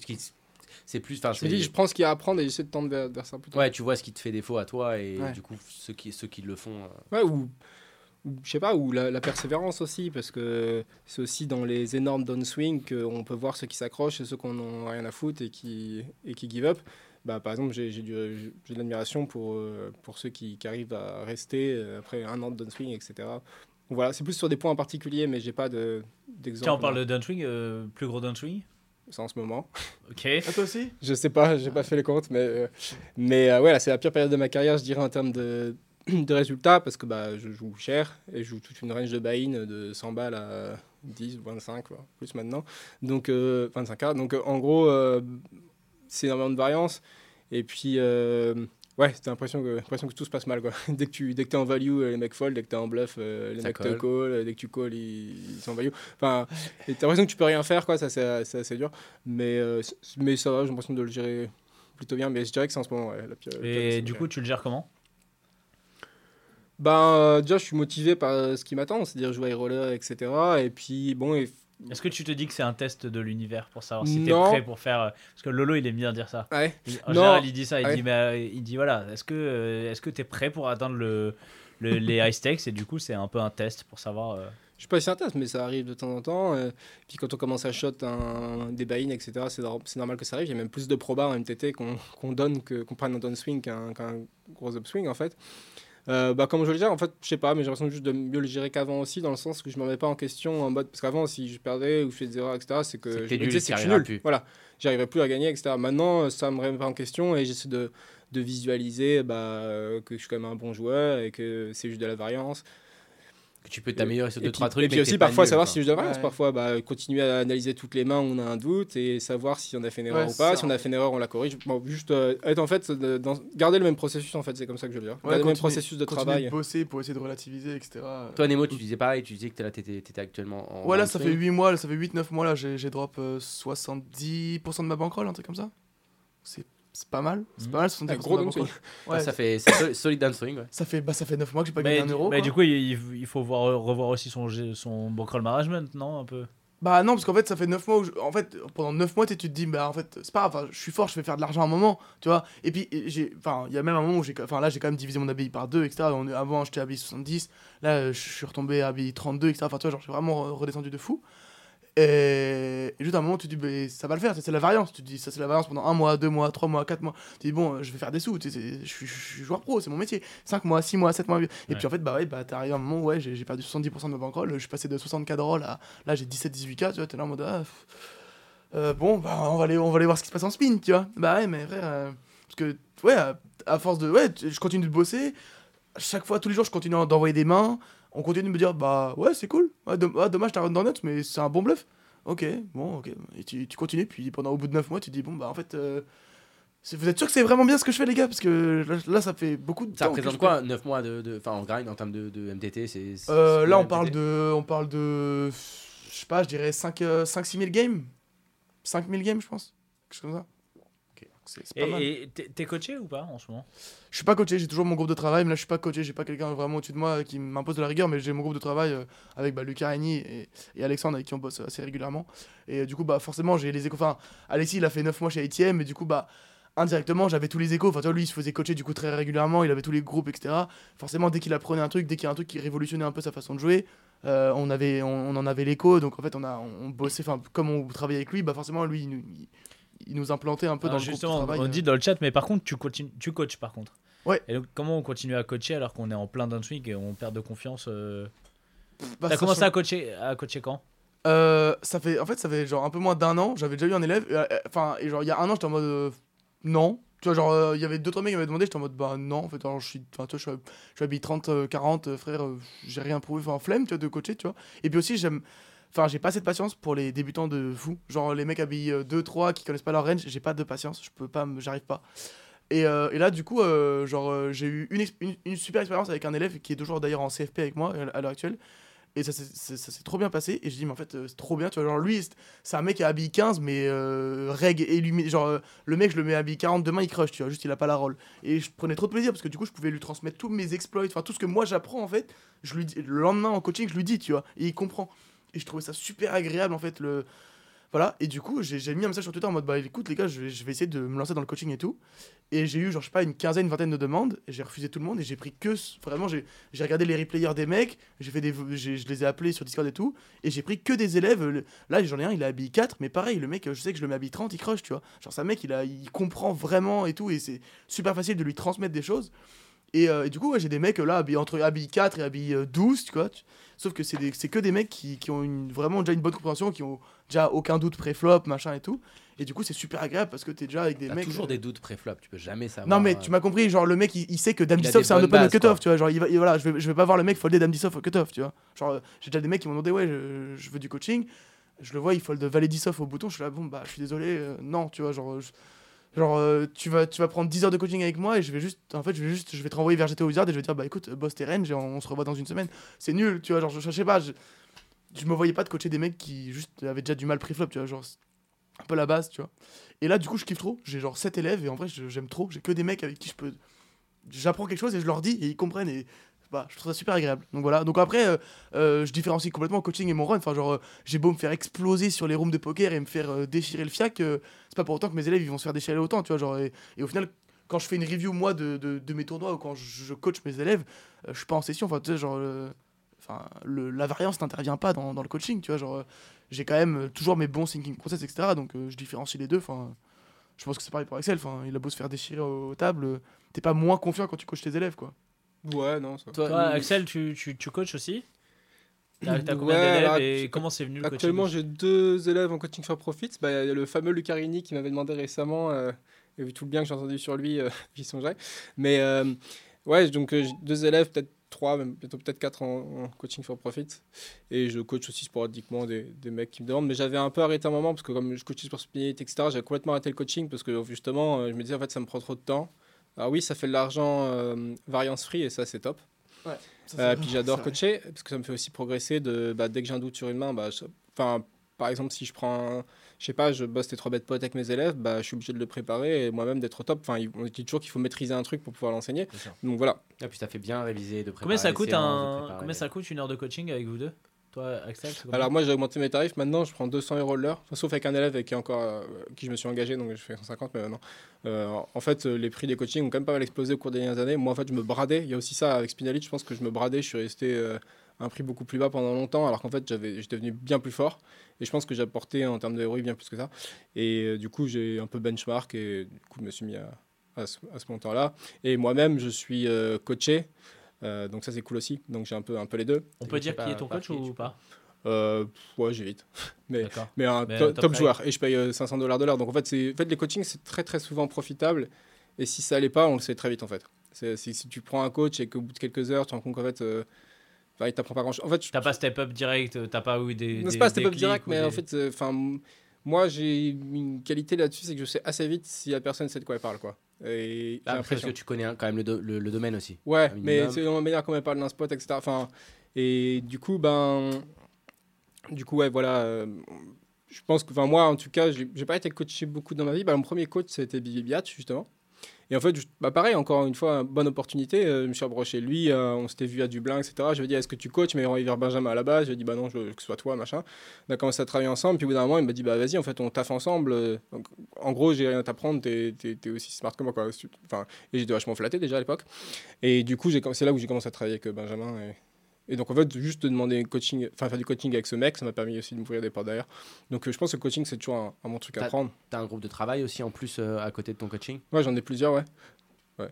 c'est plus, enfin, Je me dis, je prends ce qu'il y a à apprendre et j'essaie de tendre vers, vers ça plutôt. ouais, tu vois ce qui te fait défaut à toi et Ouais. du coup ceux qui, ceux qui le font. euh, Ouais, ou, ou, je sais pas, ou la, la persévérance aussi, parce que c'est aussi dans les énormes downswings qu'on peut voir ceux qui s'accrochent et ceux qui n'ont rien à foutre et qui, et qui give up. Bah, par exemple, j'ai de l'admiration pour, euh, pour ceux qui, qui arrivent à rester euh, après un an de downswing, etc. Voilà, c'est plus sur des points en particulier, mais j'ai pas de- d'exemple. Tiens, on parle de downswing, euh, plus gros downswing? C'est en ce moment. Ok. Ah, toi aussi? Je sais pas, j'ai pas fait les comptes, mais, euh, mais euh, ouais, là, c'est la pire période de ma carrière, je dirais, en termes de, de résultats, parce que bah, je joue cher et je joue toute une range de buy-in de 100 balles à 10 ou 25, quoi, plus maintenant. Donc, euh, 25K. Donc, euh, en gros, euh, c'est énormément de variance. Et puis, euh, ouais, t'as l'impression que, l'impression que tout se passe mal, quoi. dès que tu dès que t'es en value, euh, les mecs fold, dès que t'es en bluff, euh, les Ça mecs te call, euh, dès que tu call, ils, ils sont en value. Enfin, t'as l'impression que tu peux rien faire, quoi, ça c'est c'est assez dur. Mais, euh, mais ça va, j'ai l'impression de le gérer plutôt bien. Mais je dirais que c'est en ce moment, ouais, la pire- Et du coup, tu le gères comment? Ben, euh, déjà, je suis motivé par ce qui m'attend, c'est-à-dire jouer à roller, etc. Et puis, bon, et... Est-ce que tu te dis que c'est un test de l'univers pour savoir si t'es prêt pour faire. euh, Parce que Lolo, il aime bien dire ça. ouais. En Non. général, il dit ça. Il, dit, mais, euh, il dit voilà, est-ce que euh, est-ce que t'es prêt pour atteindre le, le- les high stakes? Et du coup, c'est un peu un test pour savoir. euh, Je suis pas si test, mais ça arrive de temps en temps. puis quand on commence à shot un, des buy-in, etc., c'est nor- c'est normal que ça arrive. Il y a même plus de probas en MTT qu'on qu'on donne, que- qu'on prenne un downswing qu'un qu'un gros upswing, en fait. Euh, bah, comme je le disais, en fait, je sais pas, mais j'ai l'impression juste de mieux le gérer qu'avant aussi, dans le sens que je me remets pas en question en mode. Parce qu'avant, si je perdais ou je faisais des erreurs, etc., c'est que je me disais, c'est t'y que je suis arriveras nul. plus. Voilà, j'arriverais plus à gagner, etc. Maintenant, ça me remet pas en question et j'essaie de, de visualiser bah, euh, que je suis quand même un bon joueur et que c'est juste de la variance. Que tu peux t'améliorer sur deux, trois trucs. et puis mais aussi, parfois, nul, savoir quoi. si je devrais. Ouais. Parfois, bah, continuer à analyser toutes les mains où on a un doute et savoir si on a fait une erreur Ouais, ou pas. Si on a fait une erreur, on la corrige. Bon, juste euh, être en fait, garder le même processus, en fait, c'est comme ça que je veux dire. Ouais, garder le même processus de travail. de bosser pour essayer de relativiser, etc. Toi, Nemo, tu disais pareil, tu disais que t'étais t'étais actuellement en. Ouais, là, ça fait downswing. 8 mois, là, ça fait 8-9 mois, là, j'ai j'ai drop euh, 70% de ma bankroll, un truc comme ça. C'est c'est pas mal, c'est Mhm. pas mal, 70% Un gros de ma downswing. Ouais, ça fait c'est sol- solid downswing, ouais. ça fait, bah, ça fait 9 mois que j'ai pas Mais, gagné un euro. mais quoi. du coup, il, il faut voir, revoir aussi son, son bankroll management, non Un peu? Bah non, parce qu'en fait, ça fait 9 mois où. je- En fait, pendant 9 mois, tu te dis, bah en fait, c'est pas grave, enfin, je suis fort, je vais faire de l'argent à un moment, tu vois. Et puis, j'ai. Enfin, il y a même un moment où j'ai. Enfin, là, j'ai quand même divisé mon ABI par deux, etc. On est- Avant, j'étais ABI 70, là, je suis retombé à ABI 32, etc. Enfin, tu vois, genre, j'ai vraiment re- redescendu de fou. Et, et juste à un moment, tu te dis, bah, ça va le faire, c'est la variance. Tu te dis, ça, c'est la variance pendant un mois, deux mois, trois mois, quatre mois. Tu te dis, bon, je vais faire des sous, je suis, joueur pro, c'est mon métier. 5 mois, 6 mois, 7 mois. Et Ouais. puis en fait, bah ouais, bah t'arrives à un moment où ouais, j'ai perdu 70% de ma bankroll, je suis passé de 64 rolls à. Là, j'ai 17-18K, tu vois, t'es là en mode. Ah, euh, bon, bah on va, aller, on va aller voir ce qui se passe en spin, tu vois. Bah ouais, mais frère, euh, parce que, ouais, à, à force de. Ouais, je continue de bosser. Chaque fois, tous les jours, je continue d'envoyer des mains. On continue de me dire, bah ouais, c'est cool. Ouais, dom- ah, dommage, t'as run dans nuts, mais c'est un bon bluff. Ok, bon, ok. Et tu, tu continues, puis pendant au bout de 9 mois, tu dis, bon, bah en fait. euh, vous êtes sûr que c'est vraiment bien ce que je fais, les gars? Parce que là, là, ça fait beaucoup de Ça temps. que représente quoi 9 mois de. Enfin, en grind en termes de, de MTT c'est. Euh, c'est là, on parle de, on parle de, je sais pas, je dirais 5-6 000 games. 5 000 games, je pense. Quelque chose comme ça. C'est c'est pas mal. Et t'es coaché ou pas en ce moment? Je suis pas coaché, j'ai toujours mon groupe de travail, mais là, je suis pas coaché. J'ai pas quelqu'un vraiment au-dessus de moi qui m'impose de la rigueur, mais j'ai mon groupe de travail euh, avec bah, Lucas et, et Alexandre avec qui on bosse assez régulièrement. Et euh, du coup, bah, forcément, j'ai les échos. Enfin, Alexis, il a fait 9 mois chez ATM, et du coup, bah, indirectement, j'avais tous les échos. Enfin, tu vois, lui, il se faisait coacher du coup très régulièrement, il avait tous les groupes, etc. Forcément, dès qu'il apprenait un truc, dès qu'il y a un truc qui révolutionnait un peu sa façon de jouer, euh, on, avait, on, on en avait l'écho. Donc, en fait, on, a, on bossait, enfin, comme on travaillait avec lui, bah, forcément, lui, il, il nous implantait un peu dans Alors, le groupe de Justement, travail. on euh. dit dans le chat, mais par contre, tu, continues, tu coaches par contre. Ouais. Et donc, comment on continue à coacher alors qu'on est en plein downswing et on perd de confiance euh Bah, T'as commencé à coacher, à coacher quand? Euh, ça fait, en fait, ça fait genre un peu moins d'un an. J'avais déjà eu un élève. euh, euh, Enfin, et genre il y a un an, j'étais en mode euh, non. Tu vois, genre euh, il y avait deux trois mecs qui m'avaient demandé. J'étais en mode bah non. En fait, alors je suis, tu vois, je suis, je suis habillé 30, euh, 40, euh, frère. euh, j'ai rien prouvé. Enfin, flemme, tu vois, de coacher, tu vois. Et puis aussi, j'aime. Enfin, j'ai pas assez de patience pour les débutants de fou. Genre les mecs habillés 2, 3 qui connaissent pas leur range. J'ai pas de patience. Je peux pas, j'arrive pas. Et, euh, et là, du coup, euh, genre, euh, j'ai eu une, super expérience avec un élève qui est toujours d'ailleurs en CFP avec moi à l'heure actuelle. Et ça s'est- trop bien passé. Et je dis, mais en fait, c'est trop bien. Tu vois, genre, lui, c'est- un mec qui a habillé 15, mais reg illuminé. Genre, euh, le mec, je le mets habillé 40, demain, il crush, tu vois, juste il a pas la rôle. Et je prenais trop de plaisir parce que du coup, je pouvais lui transmettre tous mes exploits, enfin, tout ce que moi j'apprends, en fait. Je lui dis, le lendemain en coaching, je lui dis, tu vois, et il comprend. Et je trouvais ça super agréable, en fait, le. Voilà, et du coup, j'ai mis un message sur Twitter en mode bah écoute, les gars, je vais, je vais essayer de me lancer dans le coaching et tout. Et j'ai eu, genre, je sais pas, une quinzaine, une vingtaine de demandes, j'ai refusé tout le monde, et j'ai pris que. Vraiment, j'ai regardé les replayers des mecs, j'ai fait des, je les ai appelés sur Discord et tout, et j'ai pris que des élèves. Là, j'en ai un, il a habillé 4, mais pareil, le mec, je sais que je le mets habillé 30, il crush, tu vois. Genre, ça mec, il, a, il comprend vraiment et tout, et c'est super facile de lui transmettre des choses. Et, euh, et du coup, ouais, j'ai des mecs là, habillés entre habillés 4 et habillés euh, 12, tu vois. tu- Sauf que c'est des- c'est que des mecs qui, qui ont une, vraiment déjà une bonne compréhension, qui ont déjà aucun doute pré-flop, machin et tout. Et du coup, c'est super agréable parce que t'es déjà avec des T'as mecs. toujours euh, des doutes pré-flop, tu peux jamais savoir. non mais euh, tu m'as compris, genre le mec il, il sait que Dame Il a 10 off des c'est un open cutoff, tu vois, genre il va, il- voilà, je vais, je vais pas voir le mec folder Dame 10 off au cutoff, tu vois. Genre euh, j'ai déjà des mecs qui m'ont demandé ouais, je, je veux du coaching. Je le vois, il fold Valet 10 off au bouton, je suis là bon bah je suis désolé, euh, non, tu vois, genre euh, je- genre euh, tu vas tu vas prendre 10 heures de coaching avec moi et je vais juste en fait, je vais juste je vais te renvoyer vers GTO Wizard et je vais te dire bah écoute, boss tes et on, on se revoit dans une semaine. C'est nul, tu vois, genre je, je sais pas, je, je me voyais pas de coacher des mecs qui juste avaient déjà du mal pré-flop, tu vois, genre un peu la base, tu vois. Et là, du coup, je kiffe trop. J'ai genre 7 élèves et en vrai, j'aime trop. J'ai que des mecs avec qui je peux. J'apprends quelque chose et je leur dis et ils comprennent et bah, je trouve ça super agréable. Donc voilà. Donc après, euh, euh, je différencie complètement coaching et mon run. Enfin, genre, euh, j'ai beau me faire exploser sur les rooms de poker et me faire déchirer le fiac, c'est pas pour autant que mes élèves ils vont se faire déchirer autant, tu vois. Genre, et, au final, quand je fais une review moi de, de, mes tournois ou quand je, coach mes élèves, je suis pas en session. Enfin, tu sais, genre. Enfin, la variance n'intervient pas dans, dans le coaching, tu vois. Genre, j'ai quand même toujours mes bons thinking process, etc. Donc, je différencie les deux. Enfin, je pense que c'est pareil pour Axel. Enfin, il a beau se faire déchirer aux tables, t'es pas moins confiant quand tu coaches tes élèves, quoi. Ouais, non, ça. Toi, Axel, tu, tu, tu coaches aussi T'as t'as Ouais, combien d'élèves et comment c'est venu le Actuellement, coaching j'ai deux élèves en coaching for profit. Bah, il y a le fameux Lucarini qui m'avait demandé récemment, euh, et vu tout le bien que j'ai entendu sur lui, euh, j'y songerai. Mais euh, ouais, donc euh, j'ai deux élèves, peut-être trois, même bientôt peut-être quatre en, en coaching for profit. Et je coach aussi sporadiquement des, des mecs qui me demandent. Mais j'avais un peu arrêté un moment parce que comme je coachais pour Spinelli, etc., j'avais complètement arrêté le coaching parce que justement, euh, je me disais en fait, ça me prend trop de temps. Alors oui, ça fait de l'argent euh, variance free et ça, c'est top. Ça, Euh, puis j'adore coacher parce que ça me fait aussi progresser. De, bah, dès que j'ai un doute sur une main, bah, je- enfin, par exemple, si je prends, un- je sais pas, je bosse tes trois bêtes potes avec mes élèves, bah, je suis obligé de le préparer et moi-même d'être au top. Enfin, on dit toujours qu'il faut maîtriser un truc pour pouvoir l'enseigner. Donc voilà. Ah, puis ça fait bien réviser, de préparer Combien ça les coûte séances, de un préparer combien les- ça coûte une heure de coaching avec vous deux? Alors moi, j'ai augmenté mes tarifs. Maintenant, je prends 200 euros l'heure, sauf avec un élève qui encore, euh, qui je me suis engagé, donc je fais 150. Mais non. Euh, en fait, euh, les prix des coachings ont quand même pas mal explosé au cours des dernières années. Moi, en fait, je me bradais. Il y a aussi ça avec Spinelli. Je pense que je me bradais. Je suis resté euh, un prix beaucoup plus bas pendant longtemps, alors qu'en fait, j'étais devenu bien plus fort. Et je pense que j'ai apporté en termes de ROI bien plus que ça. Et du coup, j'ai un peu benchmark et du coup, je me suis mis à, à ce, montant-là. Et moi-même, je suis coaché. Euh, donc ça c'est cool aussi. Donc j'ai un peu un peu les deux. On peut dire qui est ton coach ou pas Euh, ouais, j'évite. Mais mais un Mais to- un top, joueur et je paye euh, 500 dollars de l'heure donc en fait c'est en fait les coachings c'est très très souvent profitable et si ça l'est pas on le sait très vite en fait si, si tu prends un coach et qu'au bout de quelques heures tu te rends compte qu'en fait euh, enfin, il t'apprend pas grand chose en fait T'as pas step up direct, t'as pas eu des. non, c'est pas step up direct mais des- en fait euh, enfin moi j'ai une qualité là-dessus c'est que je sais assez vite si la personne sait de quoi elle parle quoi et Ah, parce que tu connais quand même le, do- le- le domaine aussi. Ouais, mais c'est dans la manière comment elle parle d'un spot, etc. Enfin, et du coup, ben, du coup, ouais, voilà. euh, je pense que, enfin, moi, en tout cas, j'ai pas été coaché beaucoup dans ma vie. Bah, mon premier coach, c'était Bibi Biat, justement. Et en fait, bah, pareil, encore une fois, bonne opportunité. euh, je me suis approché lui, euh, on s'était vu à Dublin, etc. Je lui ai dit, est-ce que tu coaches? Mais il vers Benjamin à la base. Je lui ai dit, bah non, je veux que ce soit toi, machin. On a commencé à travailler ensemble. Puis au bout d'un moment, il m'a dit, bah vas-y, en fait, on taffe ensemble. euh, en gros, j'ai rien à t'apprendre, t'es es, aussi smart que moi, quoi. Enfin, et j'étais vachement flatté déjà à l'époque. Et du coup, c'est là où j'ai commencé à travailler avec euh, Benjamin. Et donc, en fait, juste de demander coaching, enfin, faire du coaching avec ce mec, ça m'a permis aussi de m'ouvrir des portes derrière. Donc, euh, je pense que le coaching, c'est toujours un, un bon truc à prendre. T'as un groupe de travail aussi en plus euh, à côté de ton coaching? Ouais, j'en ai plusieurs, ouais. Ouais.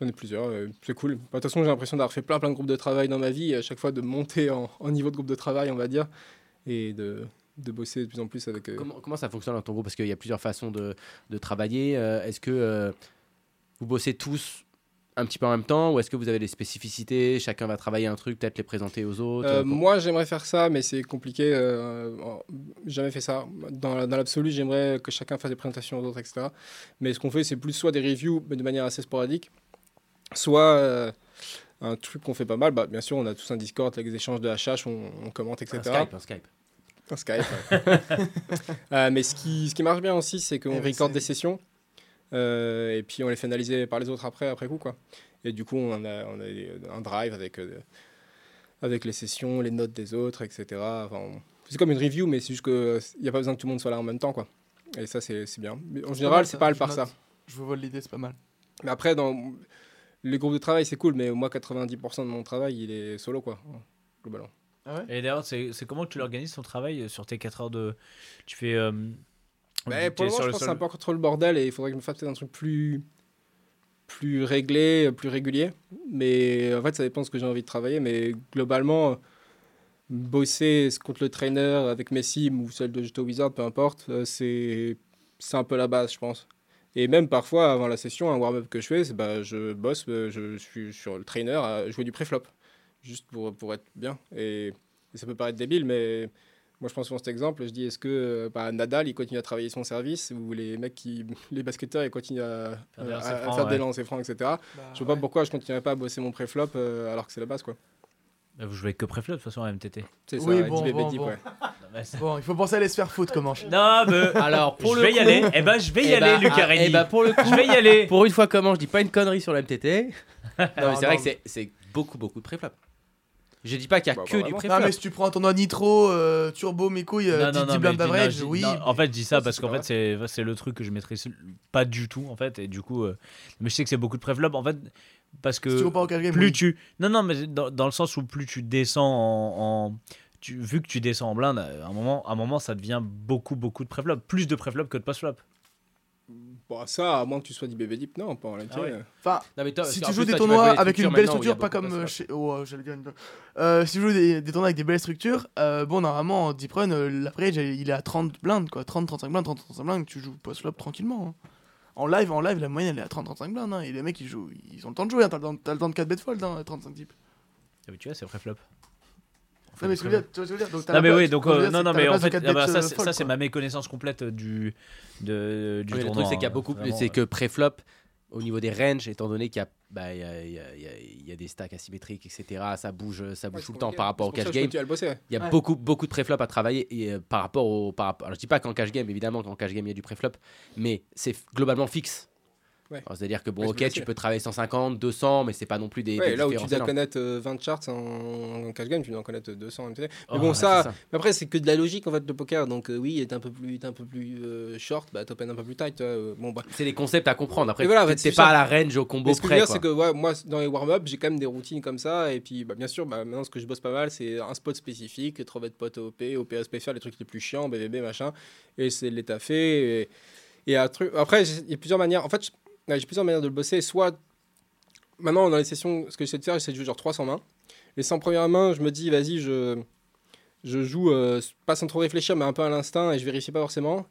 J'en ai plusieurs, euh, c'est cool. Bah, De toute façon, j'ai l'impression d'avoir fait plein, plein de groupes de travail dans ma vie, et à chaque fois de monter en, en niveau de groupe de travail, on va dire, et de, de bosser de plus en plus avec. comment, comment ça fonctionne dans ton groupe? Parce qu'il y a plusieurs façons de, de travailler. Est-ce que vous bossez tous un petit peu en même temps ou est-ce que vous avez des spécificités Chacun va travailler un truc, peut-être les présenter aux autres Euh, euh, moi, j'aimerais faire ça, mais c'est compliqué. Euh, jamais fait ça. Dans, la- dans l'absolu, j'aimerais que chacun fasse des présentations aux autres, etc. Mais ce qu'on fait, c'est plus soit des reviews, mais de manière assez sporadique, soit euh, un truc qu'on fait pas mal. Bah, bien sûr, on a tous un Discord avec des échanges de HH, on, on commente, etc. un Skype, un Skype. Un Skype. ouais. Euh, mais ce qui, ce qui marche bien aussi, c'est qu'on Eh ben, recorde des sessions et puis on les fait analyser par les autres après, après coup. Quoi. Et du coup, on a, on a un drive avec, euh, avec les sessions, les notes des autres, etc. Enfin, on- c'est comme une review, mais c'est juste qu'il n'y a pas besoin que tout le monde soit là en même temps. Quoi. Et ça, c'est c'est bien. Mais en général, c'est pas mal par ça. Je vous vole l'idée, c'est pas mal. Mais après, dans les groupes de travail, c'est cool, mais moi, 90% de mon travail, il est solo, quoi, globalement. Ah ouais? Et d'ailleurs, c'est comment tu l'organises ton travail euh, sur tes 4 heures de. Tu fais. euh, Mais t'es pour le moment, je pense que c'est un peu trop le bordel et il faudrait que je me fasse peut-être un truc plus, plus réglé, plus régulier. Mais en fait, ça dépend de ce que j'ai envie de travailler. Mais globalement, bosser contre le trainer avec mes sims ou celle de Juto Wizard, peu importe, euh, c'est un peu la base, je pense. Et même parfois, avant la session, un warm-up que je fais, bah, je bosse, euh, je suis sur le trainer à jouer du pré-flop, juste pour, pour être bien. Et, et ça peut paraître débile, mais moi, je prends souvent cet exemple. Je dis, est-ce que euh, bah, Nadal, il continue à travailler son service ou les mecs qui, les basketteurs, ils continuent à Faire des à- lancers à francs, faire ouais. des lancers francs, etc. Bah, Je vois pas ouais. pourquoi je continuerais pas à bosser mon pré-flop euh, alors que c'est la base, quoi. Bah, Vous jouez que préflop de toute façon en MTT. C'est ça, Oui, bon, 10 bon, bon. ouais. Bon, il faut penser à aller se faire foutre comme manche. Non, mais. Alors, pour je le vais y aller. Eh ben, je vais y Eh bah, aller, Lucas ah, eh bah, pour le coup, Je vais y aller. pour une fois comment je dis pas une connerie sur la MTT. non, mais Non, c'est vrai que c'est- c'est beaucoup beaucoup de préflop. Je dis pas qu'il y a Bah, que pas du préflop. Non, mais si tu prends un tournoi Nitro, euh, Turbo, mes couilles, euh, 10 10 mais d'average, non, oui. non, en fait, je dis ça Ça, parce qu'en fait, c'est c'est le truc que je maîtrise pas du tout, en fait. Et du coup, euh, mais je sais que c'est beaucoup de préflop, en fait, parce que Si tu game, plus oui. tu. Non, non, mais dans, dans le sens où plus tu descends en. en- tu, vu que tu descends en blinde, à un moment, à un moment, ça devient beaucoup, beaucoup de préflop. Plus de préflop que de post-flop. Bon, ça, à moins que tu sois du bébé deep, non, pas en réalité. Ah ouais. Enfin, Non, mais si tu plus, joues des tournois avec une belle structure, pas comme euh, chez. Oh, j'allais dire une- Euh, si tu joues des, des tournois avec des belles structures, euh, bon, normalement, en Deep Run, euh, l'average, il est à 30 blindes, quoi. 30, 35 blindes, 30, 35 blindes, tu joues post-flop tranquillement. hein. En live, en live, la moyenne, elle est à 30, 35 blindes, hein, et les mecs, ils jouent, ils ont le temps de jouer, hein, t'as le temps, t'as le temps de 4 bêtes fold, hein, 35 types. Ah oui, tu vois, c'est vrai flop. Non, mais ce que je veux dire, tu vois ce que je veux dire, donc, t'as Non mais oui, donc euh, non non mais en fait ah bah, ça c'est ça ma méconnaissance complète du de du le truc, c'est qu'il y a hein, beaucoup. C'est que pré-flop, au niveau des ranges, étant donné qu'il y a, bah, il y, a, il y a- il y a- il y a des stacks asymétriques, etc., ça bouge, ça bouge Ouais, tout le temps par rapport au cash game. Il y a Ouais. beaucoup, beaucoup de préflop à travailler et euh, par rapport au. Par, rapport- alors, je dis pas qu'en cash game, évidemment, qu'en cash game il y a du préflop, mais c'est globalement fixe. Ouais. C'est-à-dire que bon, ok, tu peux travailler 150, 200, mais c'est pas non plus des. Ouais, des là où tu dois connaître euh, 20 charts en, en cash game, tu dois en connaître 200 MTT. Mais Oh, bon, ouais, ça, mais après, c'est que de la logique en fait, le poker. Donc, euh, oui, t'es un peu plus, un peu plus euh, short, bah, t'open un peu plus tight. euh, bon, bah. C'est des concepts à comprendre. Après, voilà, t'es pas ça. à la range au combo Mais ce que je veux près. dire, quoi. c'est que moi, dans les warm-up, j'ai quand même des routines comme ça. Et puis, bah, bien sûr, bah, maintenant, ce que je bosse pas mal, c'est un spot spécifique, trouver de potes OP, OPSP, faire les trucs les plus chiants, BVB, machin. Et c'est les taffer. Et, et un truc... Après, il y a plusieurs manières. En fait, ouais, j'ai plusieurs manières de le bosser. Soit, maintenant, dans les sessions, ce que j'essaie de faire, j'essaie de jouer genre 300 mains. Les 100 premières mains, je me dis, vas-y, je, je joue euh, pas sans trop réfléchir, mais un peu à l'instinct et je vérifie pas forcément.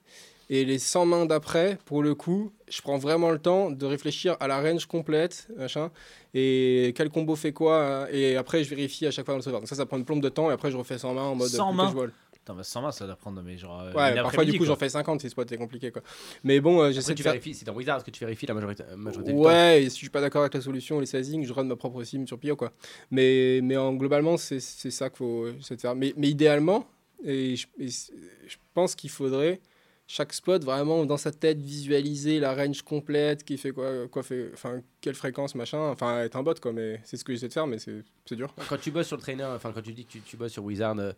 Et les 100 mains d'après, pour le coup, je prends vraiment le temps de réfléchir à la range complète, machin, et quel combo fait quoi, et après je vérifie à chaque fois dans le serveur. Donc ça, ça prend une plombe de temps, et après je refais 100 mains en mode 100 plus mains. Putain, bah 100 mains, ça doit prendre mais genre euh, Ouais, parfois du coup j'en fais 50 si spot est compliqué quoi. Mais bon, euh, j'essaie de tu faire. vérifies, c'est dans Wizard, est-ce que tu vérifies la majorité, euh, majorité du temps Ouais, et si je suis pas d'accord avec la solution, les sizing, je run ma propre sim sur Pio quoi. Mais, mais en, globalement, c'est c'est ça qu'il faut essayer de faire. Mais, mais idéalement, et je, et je pense qu'il faudrait chaque spot vraiment dans sa tête visualiser la range complète, qui fait quoi, quoi fait, enfin quelle fréquence machin, enfin être un bot quoi. Mais c'est ce que j'essaie de faire, mais c'est c'est dur. Quand tu bosses sur le trainer, enfin quand tu dis que tu, tu bosses sur Wizard, euh,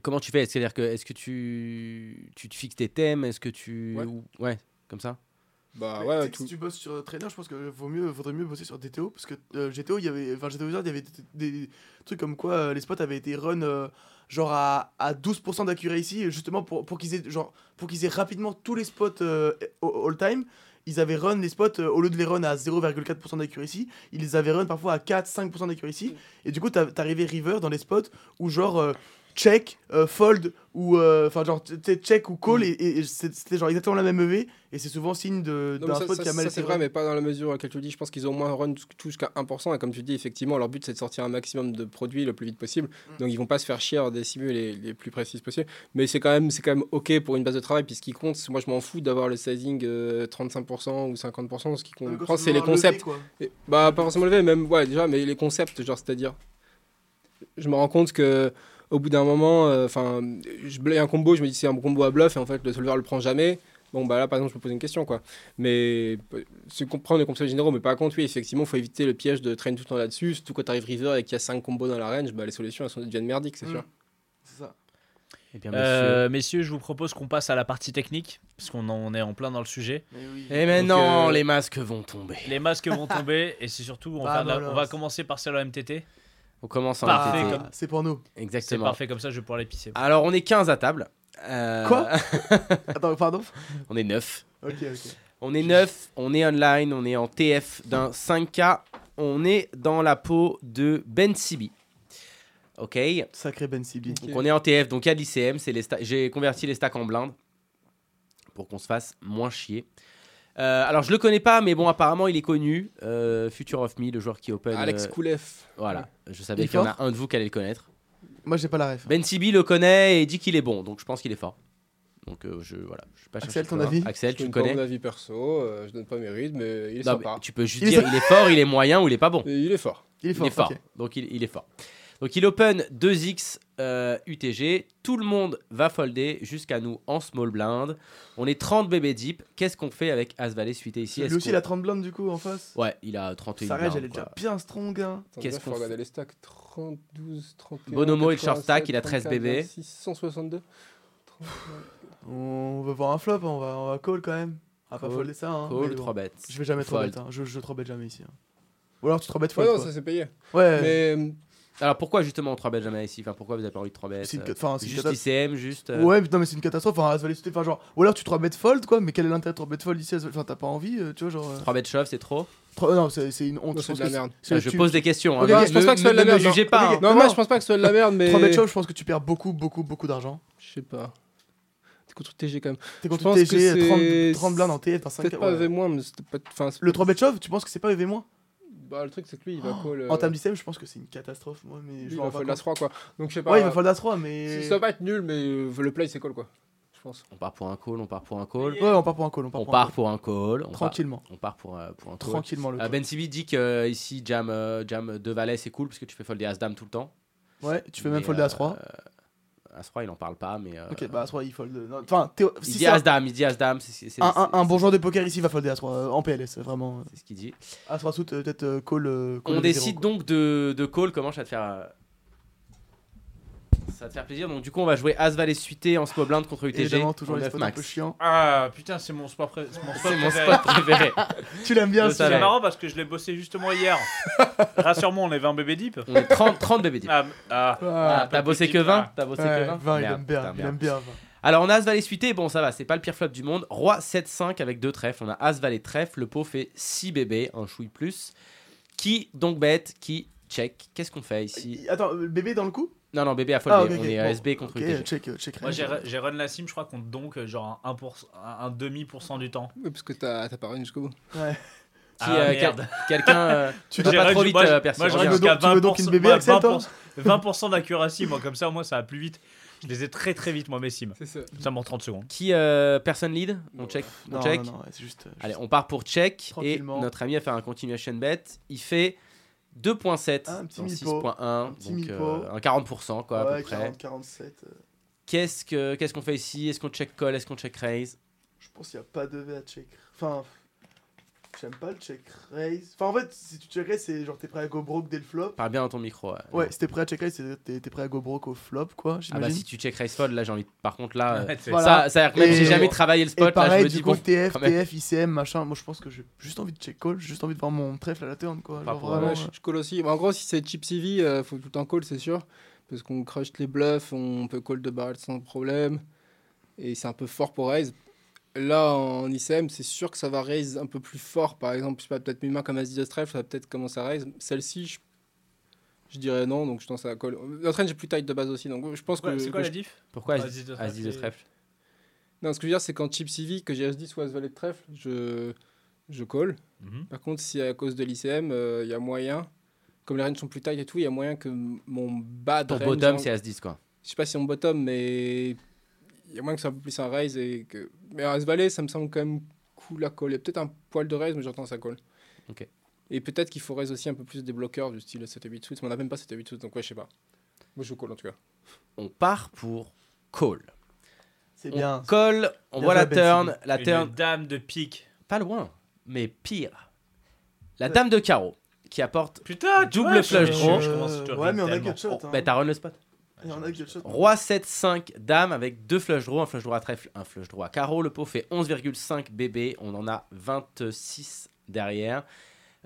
comment tu fais? C'est-à-dire que est-ce que tu, tu te fixes tes thèmes? Est-ce que tu Ouais. ou- ouais comme ça? Bah Mais ouais, tout. Si tu bosses sur Trainer, je pense que vaut mieux, vaudrait mieux bosser sur DTO parce que euh, GTO, il y avait, enfin GTO Wizard, il y avait des, des trucs comme quoi euh, les spots avaient été run euh, genre à, à 12% d'accuracy justement pour, pour qu'ils aient genre pour qu'ils aient rapidement tous les spots euh, all time. Ils avaient run les spots euh, au lieu de les run à 0,4% d'accuracy, ils les avaient run parfois à 4-5% d'accuracy et du coup t'as- t'arrivais river dans les spots où genre euh, check, euh, fold ou euh, enfin genre t- t- check ou call et, et- c'était genre exactement la même EV et c'est souvent signe de d'un ça- qui a mal c'est vrai, mais pas dans la mesure à laquelle tu le dis. Je pense qu'ils ont au moins run tout tout jusqu'à 1%. Et comme tu dis, effectivement, leur but c'est de sortir un maximum de produits le plus vite possible. Mm. Donc ils vont pas se faire chier à des les, les plus précises possibles. Mais c'est quand, même- c'est quand même OK pour une base de travail. Puis ce qui compte, moi je m'en fous d'avoir le sizing euh, 35% ou 50%. Ce qui compte, quand c'est les levé, concepts. Et- bah, pas forcément levé, même, ouais, déjà, mais les concepts, genre, c'est-à-dire. Je me rends compte que. Au bout d'un moment, euh, enfin, je blay un combo, je me dis c'est un combo à bluff et en fait le solver le prend jamais. Bon bah là par exemple je me pose une question quoi. Mais euh, c'est comprendre les concepts généraux, mais par contre oui effectivement faut éviter le piège de traîner tout le temps là-dessus. Surtout quand t'arrives river et qu'il y a 5 combos dans la range, bah les solutions elles sont deviennent merdiques c'est Mm. sûr. C'est ça. Eh bien, Euh, messieurs, je vous propose qu'on passe à la partie technique parce qu'on en on est en plein dans le sujet. Mais oui. Et maintenant, euh, les masques vont tomber. Les masques vont tomber et c'est surtout on, va, on va commencer par celle en MTT. On commence en Parfait, comme- C'est pour nous. C'est Exactement. parfait comme ça, je vais pouvoir l'épicer. Alors, on est 15 à table. Euh, Quoi Attends, pardon On est 9. Ok, ok. On est 9, on est online, on est en TF d'un 5K. On est dans la peau de Ben Sibi. Ok Sacré Ben Sibi. Donc on est en TF, donc il y a de l'ICM. c'est les sta- J'ai converti les stacks en blinde pour qu'on se fasse moins chier. Euh, alors je le connais pas, mais bon, apparemment il est connu. Euh, Future of Me, le joueur qui open. Alex euh, Koulev. Voilà, je Il savais est qu'il y en a un de vous qui allait le connaître. Moi, j'ai pas la ref. Ben Sibi le connaît et dit qu'il est bon, donc je pense qu'il est fort. Donc euh, je voilà, je sais pas Axel, ton avis Axel, Je tu le donne pas connais mon avis perso, euh, je donne pas mes rythmes, mais il est Non, sympa. mais tu peux juste Il est dire fort. il est fort, il est moyen ou il est pas bon. Il est fort. Il est Il fort. est fort. Donc il, il est fort. Donc il open 2x euh, UTG. Tout le monde va folder jusqu'à nous en small blind. On est 30 bébés deep. Qu'est-ce qu'on fait avec As Valet suité ici? Lui aussi, il a 30 blindes du coup en face? Ouais, il a 31 Sa rage, elle est déjà bien strong. Hein. Qu'est-ce qu'on regarder les stacks 30, 12, 31. Bonomo et le short 87, stack, il a 13 34, bébés. 26, 162. On va voir un flop, hein, on va, on va call quand même. On va pas folder ça. Hein, Call, mais bon. 3 bêtes. Je vais jamais trop Fold. bête. Hein. Je, je 3 bête jamais ici. hein. Ou alors tu 3 bêtes Ouais, fold. non, quoi. ça c'est payé. Ouais. Mais euh, Alors pourquoi justement 3 bêtes jamais ici Enfin pourquoi vous avez pas envie de 3 bêtes C'est une euh, enfin, c'est une Juste ICM, juste. euh, Ouais, mais non, mais c'est une catastrophe. Enfin, As-Valet sauté, enfin, genre, ou alors tu 3 bêtes fold, quoi. Mais quel est l'intérêt de 3 bêtes fold ici? Enfin, t'as pas envie, euh, tu vois, genre. euh, 3 bêtes shove, c'est trop? Trois- Non, c'est c'est une honte. Non, je c'est pense de la merde. Ah, Je pose des questions. hein. Ok, Ne- je pense pas que ce soit de la ne me merde, jugez non. pas. Hein. Non, Non, je pense pas que ce soit de la merde, mais. 3 bêtes shove, je pense que tu perds beaucoup, beaucoup, beaucoup d'argent. Je sais pas. T'es contre TG quand même. T'es contre pense que TG, 30, c'est- 30 blindes en TF, t'as 5 Peut-être pas EV moins, mais c'était pas. Enfin, c'est- Le 3 bet shove, tu penses que c'est pas EV moins? Bah, le truc c'est que lui il va call. euh, En termes d'ICM, je pense que c'est une catastrophe, moi, mais lui, je il va fold as 3 quoi. Donc je sais pas. Ouais, il va fold as 3, mais. Ça va pas être nul, mais euh, le play c'est call quoi. Je pense. On part pour un call, on part pour un call. Ouais, on part pour un call, on part On pour un part call. pour un call. On part, Tranquillement, on part pour, euh, pour un call. tranquillement le Euh, ben Civi dit que euh, ici jam, euh, jam 2 valets c'est cool parce que tu fais folder As-Dame tout le temps. Ouais, tu fais même Mais, folder euh, as 3. As-3 il en parle pas mais. euh, Ok, bah as 3 il fold. non, Enfin, Théo- il si dit As-Dame, il dit As-Dame. c'est- c'est- c'est- un, un, un bon joueur de poker ici va folder as 3 euh, en PLS, vraiment. euh. C'est ce qu'il dit. As 3 suit, euh, peut-être euh, call. euh, call On EV0, décide quoi. donc de, de call. Comment ça va te faire euh, Ça va te faire plaisir. Donc du coup on va jouer As Valet suité en small blind contre UTG. Évidemment, toujours les 9 spots un peu chiants. Ah putain, c'est mon sport, pré- mon mon préféré. spot préféré. Tu l'aimes bien. C'est marrant parce que je l'ai bossé justement hier. Rassure-moi, on est 20 bébé deep. On est 30, 30 bébé. Ah, ah. Ah, t'as bossé que 20 T'as bossé que Ouais, 20 20, il aime bien, putain, il aime bien. 20. Alors on a As Valet suité, bon ça va, c'est pas le pire flop du monde. Roi 7-5 avec deux trèfles, on a As Valet trèfle, le pot fait 6 bébés, un chouille plus. Qui donc bête, qui check. Qu'est-ce qu'on fait ici Attends, le bébé dans le coup Non non bébé à foldé, Ah, ok, ok, on est bon. à SB contre Ok, UTG. check, euh, check. Moi j'ai run la sim, je crois qu'on donc euh, genre un, 1%, un, un demi pour cent du temps. Oui, parce que t'as t'as pas run jusqu'au bout. Ouais. Qui, Ah, euh, quel- Quelqu'un... euh, Tu vas pas trop vite, moi, euh, je- Percy, moi je run jusqu'à donc- tu veux donc 20%, une bébé, moi, Axel, toi 20%, 20% d'accuracy, moi comme ça moins ça va plus vite. Je les ai très très vite moi mes sims. Ça. Ça m'en 30 secondes. Qui euh, personne lead On check. On Non, check. non, non, juste. euh, Allez, on part pour check et notre ami a fait un continuation bet. Il fait 2.7 Un petit dans mi-pot. 6.1, Un petit donc euh, un 40% quoi à ouais, peu près. 40, 47. euh, Qu'est-ce que qu'est-ce qu'on fait ici? Est-ce qu'on check call? Est-ce qu'on check raise? Je pense qu'il n'y a pas de V à check. Enfin, j'aime pas le check raise. Enfin, en fait, si tu check raise, c'est genre t'es prêt à go broke dès le flop. Parle bien dans ton micro. Ouais, Ouais, si t'es prêt à check raise, c'est t'es t'es prêt à go broke au flop, quoi, Ah bah si tu check raise fold, là j'ai envie. Par contre là, euh, Ouais, c'est- Voilà. ça, ça même Et- j'ai jamais travaillé le spot, Et pareil, là je me du dis coup, bon. TF. TF, ICM, machin. Moi, je pense que j'ai juste envie de check call. J'ai juste envie de voir mon trèfle à la turn, quoi. Genre vraiment, Ouais, je, je call aussi. En gros, si c'est chip CV, euh, faut tout le temps call, c'est sûr. Parce qu'on crush les bluffs, on peut call de barrel sans problème. Et c'est un peu fort pour raise. Là, en ICM, c'est sûr que ça va raise un peu plus fort. Par exemple, je sais pas, peut-être une main comme As-10 de trèfle, ça va peut-être commencer à raise. Celle-ci, je, je dirais non, donc je pense à la call. Notre range est plus tight de base aussi, donc je pense Ouais, que. C'est quoi que la je- diff? Pourquoi As-10 As-10 de As-10 de trèfle. Non, ce que je veux dire, c'est qu'en chip CV, que j'ai As-10 ou As-Valet de trèfle, je, je call. Mhm. Par contre, si à cause de l'ICM, il y a moyen, comme les ranges sont plus tight et tout, il y a moyen que mon bad Ton range bottom en- c'est As-10 quoi. Je sais pas si on bottom, mais y a moyen que ça soit un peu plus un raise. Et que... Mais As Valet, ça me semble quand même cool à call. Il y a peut-être un poil de raise, mais j'entends ça call. Ok. Et peut-être qu'il faut raise aussi un peu plus des bloqueurs du style 7 et 8 suits, mais on n'a même pas 7 et 8 suits, donc ouais, je sais pas. Moi, je call en tout cas. On part pour call. C'est On bien. call, on Bien voit la turn, la Une turn dame de pique. pas loin, mais pire. La dame de carreau qui apporte Putain, Double vois, flush draw. je je Ouais, mais on a que shot. Oh, hein. bah t'as run le spot. Roi 7 5 dame avec deux flush draw, un flush draw à trèfle, un flush draw à carreau. Le pot fait 11,5 bébé, on en a 26 derrière.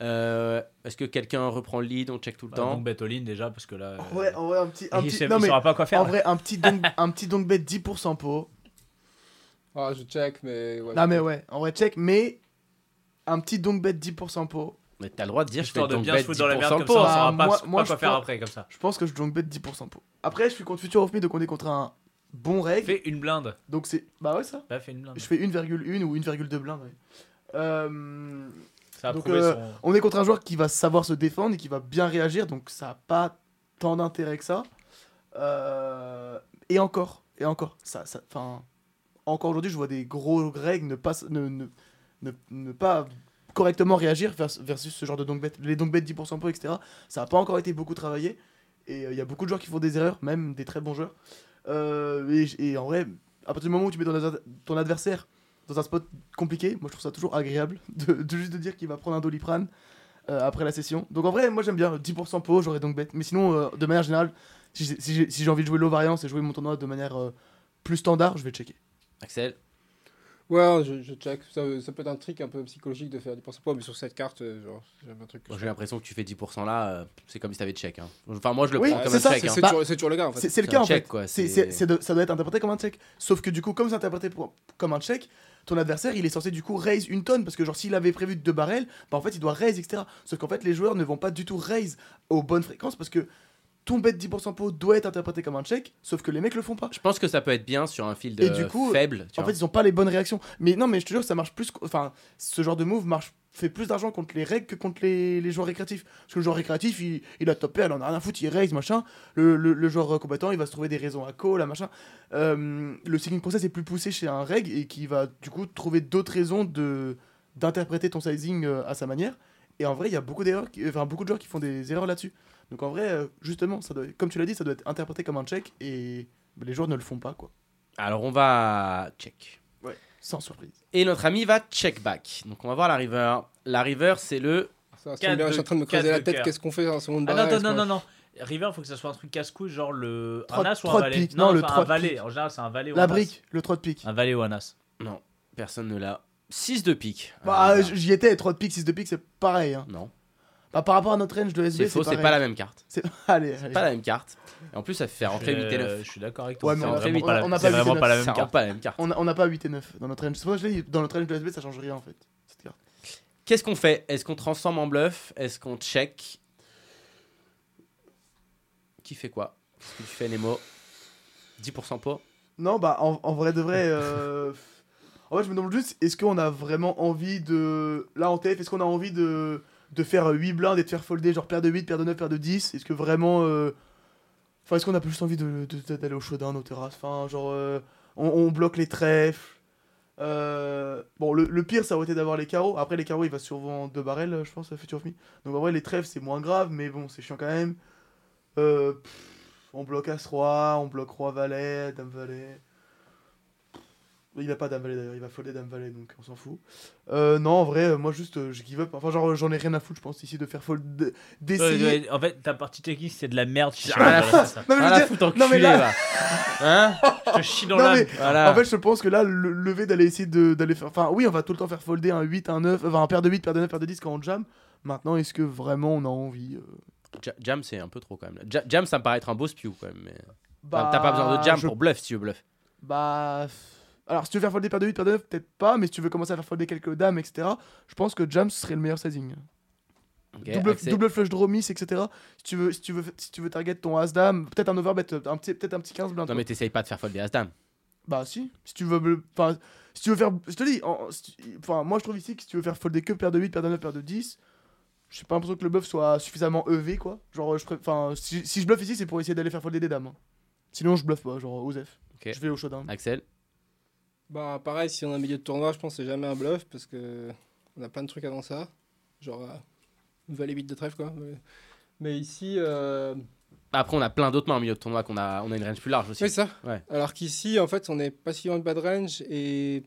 Euh, Est-ce que quelqu'un reprend le lead? On check tout le Bah, temps. donc bet all in déjà parce que là. En vrai, en vrai, un petit. Un il petit... Non, il mais saura pas quoi faire. en vrai, un petit donc, un petit donc bet 10% pot. Ah, je check, mais. Ouais, Non, mais ouais, en vrai, check, mais un petit donc bet 10% pot. Mais t'as le droit de dire je fais de bien se foutre dans la 10% merde comme pot. ça, on saura pas, moi- pas quoi faire pense- après comme ça. Je pense que je donc bet 10% pot. Après, je suis contre Future of Me, donc on est contre un bon règle. Fais une blinde. Donc c'est. Bah ouais, ça. Bah, fais une blinde. Je fais 1,1 ou 1,2 blindes. ouais. Euh, Ça a donc, euh, son. On est contre un joueur qui va savoir se défendre et qui va bien réagir, donc ça n'a pas tant d'intérêt que ça. Euh, et encore, et encore, ça, ça, encore aujourd'hui, je vois des gros règles ne pas, ne, ne, ne, ne pas correctement réagir vers- versus ce genre de bet. Les bet 10% pot, etc. Ça n'a pas encore été beaucoup travaillé. Et euh, il y a beaucoup de joueurs qui font des erreurs, même des très bons joueurs. Euh, et, en vrai, à partir du moment où tu mets ton, ad- ton adversaire dans un spot compliqué, moi je trouve ça toujours agréable de, juste de dire qu'il va prendre un doliprane euh, après la session. Donc en vrai, moi j'aime bien 10% pot, j'aurais donc bet. Mais sinon, euh, de manière générale, si j'ai envie de jouer low variance et jouer mon tournoi de manière euh, plus standard, je vais checker. Axel, Ouais, je, je check. Ça, ça peut être un trick un peu psychologique de faire 10% poids, mais sur cette carte, euh, genre, c'est un truc. je J'ai l'impression que tu fais 10% là, euh, c'est comme si t'avais check. Hein. Enfin, moi je le Oui, prends comme c'est un ça, check. C'est hein. Bah, toujours, c'est toujours le gars en fait. C'est le cas en check, fait. quoi, de- ça doit être interprété comme un check. Sauf que du coup, comme c'est interprété pour- comme un check, ton adversaire il est censé du coup raise une tonne parce que genre s'il avait prévu deux barrels, bah en fait il doit raise etc. Sauf qu'en fait les joueurs ne vont pas du tout raise aux bonnes fréquences parce que ton bet 10% pot doit être interprété comme un check, sauf que les mecs le font pas. Je pense que ça peut être bien sur un Et du coup, faible. tu En vois. fait, ils ont pas les bonnes réactions. Mais non, mais je te jure, ça marche plus. Enfin, ce genre de move marche fait plus d'argent contre les règles que contre les, les joueurs récréatifs. Parce que le joueur récréatif, il, il a topé, elle en a rien à foutre, il raise, machin. Le, le, le joueur combattant, il va se trouver des raisons à call, à machin. Euh, le seeking process est plus poussé chez un reg et qui va du coup trouver d'autres raisons de d'interpréter ton sizing euh, à sa manière. Et en vrai, il y a beaucoup d'erreurs, qui- enfin beaucoup de joueurs qui font des erreurs là-dessus. Donc en vrai, euh, justement, ça doit, comme tu l'as dit, ça doit être interprété comme un check et les joueurs ne le font pas, quoi. Alors on va check. Sans surprise. Et notre ami va check back. Donc on va voir la river. La river, c'est le. Ça, bien, de- je suis en train de me creuser la tête. Qu'est-ce qu'on fait en seconde Ah non, non, quoi. non, non. River, faut que ça soit un truc casse-couille, genre le. Trois- un as ou un valet pique. Non, le enfin, trois un de valet. pique. En général, c'est un valet ou un La as. brique, le 3 de pique. Un valet ou un as. Non, personne ne l'a. 6 de pique. Bah, Ah, j'y étais, 3 de pique, 6 de pique, c'est pareil. Hein. Non, Bah, par rapport à notre range de SB, c'est faux, c'est pas la même carte. C'est- Allez, allez. Pas la même carte. Et en plus, ça fait rentrer 8 et 9. Euh, Je suis d'accord avec toi. Ouais, mais c'est on a- vraiment on pas on a c'est pas vraiment vu pas la même carte. rend pas la même carte. On a, on a pas 8 et 9 dans notre range. Que je l'ai dit, dans notre range de SB, ça change rien en fait. cette carte. Qu'est-ce qu'on fait? Est-ce qu'on transforme en bluff? Est-ce qu'on check? Qui fait quoi? Qu'est-ce que tu fais, Nemo 10% pot? Non, bah, en, en vrai de vrai. euh, En fait, je me demande juste, est-ce qu'on a vraiment envie de. Là, en TF, est-ce qu'on a envie de, de faire 8 blindes et de faire folder genre paire de 8, paire de 9, paire de 10 Est-ce que vraiment. euh, Enfin, est-ce qu'on a plus envie de- de- d'aller au showdown, aux terrasses Enfin, genre, euh, on, bloque les trèfles. Euh, Bon, le, pire, ça aurait été d'avoir les carreaux. Après, les carreaux, il va souvent 2 barrels, je pense, à Future of Me. Donc, en vrai, les trèfles, c'est moins grave, mais bon, c'est chiant quand même. Euh, on bloque As-Roi, on bloque Roi-Valet, Dame-Valet. Il va pas Dame-Valet d'ailleurs, il va folder Dame-Valet, donc on s'en fout. Euh, non, en vrai, euh, moi juste, euh, je give up. Enfin, genre, j'en ai rien à foutre, je pense, ici, de faire fold. Ouais, D'essayer. ouais, En fait, ta partie technique, c'est de la merde. Je Rien à. Non, mais je Ah dire- foutre non, mais là- va Hein Je te chie dans Non, l'âme. mais- Voilà. En fait, je pense que là, le lever d'aller essayer de- d'aller faire. Enfin, oui, on va tout le temps faire folder un 8, un 9, enfin, un paire de 8, paire de 9, paire de 10 quand on jam. Maintenant, est-ce que vraiment on a envie euh, Ja- Jam, c'est un peu trop quand même. Ja- Jam, ça me paraît être un beau spew quand même. Mais... Bah, T'as pas besoin de jam je- pour bluff si tu veux bluff. Bah. Alors, si tu veux faire folder paire de 8, paire de 9, peut-être pas, mais si tu veux commencer à faire folder quelques dames, etc., je pense que jam serait le meilleur sizing. Double, double flush draw miss, etc. Si tu veux, si tu veux, si tu veux target ton as dame, peut-être un overbet, un petit, peut-être un petit 15 blind. Non, mais t'essayes pas de faire folder As-Dame. Bah si, si tu veux, si tu veux faire, je te dis, en- si tu- enfin, moi je trouve ici que si tu veux faire folder que paire de 8, paire de 9, paire de 10, j'ai pas l'impression que le bluff soit suffisamment EV quoi. Genre, je si, si je bluffe ici, c'est pour essayer d'aller faire folder des dames. hein. Sinon, je bluffe pas, genre Osef. Ok. Je vais au showdown. Axel Bah, pareil, si on a un milieu de tournoi, je pense que c'est jamais un bluff parce que on a plein de trucs avant ça. Genre, euh, valet 8 de trèfle, quoi. Mais, mais ici, euh, Après, on a plein d'autres mains au milieu de tournoi qu'on a, on a une range plus large aussi. c'est ça. Ouais. Alors qu'ici, en fait, on est pas si loin de bad range et.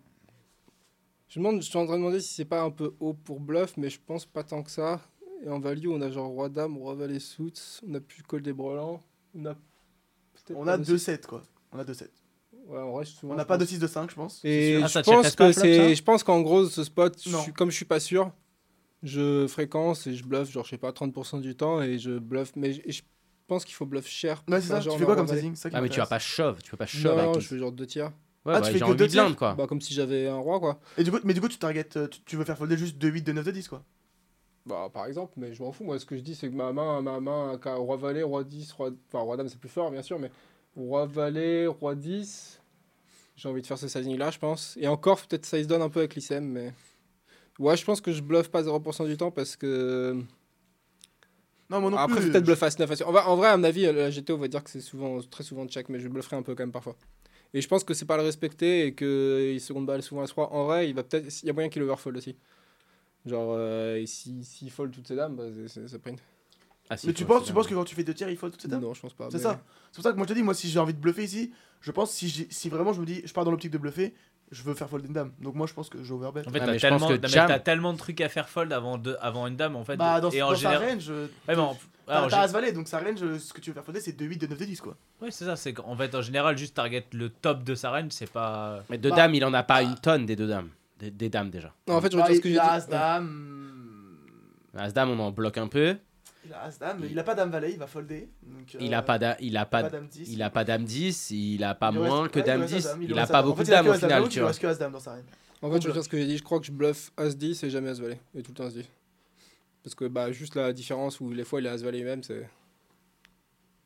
Je, me demande, je suis en train de demander si c'est pas un peu haut pour bluff, mais je pense pas tant que ça. Et en value, on a genre roi dame, roi valet suits, on a plus call des brelans. On a, On a de 2-7 quoi. On a 2-7. Ouais, en vrai, souvent, On n'a pas de pense- 6 de 5, je pense. Et Ah, je pense que c'est, je pense qu'en gros ce spot, je suis- comme je suis pas sûr, je fréquence et je bluffe genre je sais pas 30% du temps et je bluffe, mais je, je pense qu'il faut bluff cher. Ouais, c'est ça. Enfin, Tu genre, fais quoi on comme sizing ça Ah, mais tu vas pas shove. Tu peux pas shove Non, avec je fais genre deux tiers. Ouais, Ah, bah, tu fais que envie deux de blind tiers quoi. Bah comme si j'avais un roi quoi. Et du coup, mais du coup, tu target, euh, tu, tu veux faire folder juste 2 8, 2 9, 2 10 quoi. Bah par exemple, mais je m'en fous. Moi ce que je dis c'est que ma main, ma main, qu'a- roi valet, roi 10, roi, enfin roi dame c'est plus fort bien sûr, mais roi valet, roi 10. J'ai envie de faire ce sizing là, je pense. Et encore peut-être ça se donne un peu avec l'ICM, mais ouais, je pense que je bluffe pas 0% du temps parce que Non, moi non Après, plus. peut-être bluff à 9 En, vrai- en vrai, à mon avis, la GTO va dire que c'est souvent, très souvent check, mais je blufferai un peu quand même parfois. Et je pense que c'est pas le respecter et que il seconde balle souvent à 3 En vrai, il va peut-être, il y a moyen qu'il overfold aussi. Genre, euh, et si, s'il fold toutes ses dames, bah, ça print. Ah, si, Mais tu penses, tu dingue. penses que quand tu fais 2 tiers, il faut tout ça Non, je pense pas. C'est mais- ça. C'est pour ça que moi je te dis, moi si j'ai envie de bluffer ici, je pense si, si vraiment je me dis, je pars dans l'optique de bluffer, je veux faire fold une dame. Donc moi, je pense que je overbet. En fait, Ah, t'as tellement, que jam- tellement de trucs à faire fold avant, de, avant une dame en fait. Bah, dans, et en général. sa range, euh, Ouais, mais en- t'as ah, en t'as gé- As Valet, donc sa range, euh, ce que tu veux faire folder, c'est 2 8, 2 9, 2 10 quoi. ouais, c'est ça. C'est qu'en fait, en général, juste target le top de sa range, c'est pas. Mais deux Bah, dames, il en a pas une tonne des deux dames. Des, des dames déjà. Non, en fait, je Bah, retire ce que j'ai a dit. As Dame. As dame, on en bloque un peu il a As-Dame, il... il a pas Dame Valet, il va folder. Donc, il a pas Dame euh, il a pas, Dame 10. Il a pas Dame 10, il a pas moins que Dame 10, il a pas beaucoup de Dame au final, tu vois. Que As-Dame dans sa reine. En fait, je veux dire ce que j'ai dit, je crois que je bluffe As-10 et jamais As-Valet, et tout le temps As-10. Parce que bah juste la différence où les fois il a As-Valet même, c'est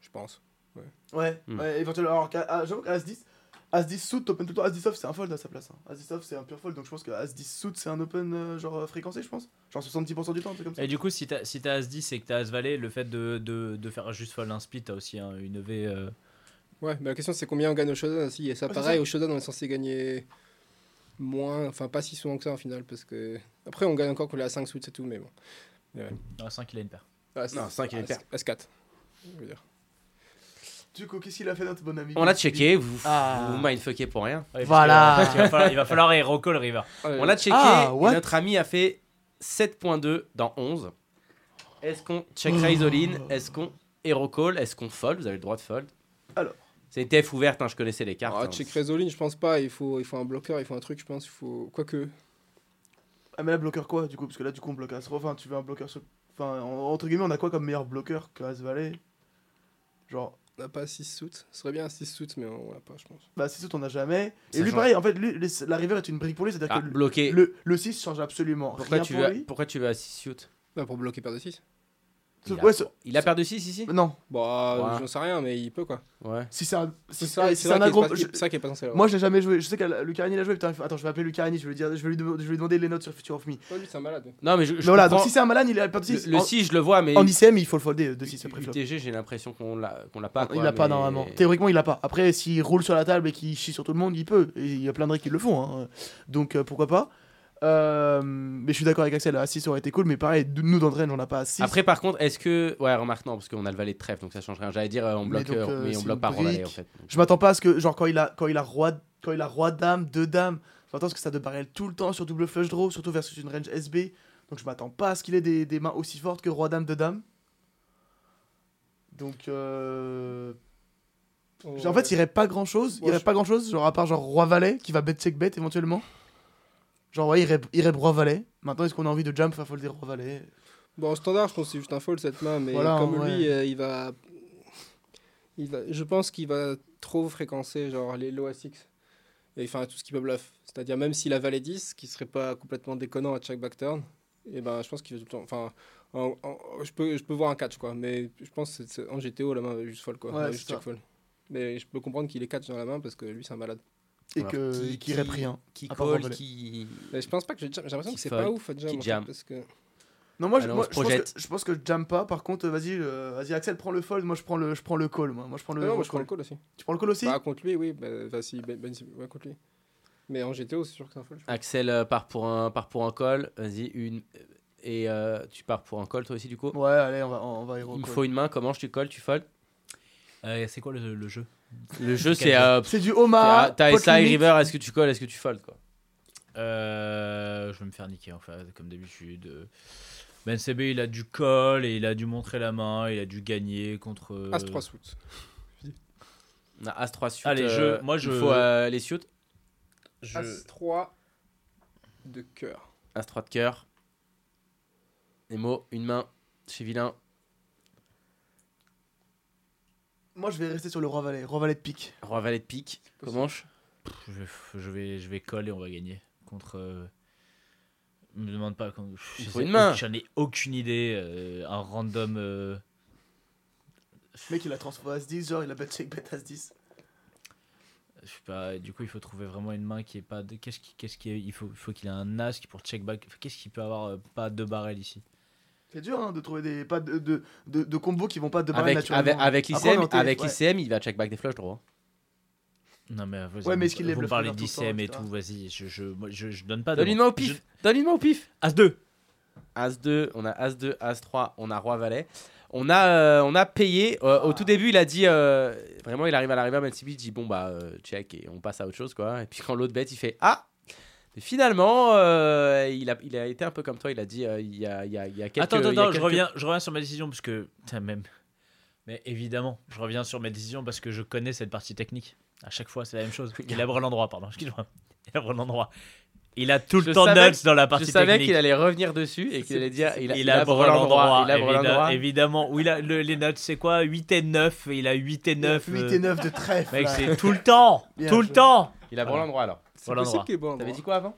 je pense. Ouais. Ouais, hmm. éventuellement alors ah, j'avoue qu'As-10 As-10 suit, open tout le temps. As-10 off, c'est un fold à sa place. Hein. As-10 off, c'est un pure fold. Donc je pense que As-10 suit, c'est un open euh, genre euh, fréquencé, je pense. Genre 70% du temps, un truc comme ça. Et du coup, si t'as si as As-10 et que t'as As-Valet, le fait de, de, de, faire juste fold un split, t'as aussi hein, une V. Euh... Ouais, mais la question c'est combien on gagne au showdown aussi. Et ça, pareil, au showdown, on est censé gagner moins. Enfin, pas si souvent que ça en final. Parce que. Après, on gagne encore qu'on est à 5 suits et tout, mais bon. Ouais. Non, à 5, il a une paire. Ah, non, 5, il a une ah, paire. S4. Je veux dire. Du coup, qu'est-ce qu'il a fait notre bon ami On l'a checké, vous Ah. vous mindfuckez pour rien. Ouais, Voilà. que, il va falloir, il va falloir hero call river. On l'a checké Ah, et notre ami a fait 7.2 dans 11. Est-ce qu'on check raise all in Est-ce qu'on hero call Est-ce qu'on fold? Vous avez le droit de fold. Alors. C'est une TF ouverte, hein, je connaissais les cartes. Ah, hein. check Resoline, je pense pas. Il faut, il faut un bloqueur, il faut un truc, je pense. Il faut. Quoique. Ah, mais là, bloqueur quoi, du coup? Parce que là, du coup, on bloque As. Enfin, tu veux un bloqueur sur. Enfin, en- entre guillemets, on a quoi comme meilleur bloqueur que As Valet Genre, n'a pas 6 suits. Ce serait bien 6 suits, mais on l'a pas, je pense. bah, 6 on a jamais. Et Ça lui, change. pareil, en fait, lui, les- la river est une brique pour lui, c'est-à-dire Ah, que le- bloqué. le, le 6 change absolument Pourquoi, rien tu pour veux, lui. pourquoi tu veux à 6 suit Bah, pour bloquer paire de 6. Il, Ouais, a, c'est- il a de 6 ici? Non, Bah, Ouais. j'en sais rien, mais il peut quoi. Ouais. si c'est un. Si C'est ça, qui est agro. je- ça qui est pas censé. Moi, je l'ai jamais joué. Je sais que Lucarani l'a joué. Putain, attends, je vais appeler Lucarani. Je vais lui dire, je vais lui, dem- je vais lui demander les notes sur Future of Me. Ouais, lui, c'est un malade. Non, mais je, je Mais voilà, donc si c'est un malade, il a pas de 6. le, le 6, je le vois, mais En ICM, il faut le folder de 6 après. UTG, j'ai l'impression qu'on l'a qu'on l'a pas. il quoi, l'a pas mais- normalement. Théoriquement, il l'a pas. Après, s'il roule sur la table et qu'il chie sur tout le monde, il peut. Et il y a plein de règles qui le font. hein. Donc euh, pourquoi pas. Euh, mais je suis d'accord avec Axel, à 6 aurait été cool, mais pareil, nous dans Drain, on n'a pas à 6. Après, par contre, est-ce que. Ouais, remarque, non, parce qu'on a le valet de trèfle, donc ça change rien. J'allais dire, euh, on Mais bloque, donc, euh, mais on bloque une pas roi valet, en fait. je m'attends pas à ce que, genre, quand il a, quand il a roi, quand il a roi dame, deux dames, je m'attends à ce que ça de barrel tout le temps sur double flush draw, surtout versus une range SB. Donc je m'attends pas à ce qu'il ait des, des mains aussi fortes que roi dame, deux dames. Donc, euh... en fait, il irait pas grand chose. Il Ouais, irait je- pas grand chose, genre à part genre roi valet qui va bet check bet éventuellement. Genre, ouais, il irait roi valet. Maintenant, est-ce qu'on a envie de jump à folder roi valet Bon, en standard, je pense que c'est juste un fold cette main, mais Voilà, comme lui, euh, il, va... il va. Je pense qu'il va trop fréquencer genre les low à 6 et enfin tout ce qui peut bluff. C'est-à-dire, même s'il a valet 10, qui serait pas complètement déconnant à chaque back turn, et ben je pense qu'il va tout le temps. Enfin, en- en- je, peux, je peux voir un catch quoi, mais je pense que en GTO, la main va juste fold quoi. Ouais, juste check fold. Mais je peux comprendre qu'il est catch dans la main parce que lui, c'est un malade. Et que- qui- qui- rien. Qui call, valet. qui. Mais je pense pas que j'ai j'ai l'impression que c'est pas ouf à jam, qui en fait, jam. parce que Non, moi, je, moi, je pense que, je pense que je jam pas. Par contre, vas-y, euh, vas-y, Axel, prends le fold. Moi, je prends le, je prends le call. Moi, moi je prends le. Ah non, moi, je prends call. le call aussi. Tu prends le call aussi? Bah, contre lui, oui. Bah, vas-y, ben, ben, ouais, contre lui. Mais en GTO, c'est sûr que c'est un fold. Axel euh, part pour un, part pour un call. Vas-y, une. Et euh, tu pars pour un call, toi aussi, du coup? Ouais, allez, on va, on va Il me call. faut une main, comment je tu colles, tu fold Euh, c'est quoi le, le jeu? Le jeu, c'est. euh, C'est du Oma. T'as pot SI. River, est-ce que tu colles, est-ce que tu fold quoi Euh, je vais me faire niquer en fait, comme d'habitude. Ben CB, il a dû call et il a dû montrer la main, il a dû gagner contre. euh, As 3 suits. On a As-3 suit. Allez, je- moi, je- Il faut euh, les suits. je- As 3 de cœur. As-3 de cœur. Nemo, une main chez Vilain. Moi, je vais rester sur le roi valet. Roi valet de pique. Roi valet de pique. Comment je je vais, je vais, je vais call et on va gagner contre. euh, Me demande pas. quand- je sais une main. J'en ai aucune idée. euh, un random. euh, Le mec, il a transformé As 10, genre, il a bet check bet As 10. Je sais pas, du coup, il faut trouver vraiment une main qui est pas. De... Qu'est-ce qui, qu'est-ce qui est... Il faut, il faut qu'il ait un as qui pour check back. Qu'est-ce qu'il peut avoir euh, pas de barrel ici? C'est dur hein, de trouver des pas de, de, de, de combos qui vont pas de Avec, naturellement. avec, avec l'ICM, avec ouais. l'ICM, il va check back des flush draw. Non, mais, vas-y, Ouais, mais vous- est-ce qu'il lève vous parlez d'ICM et tout, vas-y. Je, je, je, je donne pas de. Donne une main au pif. Donne une main au pif. As 2 As 2, on a As 2, As 3, on a Roi Valet. On a, euh, on a payé. euh, Au tout début, il a dit. euh, vraiment, il arrive à l'arrivée à City, il dit bon, bah, euh, check, et on passe à autre chose, quoi. Et puis quand l'autre bête, il fait Ah Mais finalement, euh, il, a, il a été un peu comme toi, il a dit euh, il y, a, il y, a, il y a quelques. Attends, attends, il y a attends, je quelques- reviens, je reviens sur ma décision parce que. Putain, même. Mais évidemment, je reviens sur ma décision parce que je connais cette partie technique. À chaque fois, c'est la même chose. Il a l'endroit, pardon, excuse-moi. Il a l'endroit. Il a tout le Je temps savais- nuts dans la Je partie savais technique. qu'il allait revenir dessus et qu'il allait dire il a, il a Brelan l'endroit, Il a Brelan droit. évidemment. Oui, là, le- les notes, c'est quoi? 8 et 9. Il a 8 et 9. 8 et 9 de trèfle. Mec, là. c'est tout le temps. Bien tout le temps. Il a Brelan droit alors. C'est Voilà, possible endroit. qu'il est bon. T'avais dit quoi avant?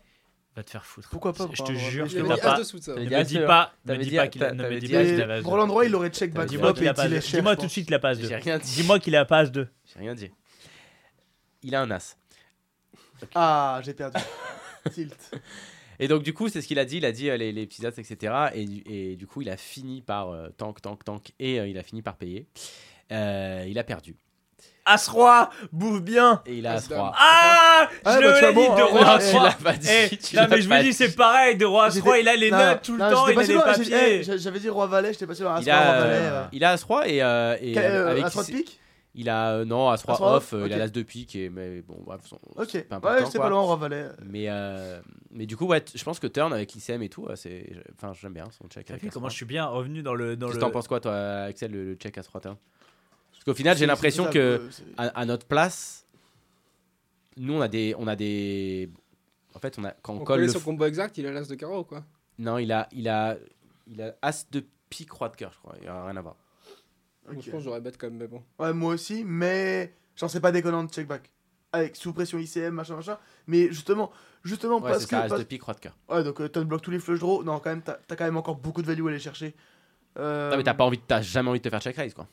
Va te faire foutre. Pourquoi pas Je te jure que t'as pas. Ne me dis pas, me dis pas qu'il a, ne me dis pas As- qu'il avait as deux. Roland Droit, il aurait check back et a pas. Dis-moi tout de suite qu'il a pas as deux. J'ai rien dit. Dis-moi qu'il a pas as deux. J'ai rien dit. Il a un as. Ah, j'ai perdu. Tilt. Et donc, du coup, c'est ce qu'il a dit. Il a dit euh, les, les petits as, etc. Et, du- et du coup, il a fini par euh, tank, tank, tank. Et euh, il a fini par payer. Il a perdu. As-roi, bouffe bien. Et il a as. 3. Ah Ah, Je bah, le tu vois, l'ai dit, bon, de euh, roi à tu l'as pas dit. Eh, tu non, l'as mais je me dis, c'est pareil, de roi à roi, il a les Non, notes tout le temps, il pas a les papiers. j'a- J'avais dit Roi Valet, j'étais pas sûr. Il As-Roi, Roi Valet. il a As-3 et, euh, euh, avec As-Roi de pique Il a euh, non As-3 As-3 off, euh, il a l'As de pique et mais bon bref, son- Ok, c'est pas ouais, important, c'est quoi. pas loin, Roi Valet. Mais euh, mais du coup ouais, t- je pense que Turn avec l'ICM et tout, c'est enfin j'aime bien son check. Avec vu As-3. comment je suis bien revenu dans le. Dans Qu'est-ce le... t'en penses quoi toi Axel le, le check As-3 Turn Parce qu'au final, j'ai l'impression que à, à notre place, nous on a des on a des en fait on a quand on, On colle le son f- combo exact, il a l'as de carreau quoi. non il a il a il a As de pique roi de cœur je crois, il y a rien à voir. Donc, Ok. Je pense que j'aurais bête quand même, mais bon. Ouais, moi aussi, mais j'en sais pas déconnant de check back. Avec sous pression ICM, machin, machin. Mais justement, justement Ouais, parce que. ça As parce- de pique roi de cœur. Ouais, donc euh, t'unblock tous les flush draws. Non, quand même, t'as t'as quand même encore beaucoup de value à aller chercher. Euh, Non mais t'as pas envie de- t'as jamais envie de te faire check raise quoi.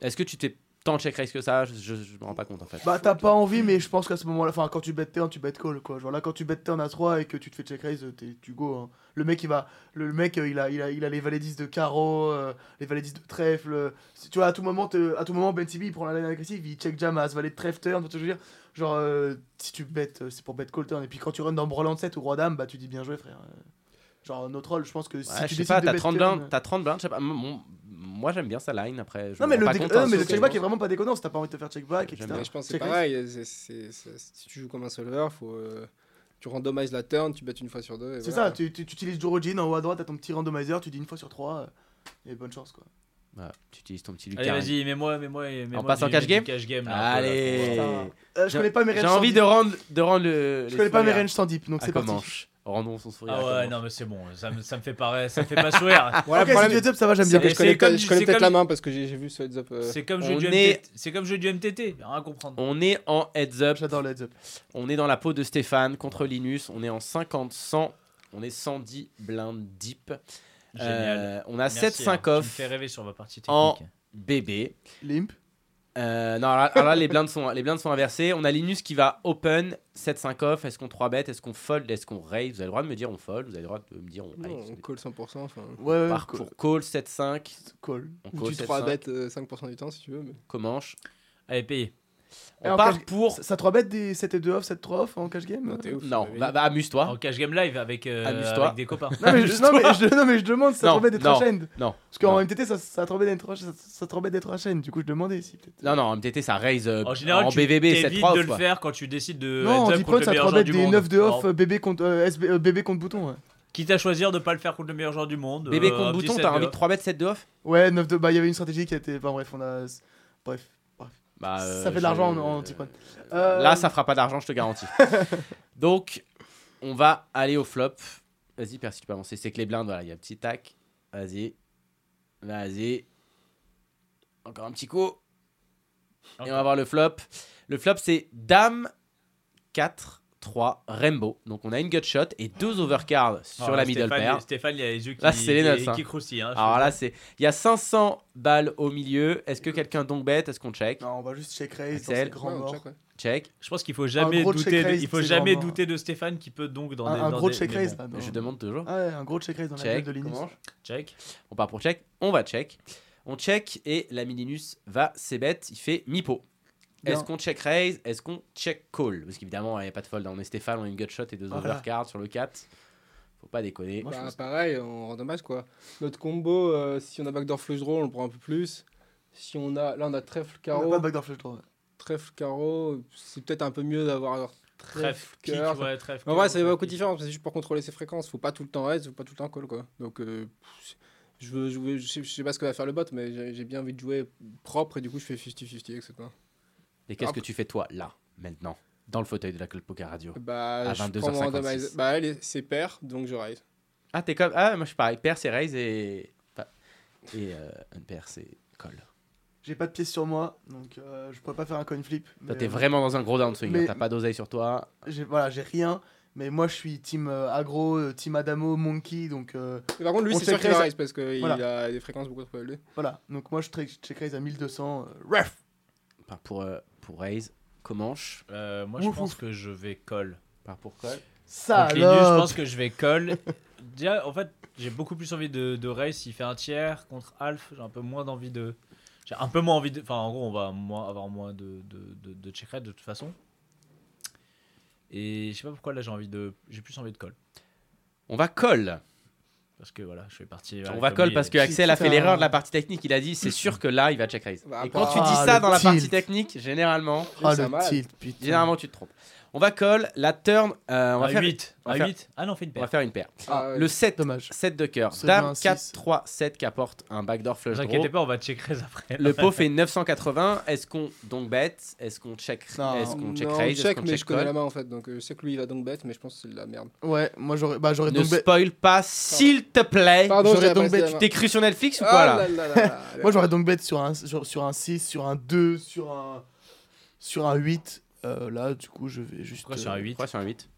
Est-ce que tu t'es tant check raise que ça? Je, je me rends pas compte en fait. Bah, t'as pas envie, mais je pense qu'à ce moment-là, enfin, quand tu bet turn, tu bet call, quoi. Genre là, quand tu bet turn à 3 et que tu te fais check raise, tu go. hein. Le mec, il va. Le mec, euh, il a, il a, il a les valets 10 de carreau, euh, les valets 10 de trèfle. euh, Tu vois, à tout moment, à tout moment Ben CB, il prend la line agressive, il check jam à as valet de trèfle turn, tu vois ce que je veux dire? Genre, euh, si tu bet, c'est pour bet call turn. Et puis quand tu runs dans Broland 7 ou Roi Dame, bah, tu dis bien joué, frère. Genre, notre rôle, je pense que si Ouais, tu je sais pas, t'as bet 30 turn, blindes, t'as 30 blindes, je sais pas. mon- moi j'aime bien sa line après. Je Non, mais le, compte, euh, hein, mais le sauf check que- back est vraiment pas déconnant si t'as pas envie de te faire check back, J'aime etc. Mais je pense que c'est pareil. c'est- c'est- c'est- si tu joues comme un solver, faut, euh, tu randomises la turn, tu bêtes une fois sur deux. et C'est voilà. ça, tu, tu, tu utilises Jorojin en haut à droite, t'as ton petit randomizer, tu dis une fois sur trois, euh, et bonne chance quoi. Voilà, tu utilises ton petit Allez, Lucario. vas-y, mets-moi, mets-moi. mets-moi passe en cash game cash game là, un peu, là, Allez. Euh, je connais pas mes ranges J'ai sans envie de rendre, de rendre le. Je connais pas mes ranges sans dip, donc c'est parti. Rendons son sourire. Ah ouais, non, mais c'est bon, ça me, ça me fait pas, ça me fait pas sourire. Voilà, ok, le problème, up, ça va, j'aime bien. que je connais, comme- je connais peut-être comme- la main parce que j'ai j'ai vu ce heads up. euh, C'est comme jeu On du est- MTT. C'est comme jeu du MTT. Rien à comprendre. On est en heads up. J'adore le heads up. On est dans la peau de Stéphane contre Linus. On est en 50-100. On est 110 blindes deep. Génial. Euh, on a Merci, 7-5 hein. Tu me off fais rêver sur ma partie en- technique. bébé. Limp. Euh, non, alors, alors là, les blindes, sont, les blindes sont inversées. On a Linus qui va open 7-5 off. Est-ce qu'on 3 bet? Est-ce qu'on fold? Est-ce qu'on raise? Vous avez le droit de me dire on fold? Vous avez le droit de me dire on non, raise. on call 100%. Enfin, Ouais, ouais, Par call. pour call 7-5. call. On call tu 3 7-5. bêtes euh, 5% du temps si tu veux. Mais... Comanche. Allez, payé. On part cash- pour. Ça- Ça 3 bêtes des 7 et 2 off, 7 3 off en cash game Non, t'es ouf. Non, bah, bah, amuse-toi. En cash game live avec, euh, avec des copains. non, mais je, non, mais je, non, mais je demande si ça 3 bêtes des non, trash end. non, Parce qu'en. MTT, ça, ça 3 bêtes des trash- ça- ça 3 trash end. Du coup, je demandais si peut-être. Non, non, en MTT, ça raise euh, En général, en tu BVB t'évites 7-3 de off. le quoi. faire quand tu décides de Non, en contre run, le ça 3 bêtes du des monde. 9 de off, euh, bébé contre, euh, euh, bouton. Quitte à choisir de pas le faire contre le meilleur joueur du monde. Bébé euh, contre bouton, t'as de envie de off. 3 bêtes 7 de off ouais 9 de. Bah, il y avait une stratégie qui était. Enfin, bref, on a. Bref. Bah, euh, Ça fait de l'argent en- run. Euh, Là, ça fera pas d'argent, je te garantis. Donc, on va aller au flop. Vas-y, Percy, tu peux avancer. C'est que les blindes, voilà, il y a un petit tac. Vas-y. Vas-y. Encore un petit coup. Et on va voir le flop. Le flop, c'est Dame 4, 3, Rainbow. Donc, on a une gut shot et deux overcards sur Alors, la middle Stéphane, pair. Stéphane, il a les yeux qui, Là, c'est les qui- nuts, hein. qui croustillent. hein, Alors là, c'est. Il y a 500 balles au milieu. Est-ce que quelqu'un donc bête Est-ce qu'on check? Non, on va juste check raise dans Axel. ces grands Ouais, check, ouais. Check. Je pense qu'il faut jamais douter. check de- il faut c'est jamais vraiment- douter de Stéphane qui peut donc dans Un, des. un dans gros des- check raise bon. Je demande toujours. Ah ouais, un gros check raise dans la gueule Check. de Linus. Comment Check. On part pour check. On va check. On check et l'ami Linus va c-bet. Il fait mi-pot. Bien. Est-ce qu'on check raise Est-ce qu'on check call Parce qu'évidemment, il n'y a pas de fold. On est Stéphane, on a une gut shot et deux Voilà. overcards sur le 4. Faut pas déconner. Moi, Bah, pense- pareil, en randomize quoi. Notre combo, euh, si on a backdoor flush draw, on le prend un peu plus. Si on a, là on a trèfle On a carreau, pas de backdoor flush draw. ouais. trèfle carreau, c'est peut-être un peu mieux d'avoir Trèfle, trèfle kick, cœur. ouais, trèfle. En vrai, cœur, c'est beaucoup kick. différent, c'est juste pour contrôler ses fréquences. Faut pas tout le temps raise, faut pas tout le temps call quoi. Donc, euh, je, veux, je, veux- je, sais, je sais pas ce que va faire le bot, mais j'ai j'ai bien envie de jouer propre et du coup, je fais 50-50, etc. Et qu'est-ce Après- que tu fais toi, là, maintenant, dans le fauteuil de la Club Poker Radio Bah, À je 22h56. prends mon. Bah, elle, est- c'est pair, donc je raise. Ah, t'es comme. Ah, moi je suis pareil. Pair, c'est raise et. Et euh, un pair, c'est call. J'ai pas de pièces sur moi, donc euh, je pourrais pas faire un coin flip. Toi, mais, t'es euh, vraiment dans un gros downswing. hein. mais- T'as pas d'oseille sur toi. j'ai- Voilà, j'ai rien. Mais moi, je suis team euh, agro, euh, team Adamo, Monkey, donc euh, Mais par contre, lui, On c'est sûr qu'il va raise. parce qu'il Voilà. a des fréquences beaucoup trop élevées. voilà. Donc moi, je check check raise à 1200. euh, ref Enfin, pour, euh, pour raise, Comanche. Euh, moi, je pense ouf. que je vais call. Pas pour call. Ça je pense que je vais call. Déjà, en fait, j'ai beaucoup plus envie de, de raise s'il fait un tiers. Contre Alf, j'ai un peu moins d'envie de. J'ai un peu moins envie de. Enfin, en gros, on va moins, avoir moins de, de, de, de check de toute façon. Et je sais pas pourquoi là j'ai envie de. J'ai plus envie de call. On va call. Parce que voilà, je fais partie. On va call parce que Axel a fait l'erreur de la partie technique. Il a dit c'est sûr que là, il va check raise. Bah, et quand bah, tu dis ah, ça le dans la partie technique, généralement, Ah, ça le tilt, généralement tu te trompes. On va call. La turn, euh, on va à faire 8. on va À faire- 8 Ah non, on fait une On va paire. faire une paire. Ah, Le 7, Dommage. 7 de cœur. Dame un 4, six. 3, 7 qui apporte un backdoor Ne flush vous draw. inquiétez pas, on va check raise après. Le pot fait 980. Est-ce qu'on donc bet? Est-ce qu'on check Non. Est-ce qu'on check non, raise? Check, mais check je connais la main en fait, donc euh, je sais que lui il va donc bet, mais je pense que c'est de la merde. Ouais, moi j'aurais bah, j'aurais Ne donc bet- spoil pas, s'il te plaît. Pardon, j'aurais j'ai donc apprécié bet- la Tu t'es cru sur Netflix ou Ah quoi là? Moi j'aurais donc bet sur un, sur, sur un 6, sur un 2, sur un, sur un 8. Euh, là, du coup, je vais juste. Pourquoi sur un euh, 8 Pourquoi sur un 8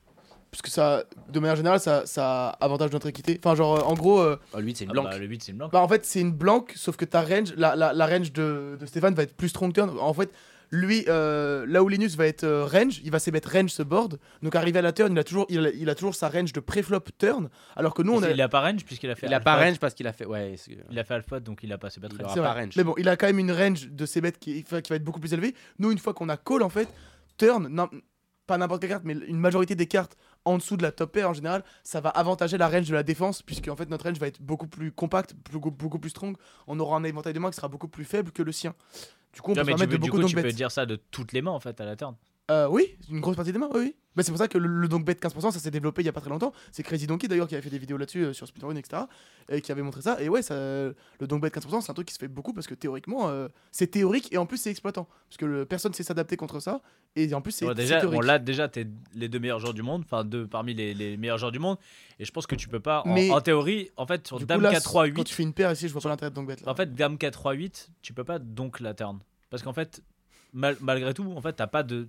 Parce que ça, de manière générale, ça, ça avantage notre équité. Enfin, genre, euh, en gros, euh, Oh, Le 8, c'est une Ah blanque. bah, Le 8, c'est une blanque. bah, en fait, c'est une blanque, sauf que ta range, la, la, la range de, de Stéphane va être plus strong turn. En fait, lui, euh, là où Linus va être euh, range, il va se mettre range ce board. Donc, arrivé à la turn, il a toujours, il a, il a toujours sa range de pré-flop turn. Alors que nous, on a. Il a pas range puisqu'il a fait. Il a alpha. pas range parce qu'il a fait. Ouais, c'est- Il a fait alpha donc il a pas. C'est pas Il très aura C'est pas vrai. range. Mais bon, il a quand même une range de ses bêtes qui, enfin, qui va être beaucoup plus élevée. Nous, une fois qu'on a call, en fait, turn, non- pas n'importe quelle carte, mais une majorité des cartes en dessous de la top pair en général, ça va avantager la range de la défense, puisque en fait notre range va être beaucoup plus compacte, beaucoup, beaucoup plus strong. On aura un éventail de mains qui sera beaucoup plus faible que le sien. Du coup, on Non, peut mais tu peux, de du coup, tu peux dire ça de toutes les mains en fait à la turn. Euh, oui, une grosse partie des mains, oui. oui. Bah, c'est pour ça que le, le donk bet 15%, ça s'est développé il y a pas très longtemps. C'est Crazy Donkey d'ailleurs qui avait fait des vidéos là-dessus euh, sur Speedrun, etc. Et qui avait montré ça. Et ouais, ça, le donk bet 15%, c'est un truc qui se fait beaucoup parce que théoriquement, euh, c'est théorique et en plus c'est exploitant. Parce que le, personne sait s'adapter contre ça. Et en plus, c'est déjà, théorique. bon, là, déjà, t'es les deux meilleurs joueurs du monde, enfin deux parmi les, les meilleurs joueurs du monde. Et je pense que tu peux pas, en, Mais- en théorie, en fait, sur Dame là, 4 3 Quand 8, tu fais une paire ici, je vois pas l'intérêt de donk bet. Là. en fait, Dame 4 3 8, tu peux pas donc la turn, parce qu'en fait, mal- malgré tout, en fait, t'as pas de,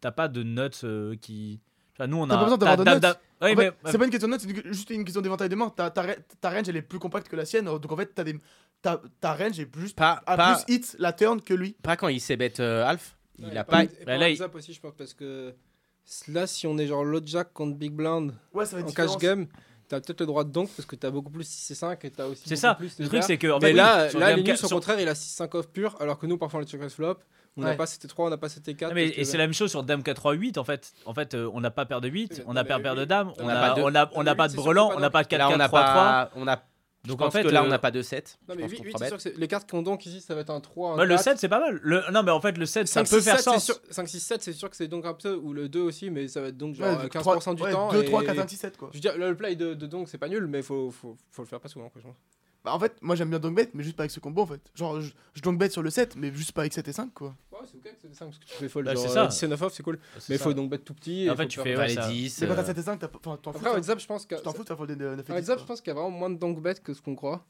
t'as pas de nuts euh, qui. Enfin, nous, on T'as a. pas besoin d'avoir de mais. fait, c'est pas une question de notes, c'est juste une question d'éventail de mains. Ta, ta, ra- ta range elle est plus compacte que la sienne, donc en fait t'as des, ta, ta range est plus, Pas, a pas, plus hit la turn que lui. pas quand il s'est bet euh, Alf. Il Ouais, a pas. pas. bah, pas là, il- aussi, je pense, parce que là, si on est genre low jack contre big blind Ouais, ça va en cash game, t'as peut-être le droit de donk parce que t'as beaucoup plus 6 et 5 et t'as aussi. C'est ça. Plus Le truc, c'est que. en Mais fait, là, là Linus, 4 au sur- contraire, il a 6-5 off pur, alors que nous, parfois, on les check raise flop. On n'a Ouais. pas CT3, on n'a pas CT4. Non, mais, parce que- et c'est la même chose sur Dame 4 3 8 en fait. En fait, euh, on n'a pas paire de 8, Oui, on mais a paire de oui. dames, On n'a pas on a on a pas de brelan, que on pas n'a pas de 4 Là, on 4 n'a 3 3. pas. On a. Donc en fait que là, on euh, n'a pas de 7. Non, mais pense 8, qu'on 8 fera c'est sûr que les cartes qu'on donk ici, ça va être un 3. Un le 4. 7 c'est pas mal. Le... Non mais en fait le 7 ça 5, peut 6, faire 7, c'est sens. sûr- 5, 6, 7, c'est sûr que c'est donc un peu, ou le 2 aussi, mais ça va être donc genre Ouais, euh, donc 15% du ouais, temps. 2, et- 3, 4, 5, 6, 7 quoi. Je veux dire, le play de, de donk, c'est pas nul, mais faut, faut, faut le faire pas souvent, quoi, je pense. Bah, en fait, moi j'aime bien donk bet, mais juste pas avec ce combo en fait. Genre, je, je donk bet sur le 7, mais juste pas avec 7 et 5 quoi. Ouais, c'est ok que c'est des 5 parce que tu fais fold. Bah, c'est ça. euh, 10 et 9 off, c'est cool. C'est Mais il faut donc bet tout petit. et En fait, tu faire- fais- les ça- 10. Mais quand t'as euh, 7 et 5, t'as pas- enfin, t'en fous. Après. WhatsApp, je pense que. Tu t'en fous, t'as foldé 9 et En 10. WhatsApp, je pense qu'il y a vraiment moins de donk bet que ce qu'on croit.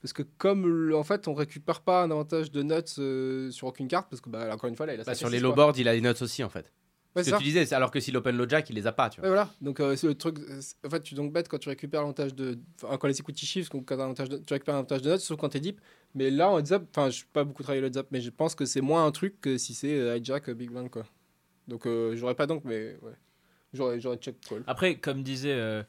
Parce que comme le- en fait on récupère pas un avantage de nuts euh, sur aucune carte, parce que bah, encore une fois là il a bah, sur T6, les low boards, il a les notes aussi en fait. Ouais, Ce c'est que ça. tu disais, alors que si l'open low jack, il les a pas, tu vois. Ouais, voilà. Donc euh, c'est le truc. En fait, tu donc bet quand tu récupères l'avantage de. Enfin, quand les equity shifts, quand de- tu récupères un avantage de notes, sauf quand t'es deep. Mais là, en heads up, enfin, je suis pas beaucoup travaillé le heads up, mais je pense que c'est moins un truc que si c'est euh, hijack, euh, big blind, quoi. Donc euh, j'aurais pas donc, mais ouais. J'aurais, j'aurais check call. Après comme disait euh,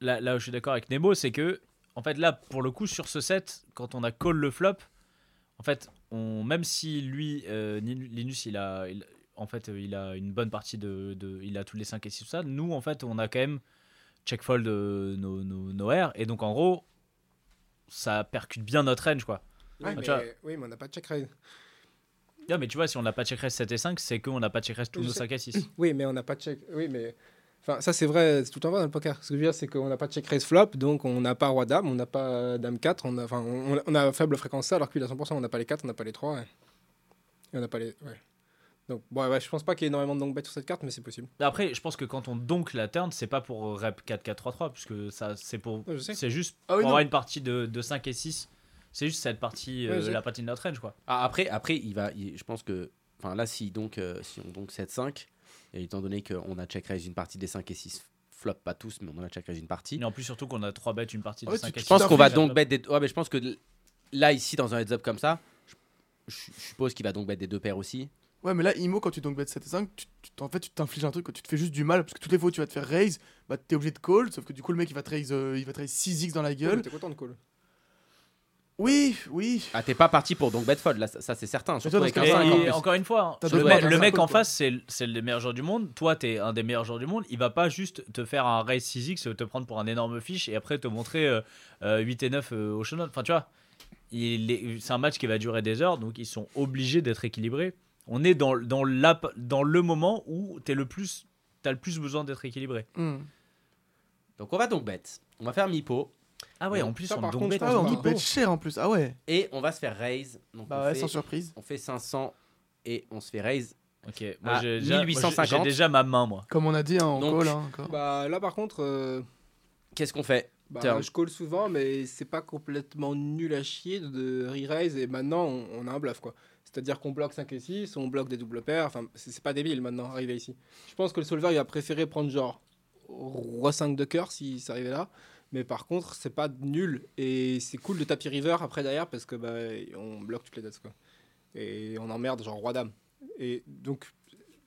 là, là où je suis d'accord avec Nemo, c'est que en fait là pour le coup sur ce set quand on a call le flop, en fait on même si lui euh, Linus il a il- en fait euh, il a une bonne partie de, de- il a tous les 5 et 6 tout ça, nous en fait on a quand même check fold euh, nos, nos, nos airs. Et donc, en gros, ça percute bien notre range, quoi. Oui, Ah, mais, oui, mais on n'a pas de check raise. Non, mais tu vois, si on n'a pas check raise 7 et 5, c'est qu'on n'a pas check raise tous Oui, nos sais. 5 et 6. Oui, mais on n'a pas de check. Oui, mais. Enfin, ça c'est vrai, c'est tout en vrai dans le poker. Ce que je veux dire, c'est qu'on n'a pas de check raise flop, donc on n'a pas roi dame, on n'a pas euh, dame 4, on a, enfin, on, on a faible fréquence ça, alors qu'il a 100%, on n'a pas les 4, on n'a pas les 3. Et, et on n'a pas les. Ouais. Donc, bon, ouais, je pense pas qu'il y ait énormément de donc bet sur cette carte, mais c'est possible. Après, je pense que quand on donk la turn, c'est pas pour rep 4-4-3-3, puisque ça, c'est pour. Je. C'est juste Ah oui, pour non. avoir une partie de, de 5 et 6. C'est juste cette partie, Ouais, euh, je la partie de notre range, quoi. Ah, après, après, il va, il- je pense que, enfin là, si donc, euh, si on donc 7-5, et étant donné qu'on a check raise une partie des 5 et 6 flop, pas tous, mais on a check raise une partie. Et en plus, surtout qu'on a 3 bêtes, une partie de Ouais, 5 tu- et Je 6. pense qu'on va donc bet des. Ouais, mais je pense que là, ici, dans un heads up comme ça, je, je suppose qu'il va donc bet des deux paires aussi. Ouais, mais là, Imo, quand tu donc bet 7 et 5, tu, tu- en fait, tu t'infliges un truc, quoi. tu te fais juste du mal, parce que toutes les fois où tu vas te faire raise, bah t'es obligé de call, sauf que du coup, le mec il va te raise, euh, il va te raise 6x dans la Ouais, gueule. mais T'es content de call. Oui, oui. Ah, t'es pas parti pour donc bet fold, là, ça, ça, c'est certain. Surtout toi, avec un ce Et, cas, 5 cinq en plus. encore une fois, hein, le, mec- le en face, c'est le meilleur joueur du monde. Toi, t'es un des meilleurs joueurs du monde. Il va pas juste te faire un raise 6x, te prendre pour un énorme fiche et après te montrer euh, euh, 8 et 9 euh, au showdown. Enfin, tu vois, c'est un match qui va durer des heures, donc ils sont obligés d'être équilibrés. On est dans, dans, la, dans le moment où t'es le plus, t'as le plus besoin d'être équilibré. Hmm. Donc on va donc bet. On va faire mi-pot Ah ouais, en plus, Ça, on donc contre, Ah on bet cher en plus. Ah ouais. et on va se faire raise. Donc Bah on, ouais, fait, sans surprise. on fait 500 et on se fait raise. Ok, moi j'ai déjà, moi, j'ai- 1850. j'ai déjà ma main, moi. Comme on a dit, hein, on Donc- call hein, encore. Bah là, par contre. euh, Qu'est-ce qu'on fait? Bah, je call souvent, mais c'est pas complètement nul à chier de re-raise et maintenant on, on a un bluff quoi. C'est-à-dire qu'on bloque 5 et 6, on bloque des doubles paires, enfin c'est pas débile maintenant arriver ici. Je pense que le solver il va préférer prendre genre roi 5 de cœur si ça arrivait là, mais par contre c'est pas nul et c'est cool de tapis river après derrière parce que bah on bloque toutes les dates quoi. Et on emmerde genre roi dame. Et donc